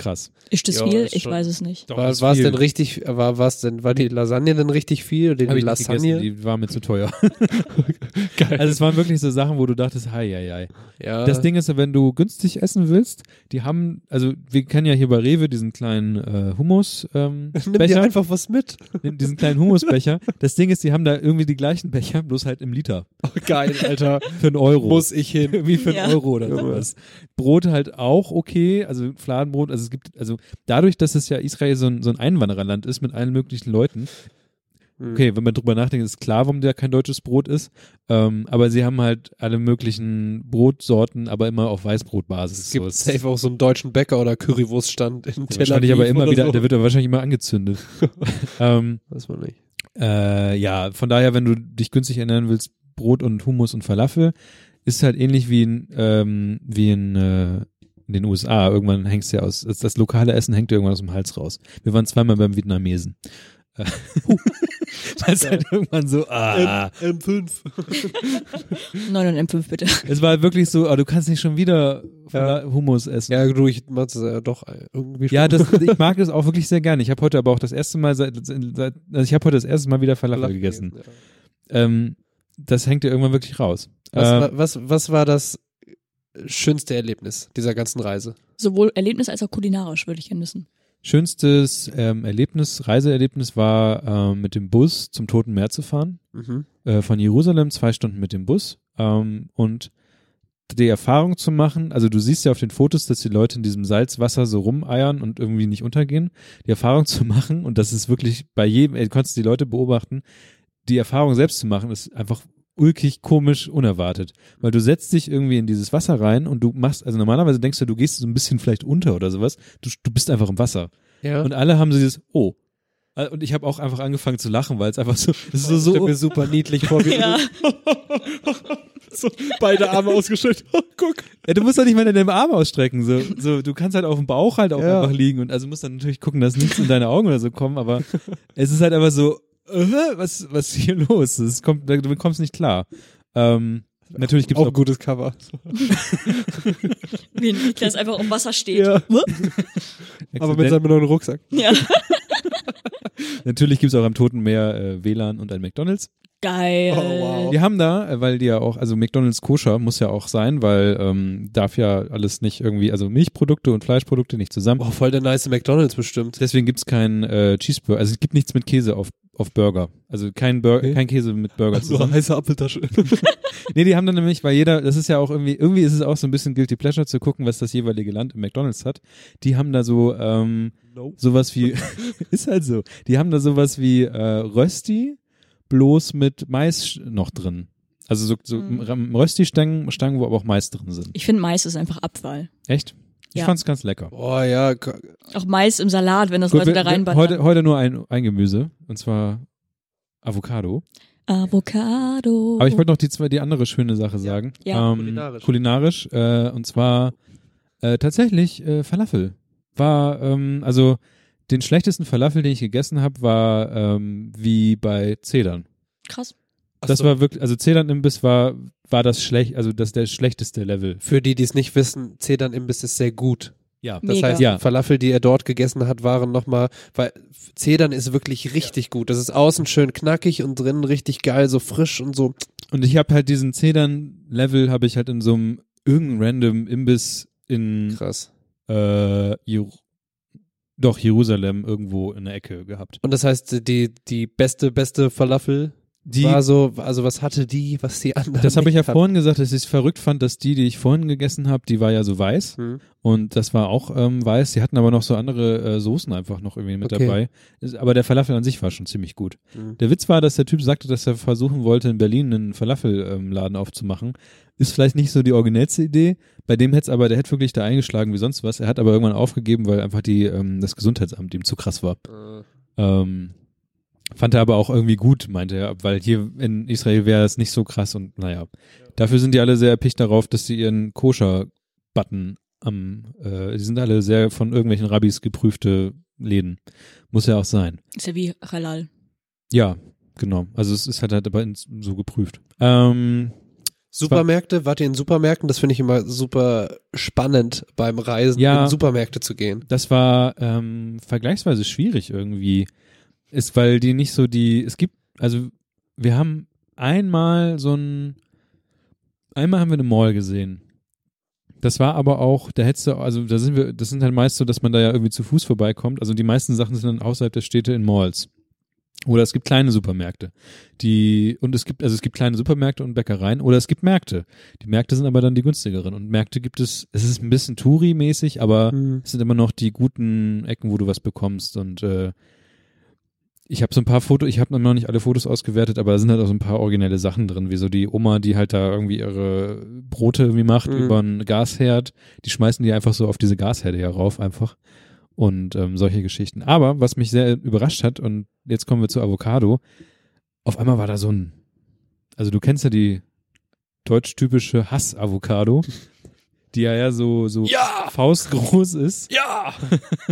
krass. Ist das Ja, viel? ist Ich weiß es nicht. Doch, War, es denn richtig, war, war's denn, war die Lasagne denn richtig viel oder die Lasagne? gegessen, die war mir zu teuer. Geil. Also es waren wirklich so Sachen, wo du dachtest, hei, hei, hei. ja. Das Ding ist, wenn du günstig essen willst, die haben, also wir kennen ja hier bei Rewe diesen kleinen äh, Hummus ähm, Nimm dir Becher, einfach was mit. nimm diesen kleinen Hummusbecher. Das Ding ist, die haben da irgendwie die gleichen Becher, bloß halt im Liter. Oh, geil, Alter. Für einen Euro. Muss ich hin. irgendwie für einen Ja. Euro oder sowas. Brot halt auch okay, also Fladenbrot, also es gibt, also dadurch, dass es ja Israel so ein, so ein Einwandererland ist mit allen möglichen Leuten, Hm. okay, wenn man drüber nachdenkt, ist klar, warum da kein deutsches Brot ist, ähm, aber sie haben halt alle möglichen Brotsorten, aber immer auf Weißbrotbasis. Es gibt so, safe auch so einen deutschen Bäcker oder Currywurststand in Tel wahrscheinlich aber immer wieder, so. der wird aber wahrscheinlich immer angezündet. ähm, Weiß man nicht. äh, ja, von daher, wenn du dich günstig ernähren willst, Brot und Hummus und Falafel, ist halt ähnlich wie in, ähm, wie in, äh, in den USA. Irgendwann hängst du ja aus, das, das lokale Essen hängt dir irgendwann aus dem Hals raus. Wir waren zweimal beim Vietnamesen. Weil es halt irgendwann so, ah. M5. 9 und M5 bitte. Es war halt wirklich so, ah, du kannst nicht schon wieder Fala- Hummus essen. Ja, du, ich mach's ja doch irgendwie schon. Ja, das, ich mag das auch wirklich sehr gerne. Ich habe heute aber auch das erste Mal seit, seit also ich habe heute das erste Mal wieder Falafel gegessen. Ja. Ähm, das hängt dir irgendwann wirklich raus. Was, Ähm, was, was war das schönste Erlebnis dieser ganzen Reise? Sowohl Erlebnis als auch kulinarisch würde ich gerne wissen. schönstes ähm, Erlebnis, Reiseerlebnis war ähm, mit dem Bus zum Toten Meer zu fahren. Mhm. Äh, von Jerusalem zwei Stunden mit dem Bus. Ähm, und die Erfahrung zu machen, also du siehst ja auf den Fotos, dass die Leute in diesem Salzwasser so rumeiern und irgendwie nicht untergehen. Die Erfahrung zu machen, und das ist wirklich bei jedem, ey, du konntest die Leute beobachten, die Erfahrung selbst zu machen, ist einfach ulkig, komisch, unerwartet. Weil du setzt dich irgendwie in dieses Wasser rein und du machst, also normalerweise denkst du, du gehst so ein bisschen vielleicht unter oder sowas. Du, du bist einfach im Wasser. Ja. Und alle haben so dieses, oh. Äh, Und ich habe auch einfach angefangen zu lachen, weil es einfach so, es ist so, mir super niedlich vor, wie Ja. so beide Arme ausgestreckt. Guck. ja, du musst doch nicht mal deine Arme ausstrecken. So, so, du kannst halt auf dem Bauch halt auch Ja. einfach liegen und also musst dann natürlich gucken, dass nichts in deine Augen oder so kommt, aber es ist halt einfach so, äh, was, was ist hier los? Es kommt, du kommst nicht klar. Ähm, natürlich gibt's Auch auch, ein gutes Cover. Wie ein Niklas einfach im Wasser steht. Ja. Aber mit seinem neuen Rucksack. Ja. natürlich gibt's auch am Toten Meer äh, WLAN und ein McDonalds. Geil. Oh, wow. Die haben da, äh, weil die ja auch, also McDonalds koscher muss ja auch sein, weil ähm, darf ja alles nicht irgendwie, also Milchprodukte und Fleischprodukte nicht zusammen. Oh, voll der nice McDonalds bestimmt. Deswegen gibt's kein äh, Cheeseburger, also es gibt nichts mit Käse auf, auf Burger. Also kein, Bur Okay. kein Käse mit Burger So zusammen. heiße Apfeltasche. Nee, die haben dann nämlich, weil jeder, das ist ja auch irgendwie, irgendwie ist es auch so ein bisschen Guilty Pleasure zu gucken, was das jeweilige Land im McDonalds hat. Die haben da so, ähm, sowas wie, ist halt so, die haben da sowas wie äh, Rösti, bloß mit Mais noch drin. Also so, so Mhm. Rösti-Stangen, Stangen, wo aber auch Mais drin sind. Ich finde Mais ist einfach Abfall. Echt? Ich Ja. fand's ganz lecker. Oh ja, Auch Mais im Salat, wenn das Gut, Leute da reinballern. heute, heute nur ein, ein Gemüse, und zwar Avocado. Avocado. Aber ich wollte noch die zwei, die andere schöne Sache sagen. Ja. Ähm, Kulinarisch. Kulinarisch, äh, und zwar äh, tatsächlich äh, Falafel. War, ähm, also den schlechtesten Falafel, den ich gegessen habe, war ähm, wie bei Zedern. Krass. Das Achso, war wirklich, also Zedern-Imbiss war, war das schlecht, also das der schlechteste Level. für die, die es nicht wissen, Zedern-Imbiss ist sehr gut. Ja. Das Mega. heißt, Ja. Falafel, die er dort gegessen hat, waren nochmal, weil Zedern ist wirklich richtig gut. Das ist außen schön knackig und drinnen richtig geil, so frisch und so. Und ich habe halt diesen Zedern-Level habe ich halt in so einem irgendeinem random Imbiss in Krass. äh, doch Jerusalem irgendwo in der Ecke gehabt. Und das heißt, die, die beste, beste Falafel Die, war so, also was hatte die, was die anderen das habe ich ja hatten? vorhin gesagt, dass ich es verrückt fand, dass die, die ich vorhin gegessen habe, die war ja so weiß Hm. und das war auch ähm, weiß. Die hatten aber noch so andere äh, Soßen einfach noch irgendwie mit Okay. dabei. Ist- Aber der Falafel an sich war schon ziemlich gut. Hm. Der Witz war, dass der Typ sagte, dass er versuchen wollte, in Berlin einen Falafel-Laden aufzumachen. Ist vielleicht nicht so die originellste Idee. Bei dem hätte es aber, der hätte wirklich da eingeschlagen wie sonst was. Er hat aber irgendwann aufgegeben, weil einfach die, ähm, das Gesundheitsamt ihm zu krass war. Äh, Ähm, fand er aber auch irgendwie gut, meinte er, weil hier in Israel wäre es nicht so krass und naja. Dafür sind die alle sehr erpicht darauf, dass sie ihren Koscher-Button am, äh, die sind alle sehr von irgendwelchen Rabbis geprüfte Läden. Muss ja auch sein. Ist ja wie Halal. Ja, genau. Also es ist halt, halt aber so geprüft. Ähm, Supermärkte, wart ihr in Supermärkten? Das finde ich immer super spannend beim Reisen, Ja. in Supermärkte zu gehen. das war ähm, vergleichsweise schwierig irgendwie. Ist, weil die nicht so die, es gibt, also wir haben einmal so ein, einmal haben wir eine Mall gesehen. Das war aber auch, da hättest du, also da sind wir, das sind halt meist so, dass man da ja irgendwie zu Fuß vorbeikommt. Also die meisten Sachen sind dann außerhalb der Städte in Malls. Oder es gibt kleine Supermärkte. Die, und es gibt, also es gibt kleine Supermärkte und Bäckereien oder es gibt Märkte. Die Märkte sind aber dann die günstigeren. Und Märkte gibt es, es ist ein bisschen Touri-mäßig, aber Hm. es sind immer noch die guten Ecken, wo du was bekommst. Und äh, ich habe so ein paar Fotos, ich habe noch nicht alle Fotos ausgewertet, aber da sind halt auch so ein paar originelle Sachen drin, wie so die Oma, die halt da irgendwie ihre Brote irgendwie macht Mhm. über einen Gasherd. Die schmeißen die einfach so auf diese Gasherde hier rauf einfach. Und ähm, solche Geschichten. Aber was mich sehr überrascht hat, und jetzt kommen wir zu Avocado, auf einmal war da so ein, also du kennst ja die deutsch-typische Hass-Avocado, die ja ja so, so Ja! faustgroß ist. Ja!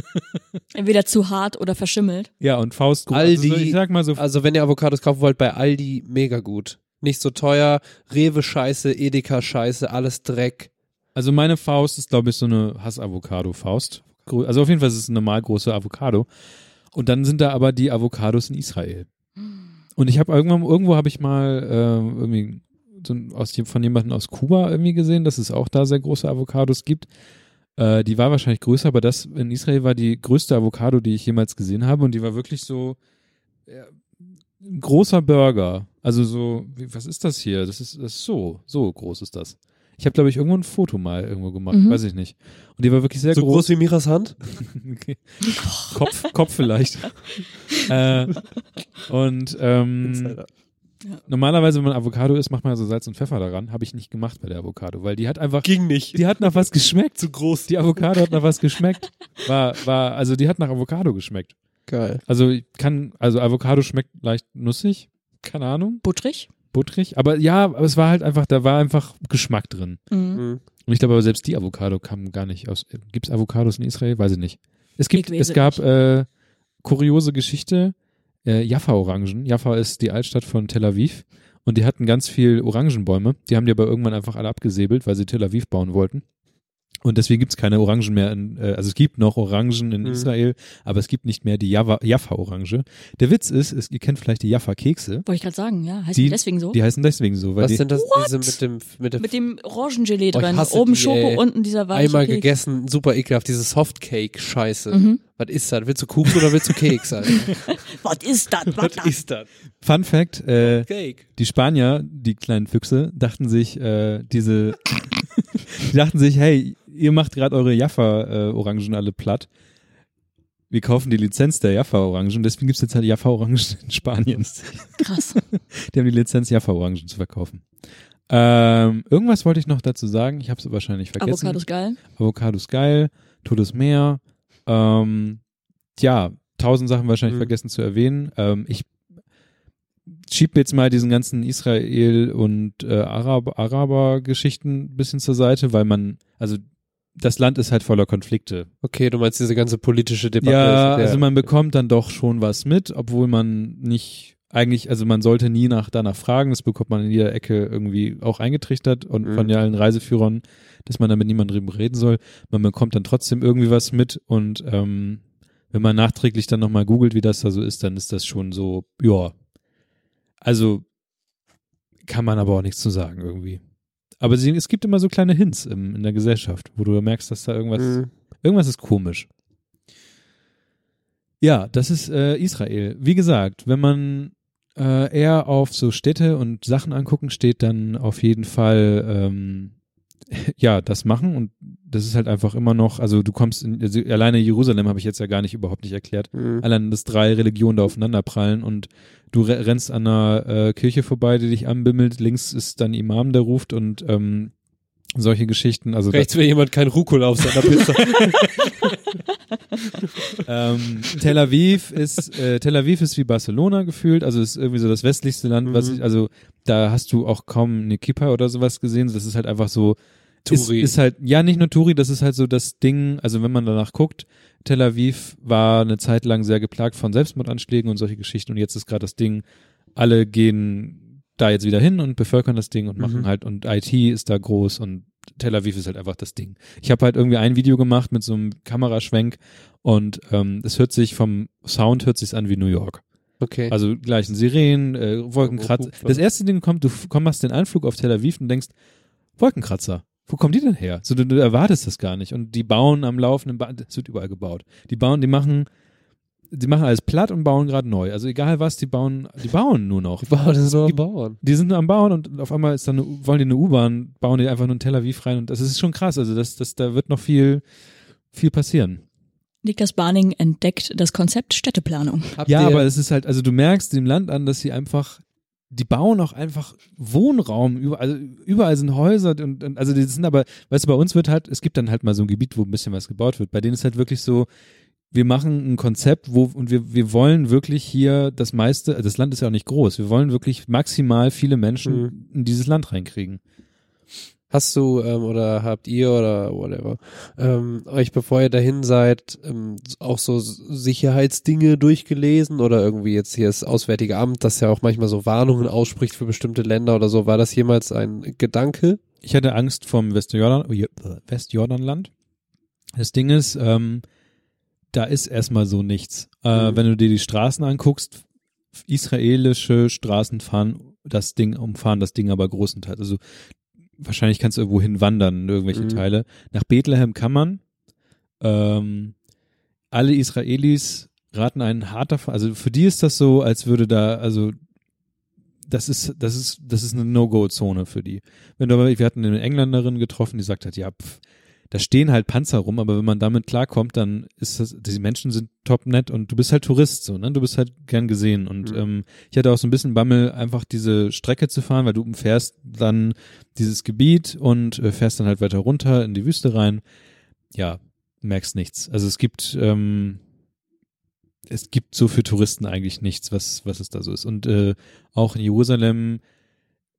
Entweder zu hart oder verschimmelt. Ja, und faustgroß. Aldi- Also so, ich sag mal so, Also wenn ihr Avocados kaufen wollt, bei Aldi mega gut. Nicht so teuer, Rewe Scheiße, Edeka Scheiße, alles Dreck. also meine Faust ist, glaube ich, so eine Hass-Avocado-Faust. Also auf jeden Fall ist es eine normal große Avocado. Und dann sind da aber die Avocados in Israel. Und ich habe irgendwann, irgendwo habe ich mal äh, irgendwie so aus, von jemandem aus Kuba irgendwie gesehen, dass es auch da sehr große Avocados gibt. Äh, die war wahrscheinlich größer, aber das in Israel war die größte Avocado, die ich jemals gesehen habe. Und die war wirklich so ja, ein großer Burger. Also so, wie, was ist das hier? Das ist, das ist so, so groß ist das. Ich habe, glaube ich, irgendwo ein Foto mal irgendwo gemacht, Mhm. weiß ich nicht. Und die war wirklich sehr so groß. groß wie Miras Hand? Okay. Kopf, Kopf vielleicht. äh, und ähm, normalerweise, wenn man Avocado isst, macht man so Salz und Pfeffer daran. Habe ich nicht gemacht bei der Avocado, weil die hat einfach, Ging nicht. die hat nach was geschmeckt. Zu groß. Die Avocado hat nach was geschmeckt. War, war, also die hat nach Avocado geschmeckt. Geil. Also ich kann, also Avocado schmeckt leicht nussig, keine Ahnung, Buttrig. butterig. Aber ja, aber es war halt einfach, da war einfach Geschmack drin. Mhm. Mhm. Und ich glaube aber selbst die Avocado kam gar nicht aus. Gibt es Avocados in Israel? Weiß ich nicht. Es gibt, es gab äh, kuriose Geschichte. Äh, Jaffa-Orangen. Jaffa ist die Altstadt von Tel Aviv. Und die hatten ganz viel Orangenbäume. Die haben die aber irgendwann einfach alle abgesäbelt, weil sie Tel Aviv bauen wollten. Und deswegen gibt's keine Orangen mehr. In, äh, also es gibt noch Orangen in Mhm. Israel, aber es gibt nicht mehr die Jaffa-Orange. Der Witz ist, es, ihr kennt vielleicht die Jaffa-Kekse. Wollte ich gerade sagen, ja. Heißt Die- die deswegen so? Die heißen deswegen so, weil Was die, sind das, diese mit dem, mit dem Mit dem Orangengelee Oh, drin. Oben die, Schoko, ey. unten dieser weiche einmal Keks. gegessen, super ekelhaft, diese Softcake-Scheiße. Mhm. Was ist das? Willst du Kuchen oder willst du Keks? Was ist das? Was ist das? Fun Fact, äh, Cake. die Spanier, die kleinen Füchse, dachten sich, äh, diese, die dachten sich, hey, ihr macht gerade eure Jaffa-Orangen alle platt. Wir kaufen die Lizenz der Jaffa-Orangen, deswegen gibt's jetzt halt Jaffa-Orangen in Spanien. Krass. Die haben die Lizenz, Jaffa-Orangen zu verkaufen. Ähm, irgendwas wollte ich noch dazu sagen, ich habe es wahrscheinlich vergessen. Avocados geil. Avocados geil, Totes Meer. Ähm, ja, tausend Sachen wahrscheinlich Mhm. vergessen zu erwähnen. Ähm, ich schieb jetzt mal diesen ganzen Israel und äh, Arab Araber-Geschichten ein bisschen zur Seite, weil man, also das Land ist halt voller Konflikte. Okay, du meinst diese ganze politische Debatte. Ja, also man bekommt dann doch schon was mit, obwohl man nicht eigentlich, also man sollte nie nach danach fragen, das bekommt man in jeder Ecke irgendwie auch eingetrichtert und Mhm. von allen Reiseführern, dass man da mit niemandem drüber reden soll. Man bekommt dann trotzdem irgendwie was mit und ähm, wenn man nachträglich dann nochmal googelt, wie das da so ist, dann ist das schon so, ja. Also kann man aber auch nichts zu sagen irgendwie. Aber sie, es gibt immer so kleine Hints im, in der Gesellschaft, wo du merkst, dass da irgendwas Mhm. Irgendwas ist komisch. Ja, das ist äh, Israel. Wie gesagt, wenn man äh, eher auf so Städte und Sachen angucken steht, dann auf jeden Fall ähm, ja das machen und das ist halt einfach immer noch, also du kommst in, also alleine Jerusalem habe ich jetzt ja gar nicht überhaupt nicht erklärt. Mhm. Allein, dass drei Religionen da aufeinander prallen und du re rennst an einer äh, Kirche vorbei, die dich anbimmelt, links ist dann Imam, der ruft und ähm, solche Geschichten. Also Rechts will jemand kein Rucola auf seiner Pizza. ähm, Tel Aviv ist äh, Tel Aviv ist wie Barcelona gefühlt, also ist irgendwie so das westlichste Land, was Mhm. ich, also da hast du auch kaum eine Kippa oder sowas gesehen, das ist halt einfach so ist, Touri. ist halt ja nicht nur Touri, das ist halt so das Ding, also wenn man danach guckt, Tel Aviv war eine Zeit lang sehr geplagt von Selbstmordanschlägen und solche Geschichten und jetzt ist gerade das Ding, alle gehen da jetzt wieder hin und bevölkern das Ding und machen Mhm. halt und IT ist da groß und Tel Aviv ist halt einfach das Ding. Ich habe halt irgendwie ein Video gemacht mit so einem Kameraschwenk und ähm, es hört sich vom Sound hört sich an wie New York. Okay. Also gleichen Sirenen, äh, Wolkenkratzer. Das erste Ding kommt, du f- komm- machst den Anflug auf Tel Aviv und denkst, Wolkenkratzer. Wo kommen die denn her? So, du, du erwartest das gar nicht. Und die bauen am laufenden Band, es wird überall gebaut. Die bauen, die machen, die machen alles platt und bauen gerade neu. Also egal was, die bauen, die bauen nur noch. Wow, das ist nur am Bauern. Die sind nur am Bauen und auf einmal ist dann eine, wollen die eine U-Bahn, bauen die einfach nur in Tel Aviv rein und das ist schon krass. Also das, das, da wird noch viel, viel passieren. Niklas Barning entdeckt das Konzept Städteplanung. Habt Ja, aber es ist halt, also du merkst dem Land an, dass sie einfach, die bauen auch einfach Wohnraum, überall, also überall sind Häuser und, und also die sind aber, weißt du, bei uns wird halt, es gibt dann halt mal so ein Gebiet, wo ein bisschen was gebaut wird. Bei denen ist halt wirklich so, wir machen ein Konzept, wo, und wir, wir wollen wirklich hier das meiste, das Land ist ja auch nicht groß, wir wollen wirklich maximal viele Menschen in dieses Land reinkriegen. Hast du ähm, oder habt ihr oder whatever ähm, euch, bevor ihr dahin seid, ähm, auch so Sicherheitsdinge durchgelesen oder irgendwie jetzt hier das Auswärtige Amt, das ja auch manchmal so Warnungen ausspricht für bestimmte Länder oder so. War das jemals ein Gedanke? Ich hatte Angst vom Westjordan, oh, Westjordanland. Das Ding ist, ähm, da ist erstmal so nichts. Äh, Mhm. Wenn du dir die Straßen anguckst, israelische Straßen fahren das Ding, umfahren das Ding aber großenteils. Also wahrscheinlich kannst du irgendwo hin wandern in irgendwelche Mhm. Teile. Nach Bethlehem kann man. Ähm, alle Israelis raten einen hart davon. Also für die ist das so, als würde da, also das ist, das ist, das ist eine No-Go-Zone für die. Wenn du aber, wir hatten eine Engländerin getroffen, die sagt hat, ja, pff, da stehen halt Panzer rum, aber wenn man damit klarkommt, dann ist das, diese Menschen sind top nett und du bist halt Tourist, so, ne? Du bist halt gern gesehen. Und Mhm. ähm, ich hatte auch so ein bisschen Bammel, einfach diese Strecke zu fahren, weil du umfährst dann dieses Gebiet und äh, fährst dann halt weiter runter in die Wüste rein. Ja, merkst nichts. Also es gibt, ähm, es gibt so für Touristen eigentlich nichts, was, was es da so ist. Und äh, auch in Jerusalem,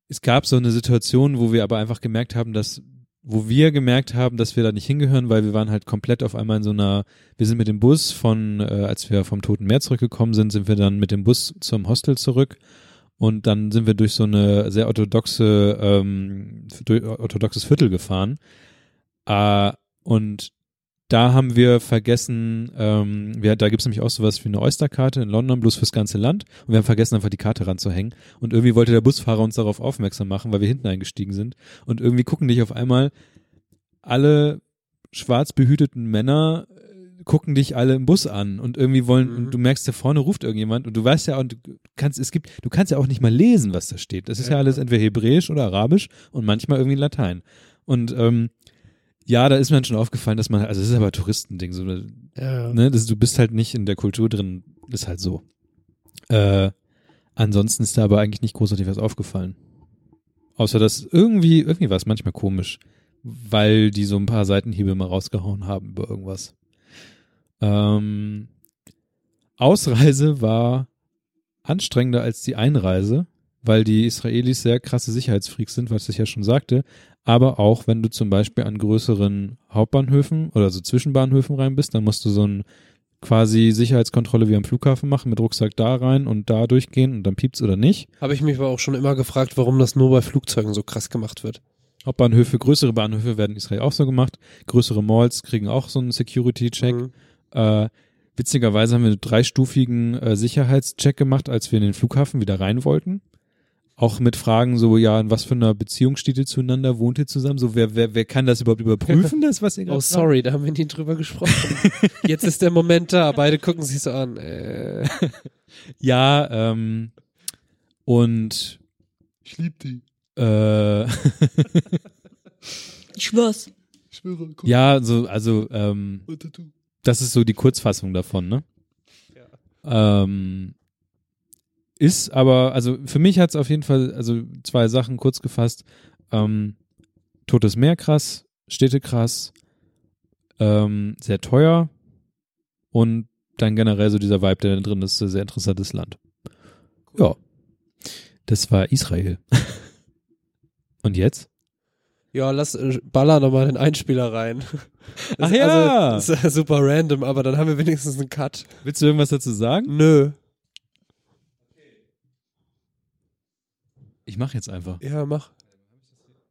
es gab so eine Situation, wo wir aber einfach gemerkt haben, dass, wo wir gemerkt haben, dass wir da nicht hingehören, weil wir waren halt komplett auf einmal in so einer, wir sind mit dem Bus von, äh, als wir vom Toten Meer zurückgekommen sind, sind wir dann mit dem Bus zum Hostel zurück und dann sind wir durch so eine sehr orthodoxe, ähm, durch orthodoxes Viertel gefahren. Äh, Und da haben wir vergessen, ähm, wir, da gibt's nämlich auch sowas wie eine Oysterkarte in London, bloß fürs ganze Land. Und wir haben vergessen, einfach die Karte ranzuhängen. Und irgendwie wollte der Busfahrer uns darauf aufmerksam machen, weil wir hinten eingestiegen sind. Und irgendwie gucken dich auf einmal alle schwarz behüteten Männer äh, gucken dich alle im Bus an und irgendwie wollen Mhm. und du merkst da vorne ruft irgendjemand und du weißt ja und du kannst es gibt du kannst ja auch nicht mal lesen was da steht das ist ja, Ja. alles entweder hebräisch oder arabisch und manchmal irgendwie Latein und ähm, ja da ist mir schon aufgefallen dass man also das ist aber Touristending so Ja. ne das, du bist halt nicht in der Kultur drin ist halt so äh, ansonsten ist da aber eigentlich nicht großartig was aufgefallen außer dass irgendwie irgendwie war es manchmal komisch weil die so ein paar Seitenhiebe mal rausgehauen haben über irgendwas. Ähm, Ausreise war anstrengender als die Einreise, weil die Israelis sehr krasse Sicherheitsfreaks sind, was ich ja schon sagte. Aber auch wenn du zum Beispiel an größeren Hauptbahnhöfen oder so Zwischenbahnhöfen rein bist, dann musst du so ein quasi Sicherheitskontrolle wie am Flughafen machen, mit Rucksack da rein und da durchgehen und dann piept's oder nicht. Habe ich mich aber auch schon immer gefragt, warum das nur bei Flugzeugen so krass gemacht wird. Hauptbahnhöfe, größere Bahnhöfe werden in Israel auch so gemacht. Größere Malls kriegen auch so einen Security-Check. Mhm. Äh, witzigerweise haben wir einen dreistufigen äh, Sicherheitscheck gemacht, als wir in den Flughafen wieder rein wollten. Auch mit Fragen so, ja, in was für einer Beziehung steht ihr zueinander, wohnt ihr zusammen? So, wer, wer, wer kann das überhaupt überprüfen, das, was ihr Oh, gerade sorry, da haben wir nie drüber gesprochen. Jetzt ist der Moment da, beide gucken sich so an. Äh. Ja, ähm, und Ich lieb die. äh, Ich schwör's. Ich schwöre, guck ja, so, also, ähm, das ist so die Kurzfassung davon, ne? Ähm, ist aber, also für mich hat es auf jeden Fall, also zwei Sachen kurz gefasst. Ähm, Totes Meer krass, Städte krass, ähm, sehr teuer und dann generell so dieser Vibe, der da drin ist, sehr interessantes Land. Ja. Das war Israel. und jetzt? Ja, lass äh, baller nochmal den Einspieler rein. Ach Das- ja. Also, das ist super random, aber dann haben wir wenigstens einen Cut. Willst du irgendwas dazu sagen? Nö. Ich mache jetzt einfach. Ja, mach.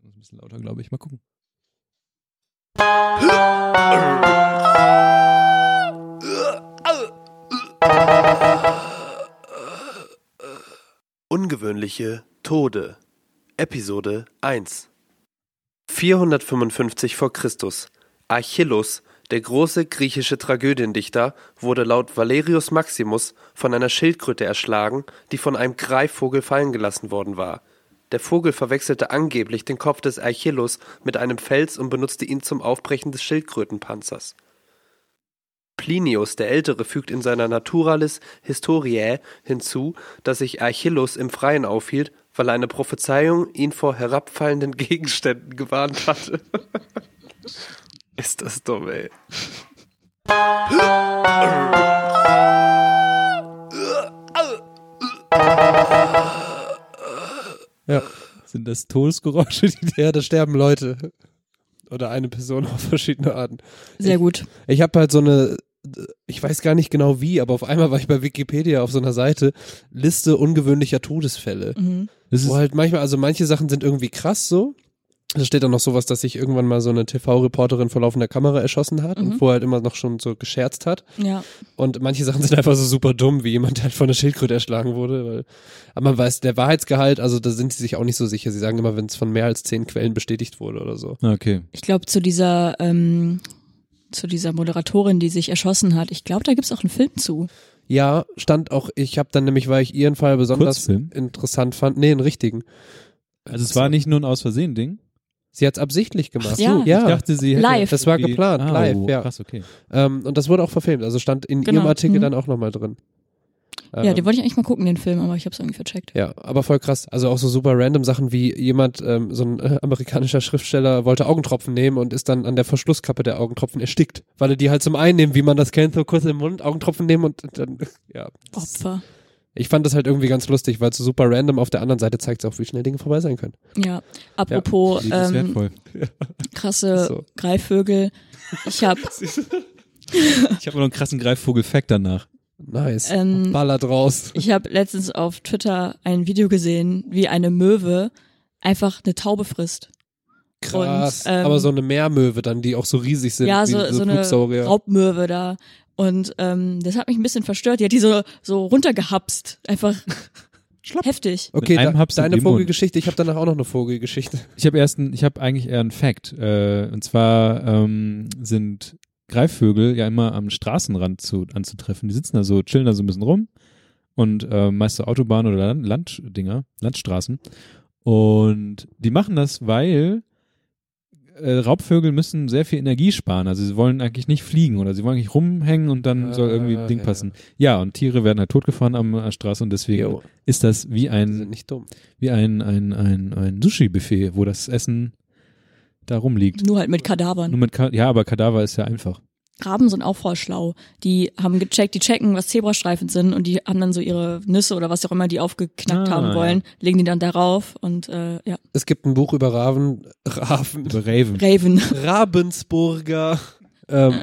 Ein bisschen lauter, glaube ich. Mal gucken. Ungewöhnliche Tode. Episode 1 455 vor Christus. Achilles, der große griechische Tragödiendichter, wurde laut Valerius Maximus von einer Schildkröte erschlagen, die von einem Greifvogel fallen gelassen worden war. Der Vogel verwechselte angeblich den Kopf des Achilles mit einem Fels und benutzte ihn zum Aufbrechen des Schildkrötenpanzers. Plinius der Ältere fügt in seiner Naturalis Historiae hinzu, dass sich Achilles im Freien aufhielt, weil eine Prophezeiung ihn vor herabfallenden Gegenständen gewarnt hatte. Ist das dumm, ey. Ja. Sind das Todesgeräusche, die Ja, da sterben Leute. Oder eine Person auf verschiedene Arten. Sehr gut. Ich habe halt so eine, ich weiß gar nicht genau wie, aber auf einmal war ich bei Wikipedia auf so einer Seite, Liste ungewöhnlicher Todesfälle. Mhm. Das ist, Wo halt manchmal, also manche Sachen sind irgendwie krass so. Da steht dann noch sowas, dass sich irgendwann mal so eine TV-Reporterin vor laufender Kamera erschossen hat und Mhm. vorher halt immer noch schon so gescherzt hat. Ja. Und manche Sachen sind einfach so super dumm, wie jemand, der halt von einer Schildkröte erschlagen wurde. Weil, aber man weiß, der Wahrheitsgehalt, also da sind sie sich auch nicht so sicher. Sie sagen immer, wenn es von mehr als zehn Quellen bestätigt wurde oder so. okay. Ich glaube, zu dieser, ähm, zu dieser Moderatorin, die sich erschossen hat, ich glaube, da gibt's auch einen Film zu. Ja, stand auch, ich habe dann nämlich, weil ich ihren Fall besonders Kurzfilm? interessant fand, nee, einen richtigen. Also es war nicht nur ein aus Versehen Ding. Sie hat's absichtlich gemacht. Ach so, ja. Ich dachte, sie hätte Live. Das war geplant, ah, live, oh, ja. Krass, okay. Ähm, und das wurde auch verfilmt, also stand in Genau, ihrem Artikel mhm. dann auch nochmal drin. ja, Ähm, den wollte ich eigentlich mal gucken, den Film, aber ich habe es irgendwie vercheckt. Ja, aber voll krass. Also auch so super random Sachen wie jemand, ähm, so ein äh, amerikanischer Schriftsteller wollte Augentropfen nehmen und ist dann an der Verschlusskappe der Augentropfen erstickt, weil er die halt zum Einnehmen, wie man das kennt, so kurz im Mund Augentropfen nehmen und dann, ja. Opfer. Ich fand das halt irgendwie ganz lustig, weil es so super random auf der anderen Seite zeigt es auch, wie schnell Dinge vorbei sein können. Ja. Apropos ist ähm, wertvoll. krasse So. Greifvögel. Ich habe Ich habe noch einen krassen Greifvogel-Fact danach. Nice. Ähm, Ballert raus. ich hab letztens auf Twitter ein Video gesehen, wie eine Möwe einfach eine Taube frisst. Krass. Und, ähm, aber so eine Meermöwe dann, die auch so riesig sind. ja, wie so, so eine. Raubmöwe da. Und ähm, das hat mich ein bisschen verstört. Die hat die so, so runtergehapst. Einfach heftig. Okay, da, deine. Vogelgeschichte. Ich habe danach auch noch eine Vogelgeschichte. Ich habe erst, ein, ich habe eigentlich eher einen Fact. Äh, und zwar ähm, sind Greifvögel ja immer am Straßenrand zu, anzutreffen. Die sitzen da so, chillen da so ein bisschen rum und äh, meist so Autobahnen oder Land, Landdinger, Landstraßen. Und die machen das, weil äh, Raubvögel müssen sehr viel Energie sparen. Also sie wollen eigentlich nicht fliegen oder sie wollen eigentlich rumhängen und dann Ah, soll irgendwie ein Ding ja. passen. Ja, und Tiere werden halt totgefahren am äh, Straße und deswegen Jo, ist das wie ein sind nicht dumm. wie ein, ein, ein, ein Sushi-Buffet, wo das Essen da rumliegt. Nur halt mit Kadavern. Nur mit Ka ja, aber Kadaver ist ja einfach. Raben sind auch voll schlau. Die haben gecheckt, die checken, was Zebrastreifen sind und die haben dann so ihre Nüsse oder was auch immer die aufgeknackt Ah, haben ja. wollen, legen die dann darauf und äh, ja. Es gibt ein Buch über Raven, Raven, Über Raven. Raven. Ravensburger. Ähm,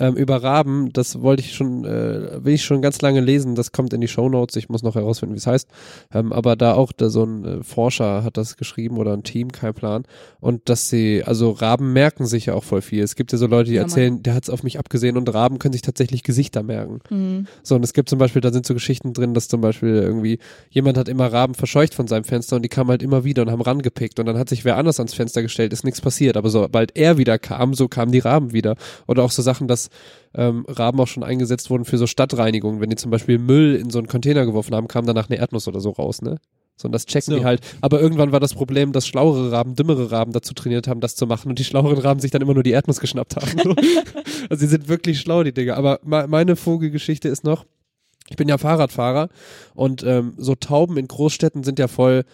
ähm, über Raben, das wollte ich schon, äh, will ich schon ganz lange lesen. Das kommt in die Shownotes. Ich muss noch herausfinden, wie es heißt. Ähm, aber da auch da so ein äh, Forscher hat das geschrieben oder ein Team, kein Plan. Und dass sie, also Raben merken sich ja auch voll viel. Es gibt ja so Leute, die Ja, erzählen, der hat es auf mich abgesehen und Raben können sich tatsächlich Gesichter merken. Mhm. So, und es gibt zum Beispiel, da sind so Geschichten drin, dass zum Beispiel irgendwie jemand hat immer Raben verscheucht von seinem Fenster und die kamen halt immer wieder und haben rangepickt und dann hat sich wer anders ans Fenster gestellt, ist nichts passiert. Aber sobald er wieder kam, so kamen die Raben wieder. Oder auch so Sachen, dass ähm, Raben auch schon eingesetzt wurden für so Stadtreinigung. Wenn die zum Beispiel Müll in so einen Container geworfen haben, kam danach eine Erdnuss oder so raus, ne? So, und das checken So. die halt. Aber irgendwann war das Problem, dass schlauere Raben, dümmere Raben dazu trainiert haben, das zu machen und die schlaueren Raben sich dann immer nur die Erdnuss geschnappt haben. So. also sie sind wirklich schlau, die Dinger. Aber me- meine Vogelgeschichte ist noch, ich bin ja Fahrradfahrer und ähm, so Tauben in Großstädten sind ja voll,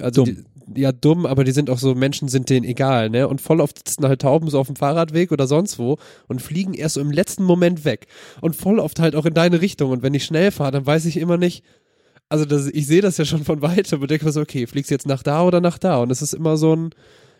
also. Die, ja dumm, aber die sind auch so, Menschen sind denen egal, ne? Und voll oft sitzen halt Tauben so auf dem Fahrradweg oder sonst wo und fliegen erst so im letzten Moment weg. Und voll oft halt auch in deine Richtung. Und wenn ich schnell fahre, dann weiß ich immer nicht, also das, ich sehe das ja schon von weitem und denke mir so, okay, fliegst du jetzt nach da oder nach da? Und es ist immer so ein,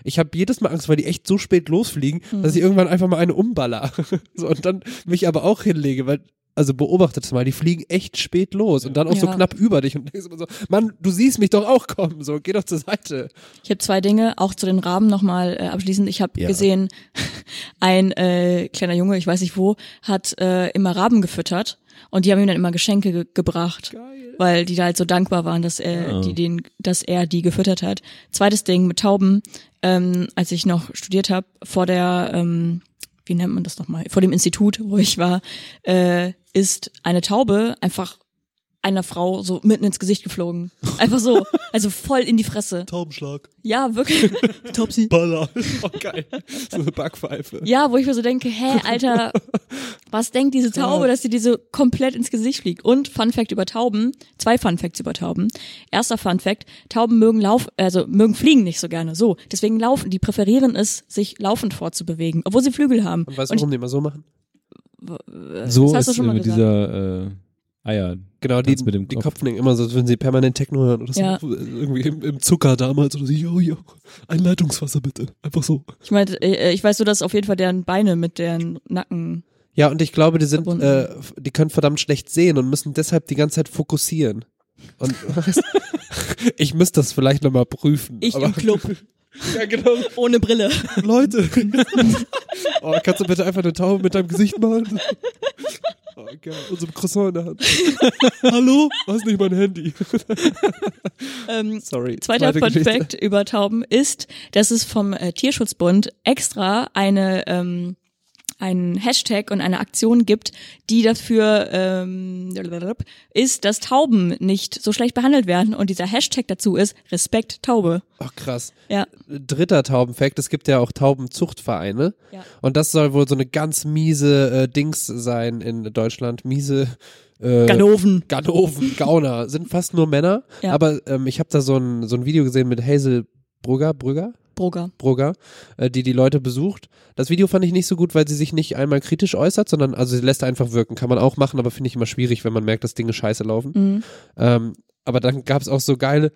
ich habe jedes Mal Angst, weil die echt so spät losfliegen, dass ich irgendwann einfach mal eine umballer. so, und dann mich aber auch hinlege, weil, also beobachtet es mal, die fliegen echt spät los und dann auch so Ja. knapp über dich und denkst immer so, Mann, du siehst mich doch auch kommen, so, geh doch zur Seite. Ich habe zwei Dinge, auch zu den Raben nochmal äh, abschließend. Ich habe Ja. gesehen, ein äh, kleiner Junge, ich weiß nicht wo, hat äh, immer Raben gefüttert und die haben ihm dann immer Geschenke ge gebracht, weil die da halt so dankbar waren, dass er Ah. die den, dass er die gefüttert hat. Zweites Ding mit Tauben, ähm, als ich noch studiert habe, vor der ähm, wie nennt man das nochmal, vor dem Institut, wo ich war, äh, ist eine Taube einfach einer Frau so mitten ins Gesicht geflogen. Einfach so, also voll in die Fresse. Taubenschlag. Ja, wirklich. Topsy. Baller. Oh, geil. So eine Backpfeife. Ja, wo ich mir so denke, hä, Alter, was denkt diese Taube, dass sie diese komplett ins Gesicht fliegt? Und Fun Fact über Tauben, zwei Fun Facts über Tauben. Erster Fun Fact, Tauben mögen lauf, also mögen fliegen nicht so gerne, so. Deswegen laufen, die präferieren es, sich laufend fortzubewegen, obwohl sie Flügel haben. Und weißt du, warum die immer so machen? Ich, So das hast du ist schon mal mit dieser äh, Eier. Genau, die, mit dem die Kopf. kopfen immer so, als würden sie permanent Techno hören oder so. Ja. Irgendwie im, im Zucker damals oder so. Jo, jo. Ein Leitungswasser bitte. Einfach so. Ich meine, äh, ich weiß so, dass auf jeden Fall deren Beine mit deren Nacken. Ja, und ich glaube, die sind, äh, die können verdammt schlecht sehen und müssen deshalb die ganze Zeit fokussieren. Und ich müsste das vielleicht nochmal prüfen. Ich aber, im Club, Ja, genau. ohne Brille. Leute. oh, kannst du bitte einfach eine Taube mit deinem Gesicht malen? Oh, geil. Und so ein Croissant in der Hand. Hallo? Was nicht mein Handy? Ähm, Sorry. Zweiter Zweite Fun. Fact über Tauben ist, dass es vom äh, Tierschutzbund extra eine ähm, einen Hashtag und eine Aktion gibt, die dafür ähm, ist, dass Tauben nicht so schlecht behandelt werden. Und dieser Hashtag dazu ist Respekt Taube. Oh, krass. Ja, Dritter Taubenfact, es gibt ja auch Taubenzuchtvereine. Ja. Und das soll wohl so eine ganz miese äh, Dings sein in Deutschland. Miese äh, Ganoven. Ganoven, Gauner, sind fast nur Männer. Ja. Aber ähm, ich habe da so ein, so ein Video gesehen mit Hazel Brugger, Brugger? Brugger. Brugger, äh, die die Leute besucht. Das Video fand ich nicht so gut, weil sie sich nicht einmal kritisch äußert, sondern also sie lässt einfach wirken. Kann man auch machen, aber finde ich immer schwierig, wenn man merkt, dass Dinge scheiße laufen. Mhm. Ähm, aber dann gab es auch so geile.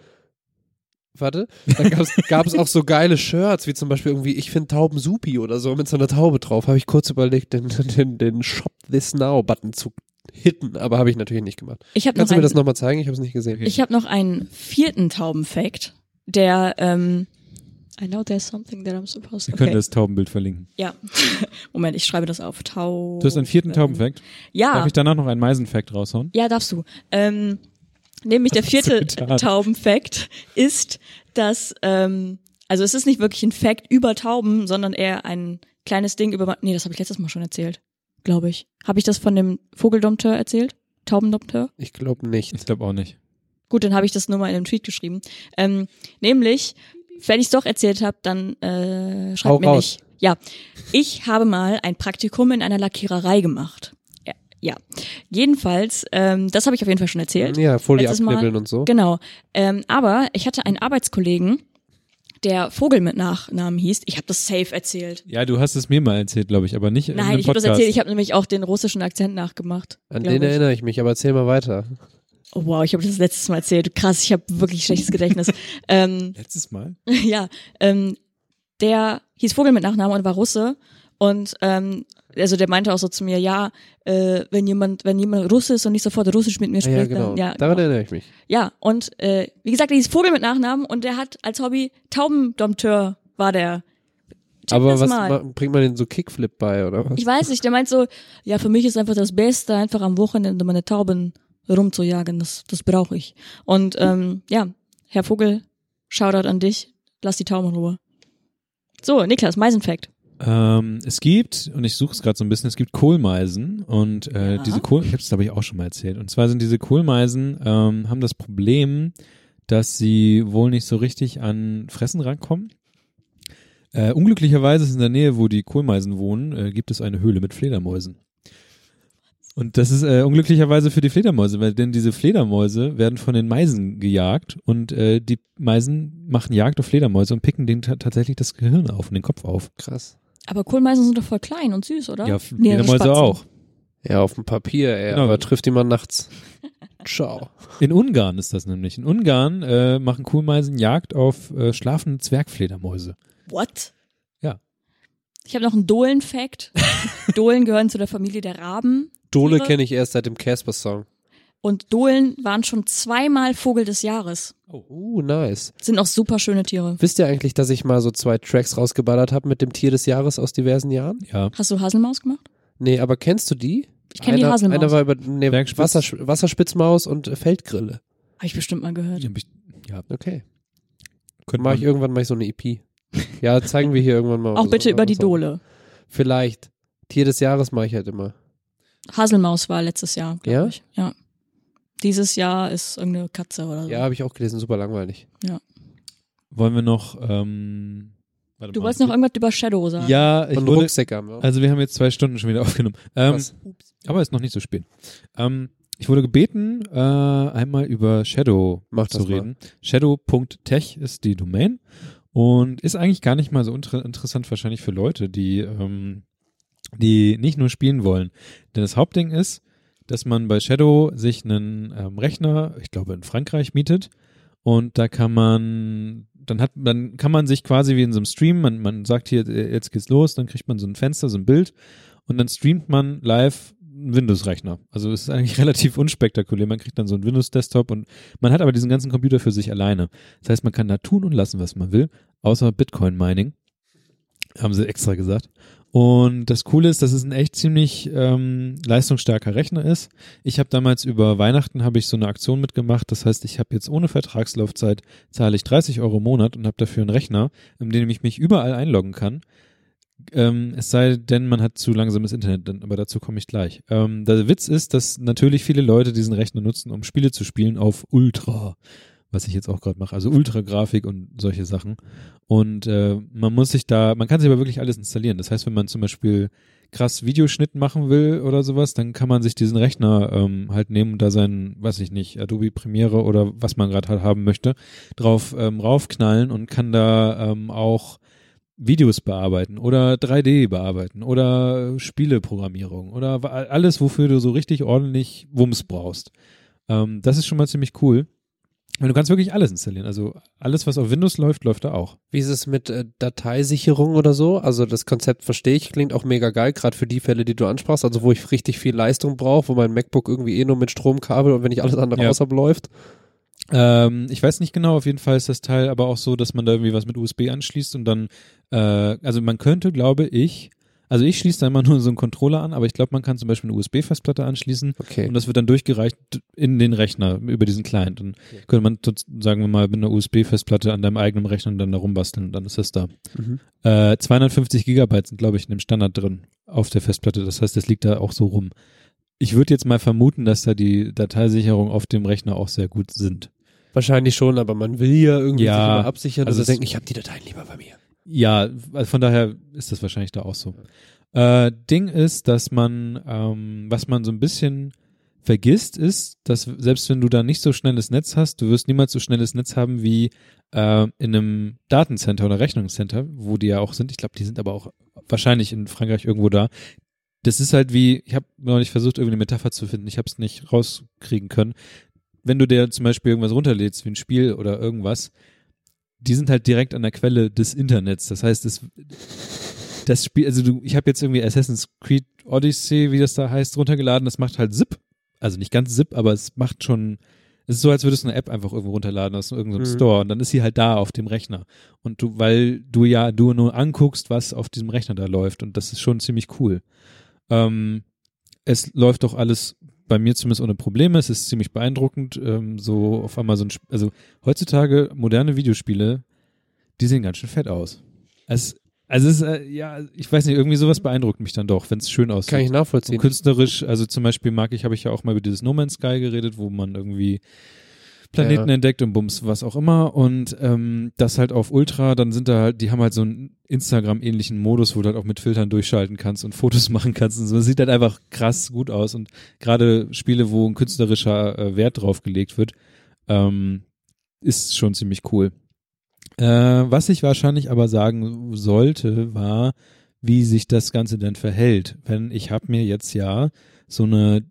Warte, dann gab es auch so geile Shirts, wie zum Beispiel irgendwie, ich finde Tauben supi oder so, mit so einer Taube drauf. Habe ich kurz überlegt, den, den, den Shop This Now-Button zu hitten, aber habe ich natürlich nicht gemacht. Habe Kannst du mir das nochmal zeigen? Ich habe es nicht gesehen. ich hab noch einen vierten Taubenfact, der ähm, I know there's something that I'm supposed Wir okay. können das Taubenbild verlinken. Ja. Moment, ich schreibe das auf. Tau. Du hast einen vierten Taubenfact. Ja. Darf ich danach noch einen Meisenfact raushauen? Ja, darfst du. Ähm, nämlich der vierte getan? Taubenfact ist, dass, ähm, also es ist nicht wirklich ein Fact über Tauben, sondern eher ein kleines Ding über, nee, das habe ich letztes Mal schon erzählt, glaube ich. Habe ich das von dem Vogeldompteur erzählt? Taubendompteur? Ich glaube nicht. Ich glaube auch nicht. Gut, dann habe ich das nur mal in einem Tweet geschrieben. Ähm, nämlich, wenn ich es doch erzählt habe, dann äh, schreibt Hau mir raus. nicht. Ja, ich habe mal ein Praktikum in einer Lackiererei gemacht. Ja, ja. jedenfalls, ähm, das habe ich auf jeden Fall schon erzählt. Ja, Folie abknibbeln und so. Genau. Ähm, aber ich hatte einen Arbeitskollegen, der Vogel mit Nachnamen hieß. Ich habe das safe erzählt. Ja, du hast es mir mal erzählt, glaube ich, aber nicht in Nein, einem ich habe das erzählt. Ich habe nämlich auch den russischen Akzent nachgemacht. An den ich. erinnere ich mich, aber erzähl mal weiter. Oh, wow, ich habe das letztes Mal erzählt. Krass, ich habe wirklich schlechtes Gedächtnis. ähm, Letztes Mal? ja, ähm, der hieß Vogel mit Nachnamen und war Russe und ähm, also der meinte auch so zu mir, ja, äh, wenn jemand, wenn jemand Russe ist und nicht sofort Russisch mit mir spricht, ja, genau. dann ja, Daran genau. erinnere ich mich. ja und äh, wie gesagt, der hieß Vogel mit Nachnamen und der hat als Hobby Taubendompteur war der. Check aber was mal. ma- bringt man denn so Kickflip bei, oder was? Ich weiß nicht, der meint so, ja, für mich ist einfach das Beste, einfach am Wochenende meine Tauben rumzujagen, das, das brauche ich. Und ähm, ja, Herr Vogel, Shoutout an dich, lass die Tauben in Ruhe. So, Niklas, Meisenfact. Ähm, es gibt, und ich suche es gerade so ein bisschen, es gibt Kohlmeisen und äh, Ja. diese Kohl, ich habe es glaube ich auch schon mal erzählt. Und zwar sind diese Kohlmeisen, ähm, haben das Problem, dass sie wohl nicht so richtig an Fressen rankommen. Äh, unglücklicherweise ist in der Nähe, wo die Kohlmeisen wohnen, äh, gibt es eine Höhle mit Fledermäusen. Und das ist äh, unglücklicherweise für die Fledermäuse, weil denn diese Fledermäuse werden von den Meisen gejagt und äh, die Meisen machen Jagd auf Fledermäuse und picken denen ta tatsächlich das Gehirn auf und den Kopf auf. Krass. Aber Kohlmeisen sind doch voll klein und süß, oder? Ja, Fledermäuse Spatzen. auch. Ja, auf dem Papier, ey, Genau. aber trifft die man nachts. Ciao. In Ungarn ist das nämlich. In Ungarn äh, machen Kohlmeisen Jagd auf äh, schlafende Zwergfledermäuse. What? Ja. Ich habe noch einen Dohlen-Fact. Dohlen gehören zu der Familie der Raben. Dole kenne ich erst seit dem Casper-Song. Und Dohlen waren schon zweimal Vogel des Jahres. Uh, nice. Sind auch super schöne Tiere. Wisst ihr eigentlich, dass ich mal so zwei Tracks rausgeballert habe mit dem Tier des Jahres aus diversen Jahren? Ja. Hast du Haselmaus gemacht? Nee, aber kennst du die? Ich kenn die Haselmaus. Einer war über nee. Wassersch Wasserspitzmaus und äh, Feldgrille. Habe ich bestimmt mal gehört. Ja, ja Okay. könnte Mach ich irgendwann mal so eine EP. Ja, zeigen wir hier irgendwann mal. Auch so- bitte über die so. Dole. Vielleicht. Tier des Jahres mache ich halt immer. Haselmaus war letztes Jahr, glaube Ja? ich. Ja. Dieses Jahr ist irgendeine Katze oder so. Ja, habe ich auch gelesen, super langweilig. wollen wir noch. Ähm, warte Du mal. wolltest noch irgendwas über Shadow sagen. Ja, ich Und wurde, Rucksäcke haben wir also wir haben jetzt zwei Stunden schon wieder aufgenommen. Ähm, aber ist noch nicht so spät. Ähm, ich wurde gebeten, äh, einmal über Shadow Mach zu reden. Shadow.tech ist die Domain und ist eigentlich gar nicht mal so inter interessant wahrscheinlich für Leute, die, ähm, die nicht nur spielen wollen. Denn das Hauptding ist, dass man bei Shadow sich einen ähm, Rechner, ich glaube in Frankreich mietet und da kann man dann hat dann kann man sich quasi wie in so einem Stream, man, man sagt hier, äh, jetzt geht's los, dann kriegt man so ein Fenster, so ein Bild und dann streamt man live einen Windows-Rechner. Also es ist eigentlich relativ unspektakulär. Man kriegt dann so einen Windows-Desktop und man hat aber diesen ganzen Computer für sich alleine. Das heißt, man kann da tun und lassen, was man will, außer Bitcoin-Mining. Haben sie extra gesagt. Und das Coole ist, dass es ein echt ziemlich ähm, leistungsstarker Rechner ist. Ich habe damals über Weihnachten habe ich so eine Aktion mitgemacht. Das heißt, ich habe jetzt ohne Vertragslaufzeit zahle ich 30 Euro im Monat und habe dafür einen Rechner, in dem ich mich überall einloggen kann. Ähm, es sei denn, man hat zu langsames Internet, aber dazu komme ich gleich. Ähm, der Witz ist, dass natürlich viele Leute diesen Rechner nutzen, um Spiele zu spielen auf Ultra, was ich jetzt auch gerade mache, also Ultra-Grafik und solche Sachen. Und äh, man muss sich da, man kann sich aber wirklich alles installieren. Das heißt, wenn man zum Beispiel krass Videoschnitt machen will oder sowas, dann kann man sich diesen Rechner ähm, halt nehmen und da seinen, weiß ich nicht, Adobe Premiere oder was man gerade halt haben möchte, drauf ähm, raufknallen und kann da ähm, auch Videos bearbeiten oder 3D bearbeiten oder Spieleprogrammierung oder alles, wofür du so richtig ordentlich Wumms brauchst. Ähm, das ist schon mal ziemlich cool. Du kannst wirklich alles installieren. Also alles, was auf Windows läuft, läuft da auch. Wie ist es mit äh, Dateisicherung oder so? Also das Konzept verstehe ich, klingt auch mega geil, gerade für die Fälle, die du ansprachst, also wo ich richtig viel Leistung brauche, wo mein MacBook irgendwie eh nur mit Stromkabel und wenn nicht alles andere Ja. außerhalb läuft. Ähm, ich weiß nicht genau, auf jeden Fall ist das Teil aber auch so, dass man da irgendwie was mit USB anschließt und dann, äh, also man könnte, glaube ich, also ich schließe da immer nur so einen Controller an, aber ich glaube, man kann zum Beispiel eine USB-Festplatte anschließen Okay. und das wird dann durchgereicht in den Rechner über diesen Client. Dann könnte man, sagen wir mal, mit einer USB-Festplatte an deinem eigenen Rechner dann da rumbasteln und dann ist das da. Mhm. Äh, 250 Gigabyte sind, glaube ich, in dem Standard drin auf der Festplatte. Das heißt, das liegt da auch so rum. Ich würde jetzt mal vermuten, dass da die Dateisicherung auf dem Rechner auch sehr gut sind. Wahrscheinlich schon, aber man will ja irgendwie Ja, sich immer absichern, also denken, ich habe die Dateien lieber bei mir. Ja, also von daher ist das wahrscheinlich da auch so. Äh, Ding ist, dass man, ähm, was man so ein bisschen vergisst, ist, dass selbst wenn du da nicht so schnelles Netz hast, du wirst niemals so schnelles Netz haben wie äh, in einem Datencenter oder Rechnungscenter, wo die ja auch sind. Ich glaube, die sind aber auch wahrscheinlich in Frankreich irgendwo da. Das ist halt wie, ich habe neulich versucht, irgendwie eine Metapher zu finden, ich habe es nicht rauskriegen können. Wenn du dir zum Beispiel irgendwas runterlädst, wie ein Spiel oder irgendwas, die sind halt direkt an der Quelle des Internets. Das heißt, es, das Spiel, also du, ich habe jetzt irgendwie Assassin's Creed Odyssey, wie das da heißt, runtergeladen. Das macht halt ZIP. Also nicht ganz ZIP, aber es macht schon, es ist so, als würdest du eine App einfach irgendwo runterladen aus irgendeinem Mhm. Store und dann ist sie halt da auf dem Rechner. Und du, weil du ja du nur anguckst, was auf diesem Rechner da läuft und das ist schon ziemlich cool. Ähm, es läuft doch alles bei mir zumindest ohne Probleme. Es ist ziemlich beeindruckend. Ähm, so auf einmal so ein, Sp- also heutzutage moderne Videospiele, die sehen ganz schön fett aus. Es, also es ist, äh, ja, ich weiß nicht, irgendwie sowas beeindruckt mich dann doch, wenn es schön aussieht. Kann ich Und nachvollziehen. künstlerisch, also zum Beispiel mag ich, habe ich ja auch mal über dieses No Man's Sky geredet, wo man irgendwie Planeten Ja. entdeckt und Bums, was auch immer. Und ähm, das halt auf Ultra, dann sind da halt, die haben halt so einen Instagram-ähnlichen Modus, wo du halt auch mit Filtern durchschalten kannst und Fotos machen kannst und so. Das sieht halt einfach krass gut aus. Und gerade Spiele, wo ein künstlerischer äh, Wert drauf gelegt wird, ähm, ist schon ziemlich cool. Äh, was ich wahrscheinlich aber sagen sollte, war, wie sich das Ganze denn verhält. Wenn ich habe mir jetzt ja so eine,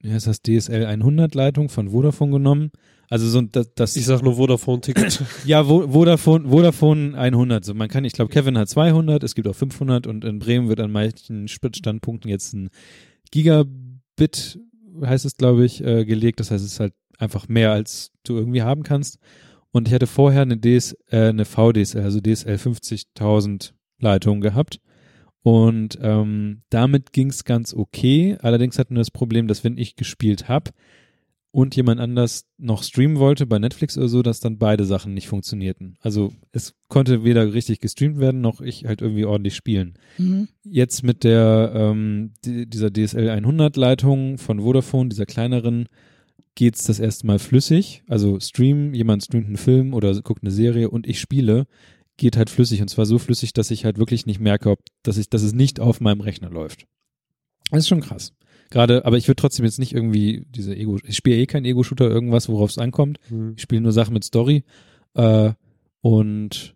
wie heißt das, DSL 100 Leitung von Vodafone genommen. Also so das, das Ich sag nur Vodafone-Ticket. ja, Vo- Vodafone, Vodafone 100. So, man kann, ich glaube, Kevin hat 200, es gibt auch 500 und in Bremen wird an manchen Standpunkten jetzt ein Gigabit, heißt es, glaube ich, äh, gelegt. Das heißt, es ist halt einfach mehr, als du irgendwie haben kannst. Und ich hatte vorher eine, DS, äh, eine VDSL, also DSL 50.000 Leitung gehabt. Und ähm, damit ging's ganz okay. Allerdings hatten wir das Problem, dass wenn ich gespielt habe und jemand anders noch streamen wollte bei Netflix oder so, dass dann beide Sachen nicht funktionierten. Also es konnte weder richtig gestreamt werden, noch ich halt irgendwie ordentlich spielen. Mhm. Jetzt mit der ähm, die, dieser DSL 100 Leitung von Vodafone, dieser kleineren, geht's das erste Mal flüssig. Also Stream, jemand streamt einen Film oder guckt eine Serie und ich spiele, geht halt flüssig und zwar so flüssig, dass ich halt wirklich nicht merke, ob, dass ich, dass es nicht auf meinem Rechner läuft. Das ist schon krass. Gerade, aber ich würde trotzdem jetzt nicht irgendwie diese Ego, ich spiele eh kein Ego-Shooter, irgendwas, worauf es ankommt. Hm. Ich spiele nur Sachen mit Story. Äh, und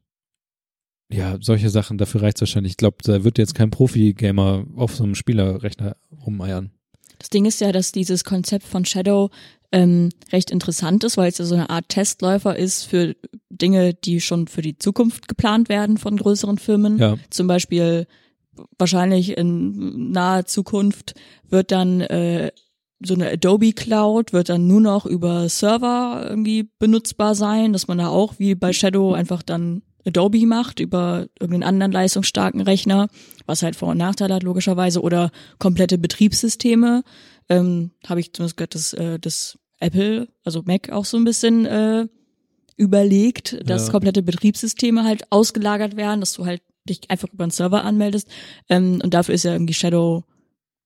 ja, solche Sachen, dafür reicht's wahrscheinlich. Ich glaube, da wird jetzt kein Profi-Gamer auf so einem Spielerrechner rumeiern. Das Ding ist ja, dass dieses Konzept von Shadow ähm, recht interessant ist, weil es ja so eine Art Testläufer ist für Dinge, die schon für die Zukunft geplant werden von größeren Firmen. Ja, Zum Beispiel wahrscheinlich in naher Zukunft wird dann äh, so eine Adobe Cloud wird dann nur noch über Server irgendwie benutzbar sein, dass man da auch wie bei Shadow einfach dann Adobe macht über irgendeinen anderen leistungsstarken Rechner, was halt Vor- und Nachteile hat logischerweise oder komplette Betriebssysteme. Ähm, Habe ich zumindest gehört, dass äh, das Apple, also Mac auch so ein bisschen äh, überlegt, dass Ja. komplette Betriebssysteme halt ausgelagert werden, dass du halt dich einfach über einen Server anmeldest. Ähm, und dafür ist ja irgendwie Shadow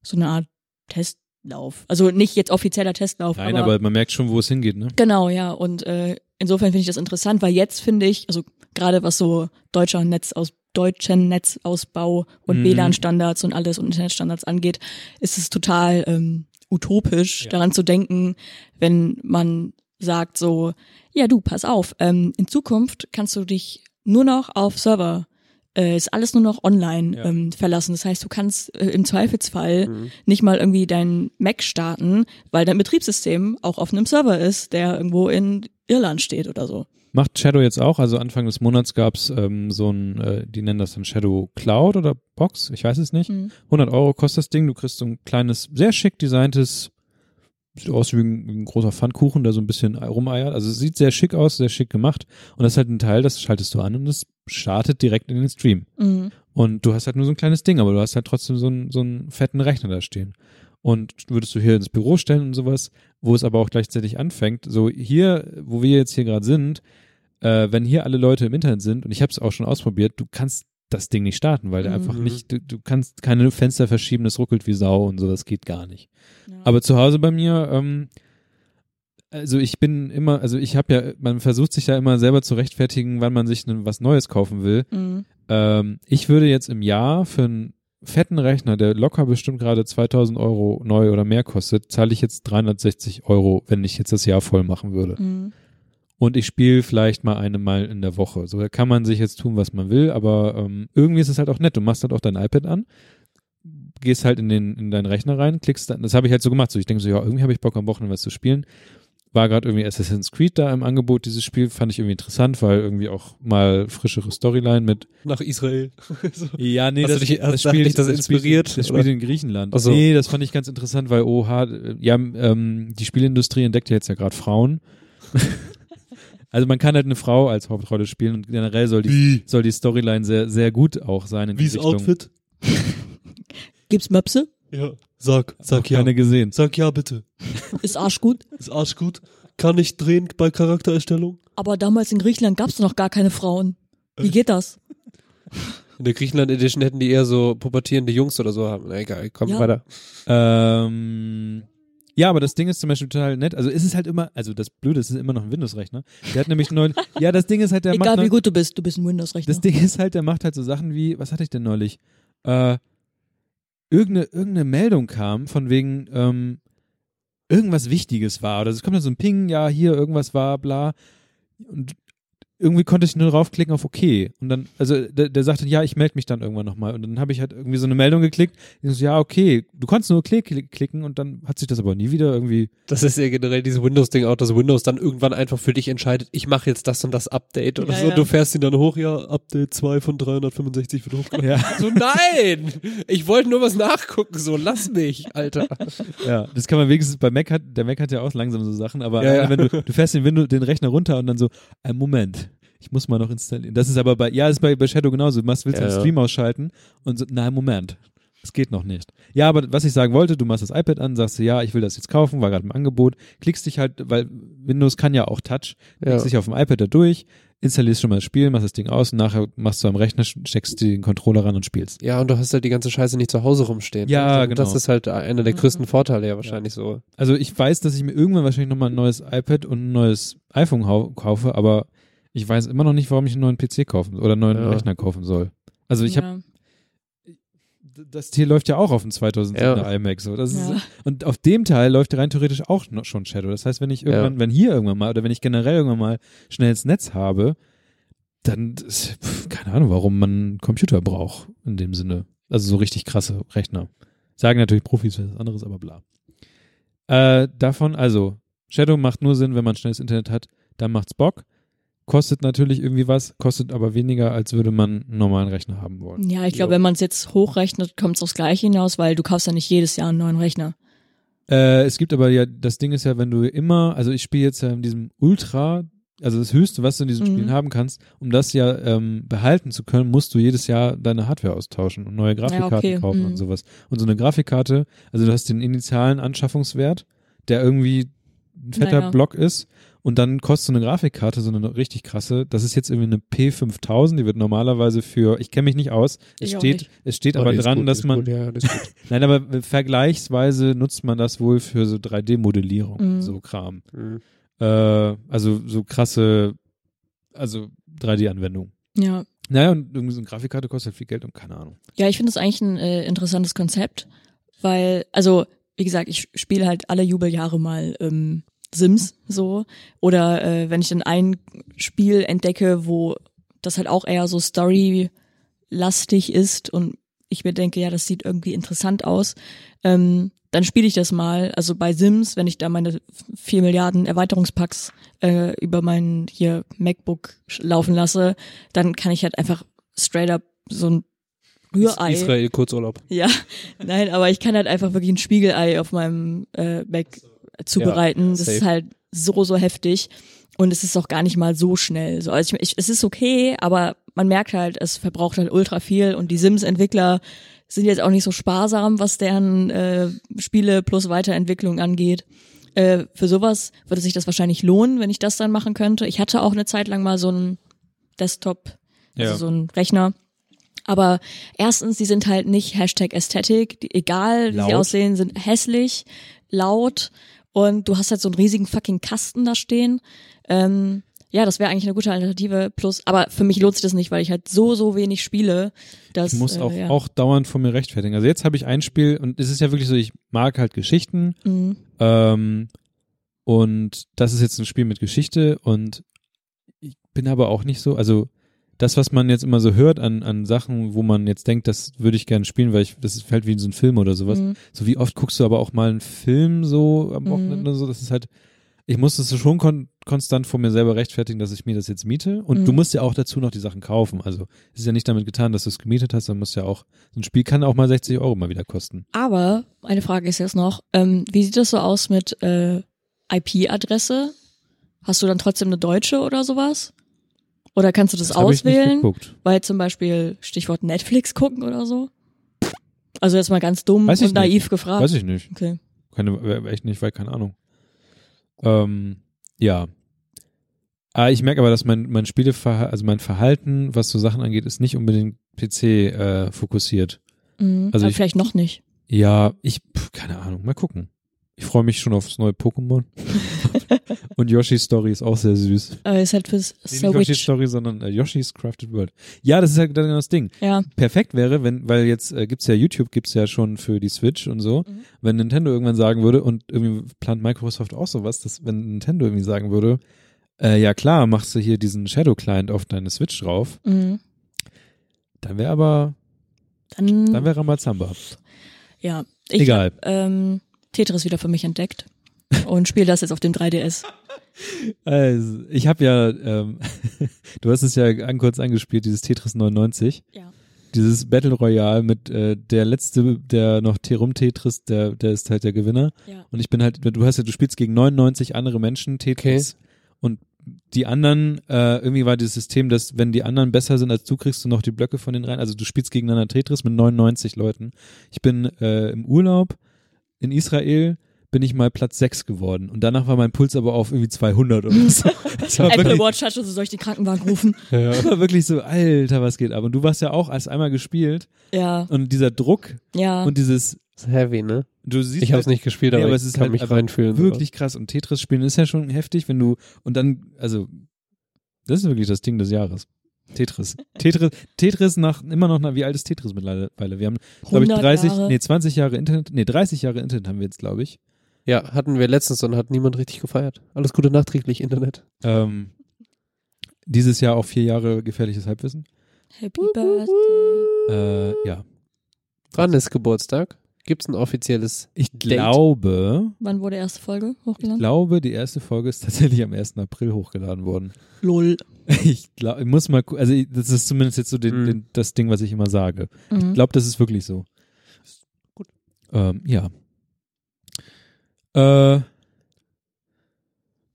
so eine Art Testlauf. Also nicht jetzt offizieller Testlauf, nein, aber, man merkt schon, wo es hingeht, ne? Genau, ja. Und äh, insofern finde ich das interessant, weil jetzt finde ich, also gerade was so deutscher Netzaus deutschen Netzausbau und Mhm. WLAN-Standards und alles und Internetstandards angeht, ist es total ähm, utopisch, Ja. daran zu denken, wenn man sagt so, ja du, pass auf, ähm, in Zukunft kannst du dich nur noch auf Server äh, ist alles nur noch online Ja. ähm, verlassen. Das heißt, du kannst äh, im Zweifelsfall Mhm. nicht mal irgendwie dein Mac starten, weil dein Betriebssystem auch auf einem Server ist, der irgendwo in Irland steht oder so. Macht Shadow jetzt auch, also Anfang des Monats gab's ähm, so ein, äh, die nennen das dann Shadow Cloud oder Box, ich weiß es nicht. Mhm. 100 Euro kostet das Ding, du kriegst so ein kleines, sehr schick designtes sieht aus wie ein, wie ein großer Pfannkuchen, der so ein bisschen rumeiert. Also es sieht sehr schick aus, sehr schick gemacht. Und das ist halt ein Teil, das schaltest du an und es startet direkt in den Stream. Mhm. Und du hast halt nur so ein kleines Ding, aber du hast halt trotzdem so einen, so einen fetten Rechner da stehen. Und würdest du hier ins Büro stellen und sowas, wo es aber auch gleichzeitig anfängt, so hier, wo wir jetzt hier gerade sind, äh, wenn hier alle Leute im Internet sind, und ich habe es auch schon ausprobiert, du kannst das Ding nicht starten, weil der Mhm. einfach nicht, du, du kannst keine Fenster verschieben, das ruckelt wie Sau und so, das geht gar nicht. Ja. Aber zu Hause bei mir, ähm, also ich bin immer, also ich habe ja, man versucht sich ja immer selber zu rechtfertigen, wann man sich was Neues kaufen will. Mhm. Ähm, ich würde jetzt im Jahr für einen fetten Rechner, der locker bestimmt gerade 2000 Euro neu oder mehr kostet, zahle ich jetzt 360 Euro, wenn ich jetzt das Jahr voll machen würde. Mhm. Und ich spiele vielleicht mal eine Mal in der Woche. So da kann man sich jetzt tun, was man will, aber ähm, irgendwie ist es halt auch nett. Du machst halt auch dein iPad an, gehst halt in den in deinen Rechner rein, klickst dann. Das habe ich halt so gemacht. So ich denke so, ja, irgendwie habe ich Bock am Wochenende was zu spielen. War gerade irgendwie Assassin's Creed da im Angebot. Dieses Spiel fand ich irgendwie interessant, weil irgendwie auch mal frischere Storyline mit Nach Israel. so. ja, nee, Hast das, dich- das Spiel, dich das inspiriert, Das Spiel oder? in Griechenland. Ach so. Nee, das fand ich ganz interessant, weil oha, äh, ja, ähm, die Spielindustrie entdeckt ja jetzt ja gerade Frauen. also man kann halt eine Frau als Hauptrolle spielen und generell soll die, Wie? soll die Storyline sehr, sehr gut auch sein in Wie die Richtung. Outfit? Gibt's Möpse? Ja. Sag, sag ja. keine gesehen. Sag ja bitte. Ist Arsch gut. Ist Arsch gut? Kann ich drehen bei Charaktererstellung? Aber damals in Griechenland gab's noch gar keine Frauen. Wie geht das? In der Griechenland Edition hätten die eher so pubertierende Jungs oder so haben. Na egal, komm Ja. weiter. Ähm, ja, aber das Ding ist zum Beispiel total nett. Also ist es halt immer, also das Blöde ist, es ist immer noch ein Windows-Rechner. Der hat nämlich neulich, ja, das Ding ist halt, der Egal macht wie neu- gut du bist, du bist ein Windows-Rechner. Das Ding ist halt, der macht halt so Sachen wie, was hatte ich denn neulich? Äh, irgendeine, irgendeine Meldung kam von wegen, ähm, irgendwas Wichtiges war. Oder es kommt dann so ein Ping, ja, hier irgendwas war, bla. Und irgendwie konnte ich nur draufklicken auf OK. Und dann, also der, der sagte, ja, ich melde mich dann irgendwann nochmal. Und dann habe ich halt irgendwie so eine Meldung geklickt. Ich so, ja, okay, du konntest nur klick, klick, klicken und dann hat sich das aber nie wieder irgendwie. Das ist ja generell dieses Windows-Ding auch, dass Windows dann irgendwann einfach für dich entscheidet, ich mache jetzt das und das Update oder Ja, so. ja. Du fährst ihn dann hoch. Ja, Update 2 von 365 wird hochgeladen. Ja, So, nein! Ich wollte nur was nachgucken, so, lass mich, Alter. ja. Das kann man wenigstens bei Mac hat, der Mac hat ja auch langsam so Sachen, aber Ja, ja. wenn du, du fährst den, Windows, den Rechner runter und dann so, ein Moment. Ich muss mal noch installieren. Das ist aber bei, ja, das ist bei, bei Shadow genauso. Du machst, willst Ja, ja. Stream ausschalten und so, nein, Moment. Das geht noch nicht. Ja, aber was ich sagen wollte, du machst das iPad an, sagst du, ja, ich will das jetzt kaufen, war gerade im Angebot, klickst dich halt, weil Windows kann ja auch Touch, klickst Ja. dich auf dem iPad da durch, installierst schon mal das Spiel, machst das Ding aus und nachher machst du am Rechner, steckst den Controller ran und spielst. Ja, und du hast halt die ganze Scheiße nicht zu Hause rumstehen. Ja, Und genau. Das ist halt einer der größten Vorteile ja wahrscheinlich so. Also ich weiß, dass ich mir irgendwann wahrscheinlich nochmal ein neues iPad und ein neues iPhone kaufe, aber ich weiß immer noch nicht, warum ich einen neuen PC kaufen oder einen neuen Ja. Rechner kaufen soll. Also ich habe ja. das hier läuft ja auch auf dem 2007er Ja. iMac so. Das Ja. ist, und auf dem Teil läuft rein theoretisch auch noch schon Shadow. Das heißt, wenn ich irgendwann, wenn hier irgendwann mal oder wenn ich generell irgendwann mal schnell ins Netz habe, dann ist, pf, keine Ahnung, warum man einen Computer braucht in dem Sinne. Also so richtig krasse Rechner. Sagen natürlich Profis was anderes, aber bla. Äh, davon, also, Shadow macht nur Sinn, wenn man schnelles Internet hat, dann macht's Bock. Kostet natürlich irgendwie was, kostet aber weniger, als würde man einen normalen Rechner haben wollen. Ja, ich glaube, wenn man es jetzt hochrechnet, kommt es aufs Gleiche hinaus, weil du kaufst ja nicht jedes Jahr einen neuen Rechner. Äh, es gibt aber ja, das Ding ist ja, wenn du immer, also ich spiele jetzt ja in diesem Ultra, also das Höchste, was du in diesen Mhm. Spielen haben kannst, um das ja ähm, behalten zu können, musst du jedes Jahr deine Hardware austauschen und neue Grafikkarten okay, kaufen mhm. und sowas. Und so eine Grafikkarte, also du hast den initialen Anschaffungswert, der irgendwie ein fetter Naja. Block ist und dann kostet so eine Grafikkarte, so eine richtig krasse, das ist jetzt irgendwie eine P5000, die wird normalerweise für, ich kenne mich nicht aus, es Ich steht, es steht Oh, aber dran, gut, dass man, gut, ja. Nein, aber vergleichsweise nutzt man das wohl für so 3D-Modellierung, Mhm. so Kram. Mhm. Äh, also so krasse, also 3D-Anwendungen. Ja. Naja, und irgendwie so eine Grafikkarte kostet halt viel Geld und keine Ahnung. Ja, ich finde das eigentlich ein äh, interessantes Konzept, weil, also, wie gesagt, ich spiele halt alle Jubeljahre mal ähm, Sims so. Oder äh, wenn ich dann ein Spiel entdecke, wo das halt auch eher so story-lastig ist und ich mir denke, ja, das sieht irgendwie interessant aus, ähm, dann spiele ich das mal. Also bei Sims, wenn ich da meine vier Milliarden Erweiterungspacks äh, über meinen hier MacBook laufen lasse, dann kann ich halt einfach straight up so ein Rührei. Israel Kurzurlaub. Ja, nein, aber ich kann halt einfach wirklich ein Spiegelei auf meinem äh, Mac zubereiten. das safe. ist halt so, so heftig. Und es ist auch gar nicht mal so schnell. So, also ich, ich, es ist okay, aber man merkt halt, es verbraucht halt ultra viel und die Sims-Entwickler sind jetzt auch nicht so sparsam, was deren äh, Spiele plus Weiterentwicklung angeht. Äh, für sowas würde sich das wahrscheinlich lohnen, wenn ich das dann machen könnte. Ich hatte auch eine Zeit lang mal so einen Desktop, also Ja. so einen Rechner. Aber erstens, die sind halt nicht Hashtag Ästhetik, egal wie Laut. sie aussehen, sind hässlich, laut und du hast halt so einen riesigen fucking Kasten da stehen. Ähm, ja, das wäre eigentlich eine gute Alternative. Plus, aber für mich lohnt sich das nicht, weil ich halt so, so wenig spiele. Dass, Ich muss äh, auch, ja. auch dauernd von mir rechtfertigen. Also jetzt habe ich ein Spiel und es ist ja wirklich so, ich mag halt Geschichten Mhm. ähm, und das ist jetzt ein Spiel mit Geschichte und ich bin aber auch nicht so, also das, was man jetzt immer so hört an, an Sachen, wo man jetzt denkt, das würde ich gerne spielen, weil ich, das ist halt wie so ein Film oder sowas. Mhm. So wie oft guckst du aber auch mal einen Film so am Mhm. Wochenende oder so, das ist halt, ich muss das schon kon konstant vor mir selber rechtfertigen, dass ich mir das jetzt miete. Und Mhm. du musst ja auch dazu noch die Sachen kaufen. Also es ist ja nicht damit getan, dass du es gemietet hast, sondern musst ja auch, so ein Spiel kann auch mal 60 Euro mal wieder kosten. Aber eine Frage ist jetzt noch, ähm, wie sieht das so aus mit äh, IP-Adresse? Hast du dann trotzdem eine deutsche oder sowas? Oder kannst du das, nicht auswählen? Weil zum Beispiel Stichwort Netflix gucken oder so? Also jetzt mal ganz dumm und naiv gefragt. Weiß ich nicht. Okay. Keine, äh, echt nicht, weil keine Ahnung. Ähm, ja. Ah, ich merke aber, dass mein, mein Spieleverhalten, also mein Verhalten, was so Sachen angeht, ist nicht unbedingt PC äh, fokussiert. Mhm. Also ich- vielleicht noch nicht. Ja, ich, pf, keine Ahnung, mal gucken. Ich freue mich schon aufs neue Pokémon. Und Yoshi's Story ist auch sehr süß. Aber ist halt fürs Nee, nicht Yoshi's. Story, sondern äh, Yoshi's Crafted World. Ja, das ist halt genau das Ding. Ja. Perfekt wäre, wenn, weil jetzt äh, gibt's ja YouTube, gibt's ja schon für die Switch und so. Mhm. Wenn Nintendo irgendwann sagen würde, und irgendwie plant Microsoft auch sowas, dass wenn Nintendo irgendwie sagen würde, äh, ja klar, machst du hier diesen Shadow Client auf deine Switch drauf, Mhm. dann wäre aber, Dann, dann wäre Rambazamba. ja. Ich Egal. Hab, ähm, Tetris wieder für mich entdeckt und spiele das jetzt auf dem 3DS. Also, ich habe ja, ähm, du hast es ja an, kurz angespielt, dieses Tetris 99. Ja. Dieses Battle Royale mit äh, der letzte, der noch Terum Tetris, der, der ist halt der Gewinner. Ja. Und ich bin halt, du hast ja, du spielst gegen 99 andere Menschen Tetris. Und die anderen, äh, irgendwie war dieses System, dass wenn die anderen besser sind als du, kriegst du noch die Blöcke von denen rein. Also du spielst gegeneinander Tetris mit 99 Leuten. Ich bin äh, im Urlaub in Israel, bin ich mal Platz 6 geworden. Und danach war mein Puls aber auf irgendwie 200 oder so. Das war Apple wirklich, Watch hat schon so durch den Krankenwagen rufen. das war wirklich so, Alter, was geht ab? Und du warst ja auch erst einmal gespielt Ja, und dieser Druck ja. und dieses, ist heavy, ne? du siehst Ich habe es halt- nicht gespielt, Nee, aber, aber ich es ist kann halt mich reinfühlen. wirklich krass. Und Tetris spielen ist ja schon heftig, wenn du, und dann, also, das ist wirklich das Ding des Jahres. Tetris. Tetris, Tetris nach, immer noch, nach, wie alt ist Tetris mittlerweile? Wir haben, glaube ich, 100 30, Jahre. nee, 20 Jahre Internet, nee, 30 Jahre Internet haben wir jetzt, glaube ich. Ja, hatten wir letztens und hat niemand richtig gefeiert. Alles Gute nachträglich, Internet. Ähm, dieses Jahr auch vier Jahre gefährliches Halbwissen. Happy Birthday. Äh, ja. Wann ist Geburtstag? Gibt's ein offizielles Ich Date? glaube, Wann wurde erste Folge ich hochgeladen? glaube, die erste Folge ist tatsächlich am 1. April hochgeladen worden. Lol. Ich glaube, ich muss mal, also ich- das ist zumindest jetzt so den, Mhm. den, das Ding, was ich immer sage. Mhm. Ich glaube, das ist wirklich so. Gut. Ähm, ja. Äh,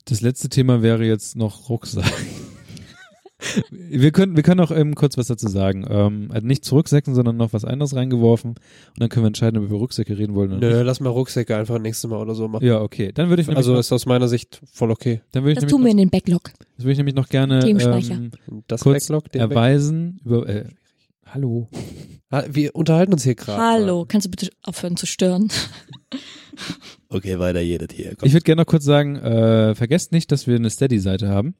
das letzte Thema wäre jetzt noch Rucksack. wir können, wir können auch eben kurz was dazu sagen. Ähm, also nicht zurücksäcken, sondern noch was anderes reingeworfen. Und dann können wir entscheiden, ob wir über Rucksäcke reden wollen oder Nö, nicht. lass mal Rucksäcke einfach nächstes Mal oder so machen. Ja, okay. Dann würde ich Also noch, ist aus meiner Sicht voll okay. dann würde ich Das tun wir noch, in den Backlog. das würde ich nämlich noch gerne ähm, Das kurz Backlog, den erweisen über, äh, hallo. Wir unterhalten uns hier gerade. Hallo, kannst du bitte aufhören zu stören? Okay, weiter jedes hier. Komm. Ich würde gerne noch kurz sagen, äh, vergesst nicht, dass wir eine Steady-Seite haben,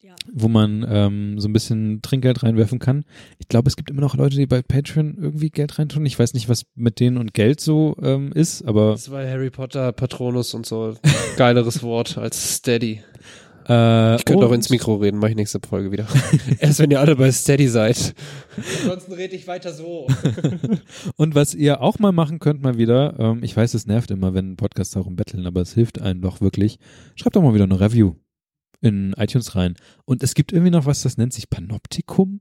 Ja. wo man ähm, so ein bisschen Trinkgeld reinwerfen kann. Ich glaube, es gibt immer noch Leute, die bei Patreon irgendwie Geld reintun. Ich weiß nicht, was mit denen und Geld so ähm, ist, aber Das war Harry Potter, Patronus und so. Geileres Wort als Steady. Äh, Ich könnte auch ins Mikro reden, mache ich nächste Folge wieder. Erst wenn ihr alle bei Steady seid. Ansonsten rede ich weiter so. Und was ihr auch mal machen könnt, mal wieder, ähm, ich weiß, es nervt immer, wenn Podcasts darum betteln, aber es hilft einem doch wirklich. Schreibt doch mal wieder eine Review in iTunes rein. Und es gibt irgendwie noch was, das nennt sich Panoptikum.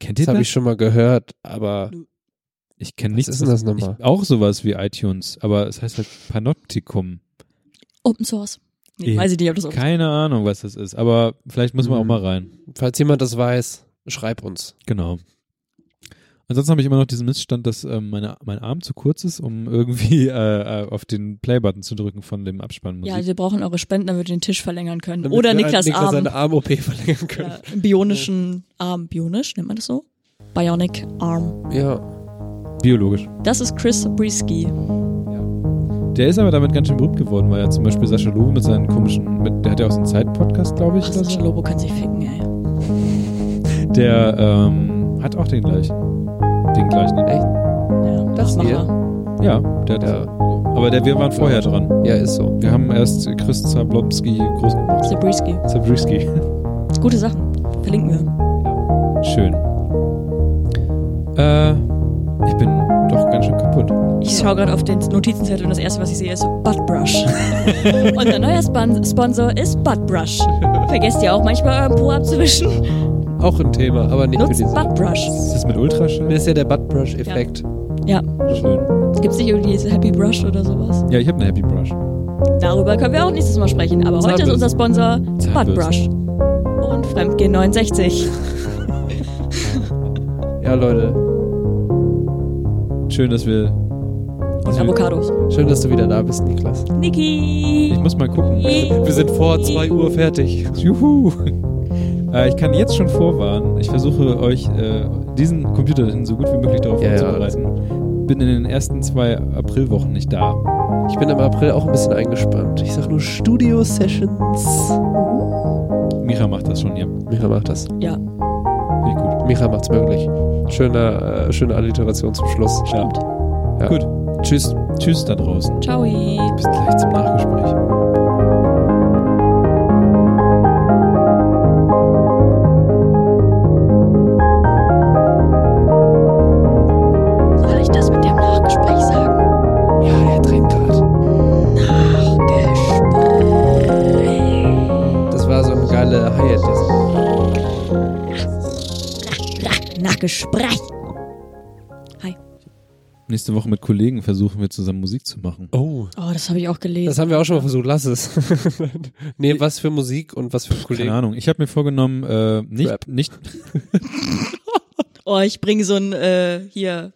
Kennt ihr Das das? habe ich schon mal gehört, aber Ich kenne Was nichts. ist denn das nochmal? Ich, auch sowas wie iTunes, aber es heißt halt Panoptikum. Open Source. Nee, Eh, weiß ich nicht, ob das Keine Ahnung, was das ist, aber vielleicht muss man auch Mhm. mal rein. Falls jemand das weiß, schreib uns. Genau. Ansonsten habe ich immer noch diesen Missstand, dass ähm, meine, mein Arm zu kurz ist, um irgendwie äh, äh, auf den Play-Button zu drücken von dem Abspannmusik. Ja, also wir brauchen eure Spenden, damit wir den Tisch verlängern können. Damit Oder wir Niklas, Niklas Arm. seine Arm-OP verlängern können. Ja, Im bionischen Arm. Bionisch, nennt man das so? Bionic Arm. Ja. Biologisch. Das ist Chris Brisky. Der ist aber damit ganz schön berühmt geworden, weil ja zum Beispiel Sascha Lobo mit seinen komischen, mit, der hat ja auch so einen Zeit-Podcast, glaube ich. Ach, Sascha so. Lobo kann sich ficken, ey. Der ähm, hat auch den gleichen. Den gleichen. Echt? Ja, Das mach hier? mal. Ja, der hat Ja. Aber der, wir waren vorher dran. Ja, ist so. Wir haben erst Chris Zablonski groß gemacht. Zabrisky. Zabrisky. Gute Sachen. Verlinken wir. Schön. Äh, ich bin doch ganz schön. Ich schaue gerade auf den Notizenzettel und das erste, was ich sehe, ist Buttbrush. Unser neuer Spon Sponsor ist Buttbrush. Vergesst ihr auch manchmal euren Po abzuwischen? Auch ein Thema, aber nicht für Nutzt diese. Buttbrush. Ist das mit Ultraschall? Das ist ja der Buttbrush-Effekt. Ja. Schön. Gibt's nicht irgendwie diese Happy Brush oder sowas? Ja, ich habe eine Happy Brush. Darüber können wir auch nächstes Mal sprechen. Aber heute ist unser Sponsor. Buttbrush. Und Fremdgehen 69. Ja, Leute. Schön, dass wir. Und Avocados. Schön, dass du wieder da bist, Niklas. Niki! Ich muss mal gucken. Wir sind vor 2 Uhr fertig. Juhu. Äh, ich kann jetzt schon vorwarnen. Ich versuche euch äh, diesen Computer so gut wie möglich darauf Ja, ja, vorzubereiten. Bin in den ersten zwei Aprilwochen nicht da. Ich bin im April auch ein bisschen eingespannt. Ich sag nur Studio-Sessions. Micha macht das schon, ja. Micha macht das. Ja, Finde ich gut. Micha macht's möglich. Schöne, äh, schöne Alliteration zum Schluss. stimmt. Ja. Gut. Tschüss. Tschüss da draußen. Ciao. Bis gleich zum Nachgespräch. Nächste Woche mit Kollegen versuchen wir zusammen Musik zu machen. Oh. Oh, das habe ich auch gelesen. Das haben wir auch schon mal versucht. Lass es. nee, was für Musik und was für Kollegen. Keine Ahnung. Ich habe mir vorgenommen, äh, nicht, Trap. nicht, oh, ich bringe so ein, äh, hier.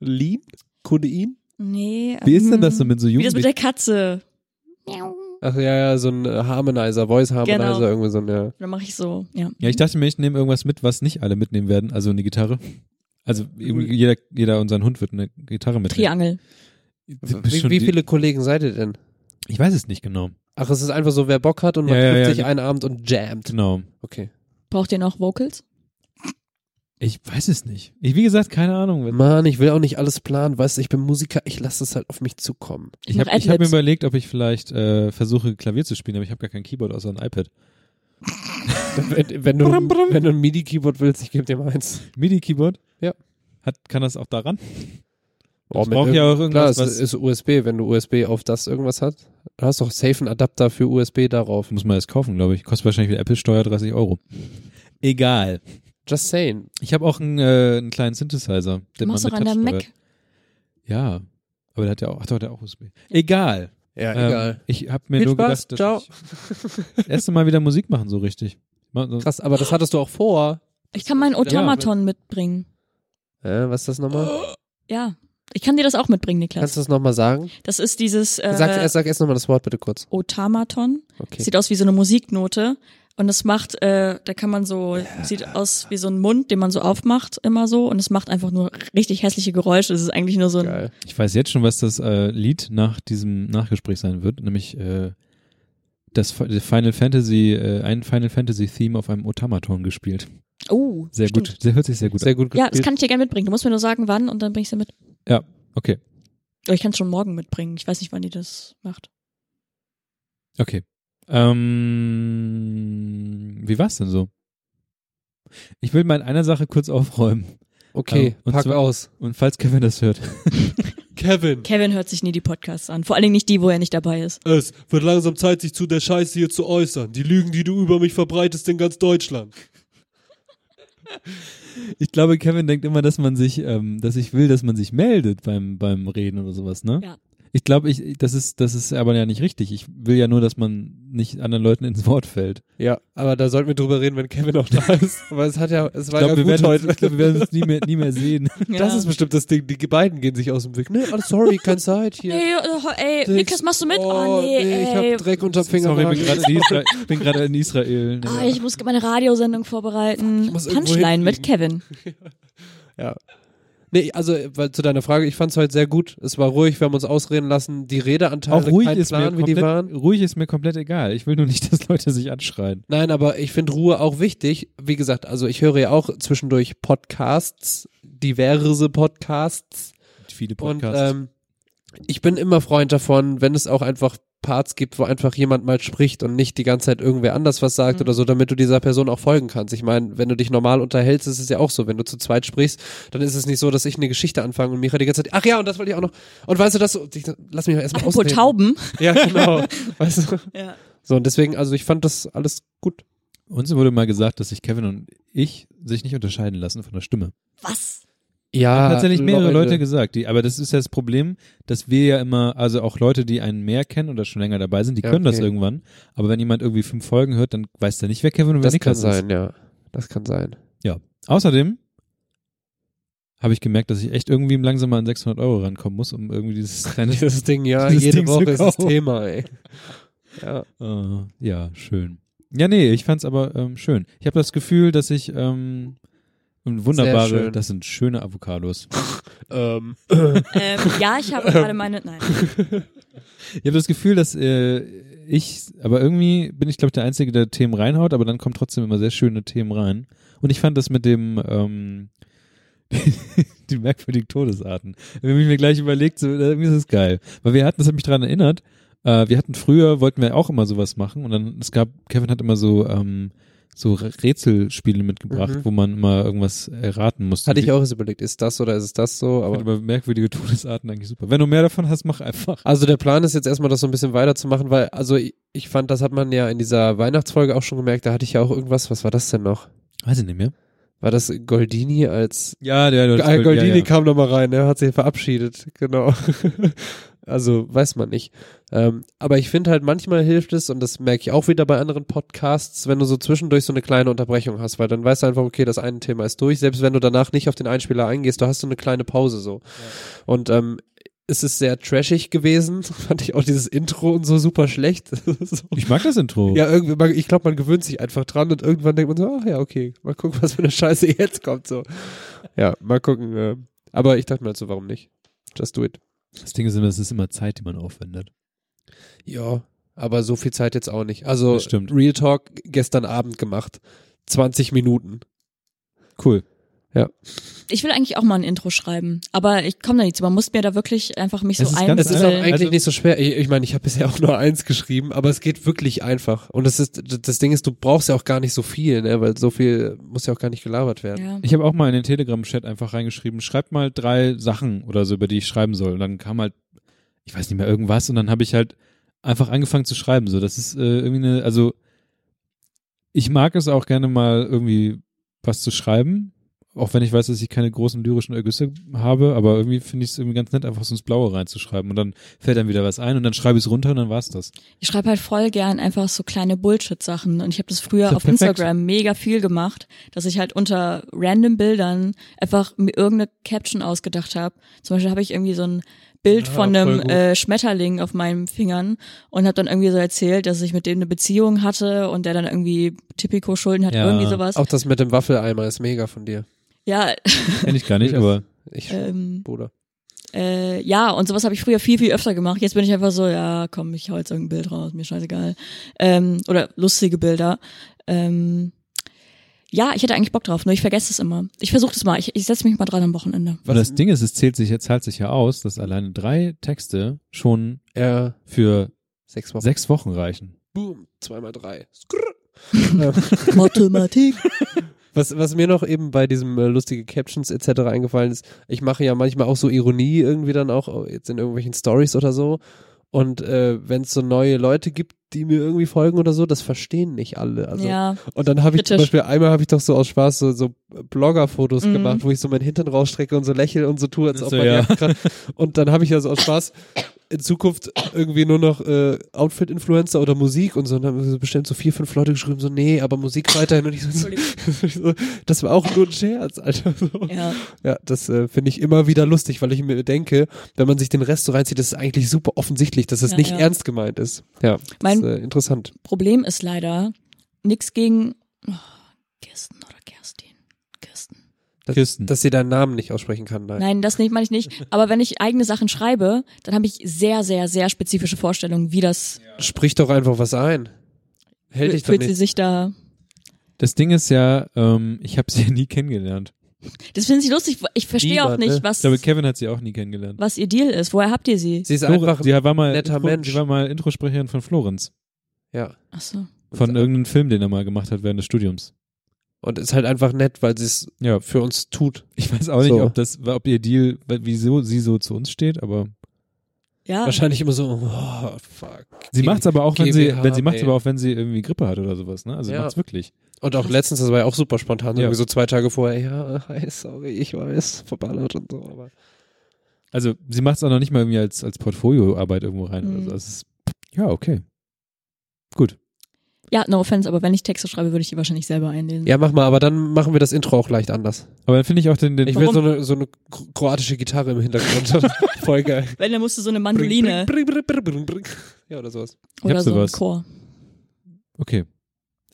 Lean? Codein? Nee. wie ist denn ähm, das so mit so Wie das mit der? Katze. Ach ja, ja, so ein Harmonizer, Voice Harmonizer, Genau. irgendwie so ein, ja. Dann mache ich so, ja. Ja, ich dachte mir, ich nehme irgendwas mit, was nicht alle mitnehmen werden, also eine Gitarre. Also irgendwie jeder, jeder unseren Hund wird eine Gitarre mitnehmen. Triangel. Wie, wie viele Kollegen seid ihr denn? Ich weiß es nicht genau. Ach, es ist einfach so, wer Bock hat und man Ja, ja, trifft ja, sich ja. einen Abend und jammt. Genau. Okay. Braucht ihr noch Vocals? Ich weiß es nicht. Ich, wie gesagt, keine Ahnung. Mann, ich will auch nicht alles planen, weißt du, ich bin Musiker, ich lasse es halt auf mich zukommen. Ich Ich habe hab mir überlegt, ob ich vielleicht äh, versuche, Klavier zu spielen, aber ich habe gar kein Keyboard außer ein iPad. Wenn, wenn, du, wenn du ein MIDI-Keyboard willst, ich gebe dir mal eins. MIDI-Keyboard? Ja. Hat, kann das auch daran? Oh, Ich brauche ja auch irgend- Klar, irgendwas, es was... ist USB, wenn du USB auf das irgendwas hast. Du hast doch safe einen Adapter für USB darauf. Muss man erst kaufen, glaube ich. Kostet wahrscheinlich wie Apple-Steuer 30 Euro. Egal. Just saying. Ich habe auch einen, äh, einen kleinen Synthesizer. Du den man machst doch mit an der Mac. Ja. Aber der hat ja auch, ach doch, der hat auch USB. Egal. Ja, Ähm, ich habe mir Viel nur Spaß, gedacht, dass ciao. ich das erste Mal wieder Musik machen, so richtig. Krass, aber das hattest du auch vor. Ich kann meinen Automaton mitbringen. Äh, was ist das nochmal? Ja. Ich kann dir das auch mitbringen, Niklas. Kannst du das nochmal sagen? Das ist dieses äh, Sag, erst, sag erst nochmal das Wort bitte kurz. Otamaton. Okay. Sieht aus wie so eine Musiknote. Und es macht, äh, da kann man so, sieht aus wie so ein Mund, den man so aufmacht, immer so. Und es macht einfach nur richtig hässliche Geräusche. Es ist eigentlich nur so ein. Geil. Ich weiß jetzt schon, was das äh, Lied nach diesem Nachgespräch sein wird, nämlich äh, das Fi- das Final Fantasy, äh, ein Final Fantasy Theme auf einem Otamaton gespielt. Oh, Sehr stimmt. gut, sehr hört sich sehr gut Sehr gut Ja, das kann ich dir gerne mitbringen. Du musst mir nur sagen, wann und dann bring ich sie mit. an. Ja, okay, ich kann es schon morgen mitbringen. Ich weiß nicht, wann die das macht. okay. Ähm, wie war's denn so? Ich will mal in einer Sache kurz aufräumen. okay, Ähm, und pack zwar- aus. Und falls Kevin das hört. Kevin. Kevin hört sich nie die Podcasts an. Vor allen Dingen nicht die, wo er nicht dabei ist. Es wird langsam Zeit, sich zu der Scheiße hier zu äußern. Die Lügen, die du über mich verbreitest in ganz Deutschland. Ich glaube, Kevin denkt immer, dass man sich, ähm, dass ich will, dass man sich meldet beim, beim Reden oder sowas, ne? Ja. Ich glaube, ich, das ist, das ist aber ja nicht richtig. Ich will ja nur, dass man nicht anderen Leuten ins Wort fällt. Ja, aber da sollten wir drüber reden, wenn Kevin auch da ist. Aber es hat ja, es war Ich ja glaube, gut werden heute. ich glaub, wir werden uns nie mehr, nie mehr sehen. Das ist bestimmt das Ding. Die beiden gehen sich aus dem Weg. Nee, oh, sorry, keine Zeit hier. Ey, äh, ey, Nix. Niklas, machst du mit? Oh, nee, ich ey. hab Dreck unterm Finger. Sorry, ich bin gerade in, in Israel. Ah, ich muss meine Radiosendung vorbereiten. muss irgendwo Punchline mit. Kevin. Ja. Nee, also weil, zu deiner Frage, ich fand es heute sehr gut. Es war ruhig, wir haben uns ausreden lassen. Die Redeanteile, Auch ruhig kein ist, Plan, mir wie die komplett, waren. ruhig ist mir komplett egal. Ich will nur nicht, dass Leute sich anschreien. Nein, aber ich finde Ruhe auch wichtig. Wie gesagt, also ich höre ja auch zwischendurch Podcasts, diverse Podcasts. Viele Und Podcasts. ähm, ich bin immer Freund davon, wenn es auch einfach Parts gibt, wo einfach jemand mal spricht und nicht die ganze Zeit irgendwer anders was sagt Mhm. oder so, damit du dieser Person auch folgen kannst. Ich meine, wenn du dich normal unterhältst, ist es ja auch so. Wenn du zu zweit sprichst, dann ist es nicht so, dass ich eine Geschichte anfange und Micha die ganze Zeit, ach ja, und das wollte ich auch noch. Und weißt du das? so- ich- Lass mich mal erstmal Apropos ausreden. Tauben. Ja, genau. weißt du? Ja. So, und deswegen, also ich fand das alles gut. Uns wurde mal gesagt, dass sich Kevin und ich sich nicht unterscheiden lassen von der Stimme. Was? Ja, Haben tatsächlich mehrere Leute gesagt, die, aber das ist ja das Problem, dass wir ja immer, also auch Leute, die einen mehr kennen oder schon länger dabei sind, die Ja, können das okay. irgendwann. Aber wenn jemand irgendwie fünf Folgen hört, dann weiß der nicht, wer Kevin und wer Das kann Niklas ist. sein, ja. Das kann sein. Außerdem habe ich gemerkt, dass ich echt irgendwie langsam mal an 600 Euro rankommen muss, um irgendwie dieses kleine, Dieses Ding, ja, dieses jede Ding Woche ist das. Thema, ey. Ja. Äh, ja, schön. Ja, nee, ich fand's aber ähm, schön. Ich habe das Gefühl, dass ich ähm, wunderbare, schön. das sind schöne Avocados. Ähm. Ähm, ja, ich habe gerade meine. Nein. Ich habe das Gefühl, dass äh, ich, aber irgendwie bin ich glaube der Einzige, der Themen reinhaut, aber dann kommen trotzdem immer sehr schöne Themen rein. Und ich fand das mit dem ähm, die merkwürdigen Todesarten. Wenn ich mir gleich überlegt, so, irgendwie ist es geil. Weil wir hatten, das hat mich daran erinnert, äh, wir hatten früher, wollten wir auch immer sowas machen und dann, es gab, Kevin hat immer so, ähm, so Rätselspiele mitgebracht, Mhm. wo man immer irgendwas erraten musste. Hatte ich auch erst überlegt, ist das oder ist es das so? Aber Aber über merkwürdige Todesarten eigentlich super. Wenn du mehr davon hast, mach einfach. also der Plan ist jetzt erstmal, das so ein bisschen weiterzumachen, weil, also ich, ich fand, das hat man ja in dieser Weihnachtsfolge auch schon gemerkt, da hatte ich ja auch irgendwas, was war das denn noch? Weiß ich nicht mehr. War das Goldini als Ja, der, der Ah, Goldini ja, ja. kam noch mal rein, er hat sich verabschiedet, genau. also weiß man nicht. Ähm, aber ich finde halt, manchmal hilft es, und das merke ich auch wieder bei anderen Podcasts, wenn du so zwischendurch so eine kleine Unterbrechung hast, weil dann weißt du einfach, okay, das eine Thema ist durch, selbst wenn du danach nicht auf den Einspieler eingehst, du hast so eine kleine Pause so. Und ähm, es ist sehr trashig gewesen, fand ich auch dieses Intro und so super schlecht. so. Ich mag das Intro. Ja, irgendwie, ich glaube, man gewöhnt sich einfach dran und irgendwann denkt man so, ach ja, okay, mal gucken, was für eine Scheiße jetzt kommt, so. Ja, mal gucken. Äh, aber ich dachte mir halt so, warum nicht? Just do it. Das Ding ist immer, es ist immer Zeit, die man aufwendet. Ja, aber so viel Zeit jetzt auch nicht. Also. Real Talk gestern Abend gemacht. 20 Minuten. Cool. Ich will eigentlich auch mal ein Intro schreiben, aber ich komme da nicht zu. Man muss mir da wirklich einfach mich Es so ganz Es ist auch eigentlich Also- nicht so schwer. Ich, ich meine, ich habe bisher auch nur eins geschrieben, aber es geht wirklich einfach. Und das ist, das Ding ist, du brauchst ja auch gar nicht so viel, ne, weil so viel muss ja auch gar nicht gelabert werden. Ja. Ich habe auch mal in den Telegram-Chat einfach reingeschrieben, schreibt mal drei Sachen oder so, über die ich schreiben soll. Und dann kam halt, ich weiß nicht mehr, irgendwas und dann habe ich halt einfach angefangen zu schreiben. So, das ist äh, irgendwie eine, also ich mag es auch gerne mal irgendwie was zu schreiben, auch wenn ich weiß, dass ich keine großen lyrischen Ergüsse habe, aber irgendwie finde ich es irgendwie ganz nett, einfach so ins Blaue reinzuschreiben und dann fällt dann wieder was ein und dann schreibe ich es runter und dann war's das. Ich schreibe halt voll gern einfach so kleine Bullshit-Sachen und ich habe das früher ja auf perfekt. Instagram mega viel gemacht, dass ich halt unter random Bildern einfach mir irgendeine Caption ausgedacht habe. Zum Beispiel habe ich irgendwie so ein Bild Ja, von einem äh, Schmetterling auf meinen Fingern und habe dann irgendwie so erzählt, dass ich mit dem eine Beziehung hatte und der dann irgendwie Tipico-Schulden hat, Ja. irgendwie sowas. Auch das mit dem Waffeleimer ist mega von dir. Ja, Kenn ich gar nicht, aber Ich, ähm, Bruder. Äh, ja, und sowas habe ich früher viel, viel öfter gemacht. Jetzt bin ich einfach so, ja, komm, ich hau jetzt irgendein Bild raus, mir scheißegal. Ähm, oder lustige Bilder. Ähm, ja, ich hätte eigentlich Bock drauf, nur ich vergesse es immer. Ich versuche das mal, ich, ich setze mich mal dran am Wochenende. und das Ding ist, es zählt sich, es zahlt sich ja aus, dass alleine drei Texte schon Ja, für sechs Wochen. sechs Wochen reichen. Boom, zweimal drei. Mathematik. Was, was mir noch eben bei diesem äh, lustige Captions etc. eingefallen ist, ich mache ja manchmal auch so Ironie irgendwie dann auch oh, jetzt in irgendwelchen Stories oder so. Und äh, wenn es so neue Leute gibt, die mir irgendwie folgen oder so, das verstehen nicht alle. Also ja, und dann habe ich zum. Beispiel einmal habe ich doch so aus Spaß so, so Blogger-Fotos Mhm. gemacht, wo ich so meinen Hintern rausstrecke und so lächle und so tue, als ob so, man ja. ja. grad, und dann habe ich ja so aus Spaß in Zukunft irgendwie nur noch äh, Outfit-Influencer oder Musik und so. Und dann haben so bestimmt so vier, fünf Leute geschrieben, so, nee, aber Musik weiterhin. Und ich so, das war auch nur ein Scherz, Alter. So. Ja. Ja, das äh, finde ich immer wieder lustig, weil ich mir denke, wenn man sich den Rest so reinzieht, das ist eigentlich super offensichtlich, dass es Ja, nicht ja. ernst gemeint ist. Ja, das Mein- ist äh, interessant. Problem ist leider nix gegen oh, Kirsten oder. Dass, Kirsten. dass sie deinen Namen nicht aussprechen kann. Nein. Nein, das nicht, meine ich nicht. Aber wenn ich eigene Sachen schreibe, dann habe ich sehr, sehr, sehr spezifische Vorstellungen, wie das Sprich doch einfach was ein. Hält dich doch fühlt sie nicht. sich da. Das Ding ist ja, ähm, ich habe sie ja nie kennengelernt. Das finde ich lustig. Ich verstehe auch nicht, ne? Ich was, glaube, Kevin hat sie auch nie kennengelernt. was ihr Deal ist. Woher habt ihr sie? Sie ist Flore- einfach, sie war mal netter Intro, Mensch. Sie war mal Introsprecherin von Florenz. ja. Ach so. Von irgendeinem Film, den er mal gemacht hat während des Studiums. Und ist halt einfach nett, weil sie es Ja, für uns tut. ich weiß auch nicht, So. ob das, ob ihr Deal, wieso sie so zu uns steht, aber Ja. Wahrscheinlich immer so, oh, fuck. sie macht's aber auch, wenn sie, GmbH, wenn sie macht's ey. aber auch, wenn sie irgendwie Grippe hat oder sowas, ne? Also Ja. macht's wirklich. Und auch letztens, das war ja auch super spontan, Ja. irgendwie so zwei Tage vorher, ja, hi, sorry, ich weiß, verballert und so, aber. Also sie macht's auch noch nicht mal irgendwie als, als Portfolioarbeit irgendwo rein. Mhm. Also es ist, ja, okay. Gut. Ja, no offense, aber wenn ich Texte schreibe, würde ich die wahrscheinlich selber einlesen. Ja, mach mal, aber dann machen wir das Intro auch leicht anders. Aber dann finde ich auch den, den Ich will so eine, so eine kro- kroatische Gitarre im Hintergrund. Voll geil. Wenn, dann musst du so eine Mandoline Bring, bring, bring. Ja, oder sowas. oder hab so ein sowas. Chor. okay.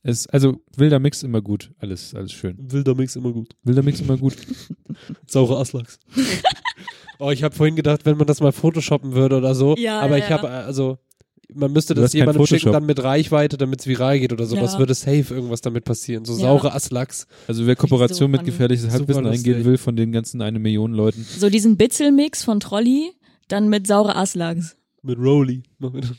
Es, also wilder Mix immer gut, alles, alles schön. Wilder Mix immer gut. Wilder Mix immer gut. Saure Aslaks. Oh, ich habe vorhin gedacht, wenn man das mal photoshoppen würde oder so. Ja, aber ja, ich ja. habe, also, man müsste das jemandem schicken, dann mit Reichweite, damit es viral geht oder sowas, Ja. würde safe irgendwas damit passieren. So Ja. saure Aslaks. Also wer Kooperation mit gefährliches Halbwissen eingehen will von den ganzen eine Million Leuten. So diesen Bitzelmix von Trolli, dann mit saure Aslags. Mit Rolly. Machen wir das.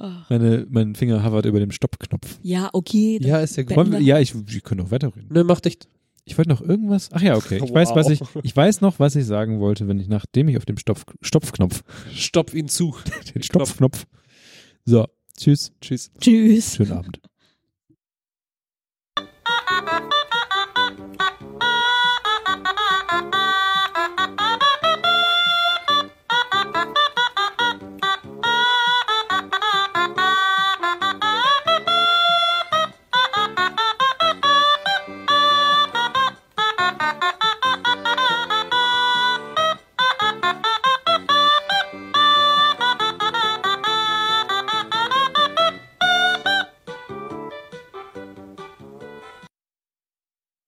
Oh. Meine, mein Finger hovert über dem Stoppknopf. Ja, okay. Ja, ist ja gut. Ja, ich, wir können auch weiterreden. Ne, mach dich. Ich wollte noch irgendwas. Ach ja, okay. Ich weiß, was ich, ich weiß noch, was ich sagen wollte, wenn ich nachdem ich auf dem Stopf, Stopfknopf, Stopf ihn zu. den Stopfknopf. So, tschüss, tschüss, Tschüss. schönen Abend.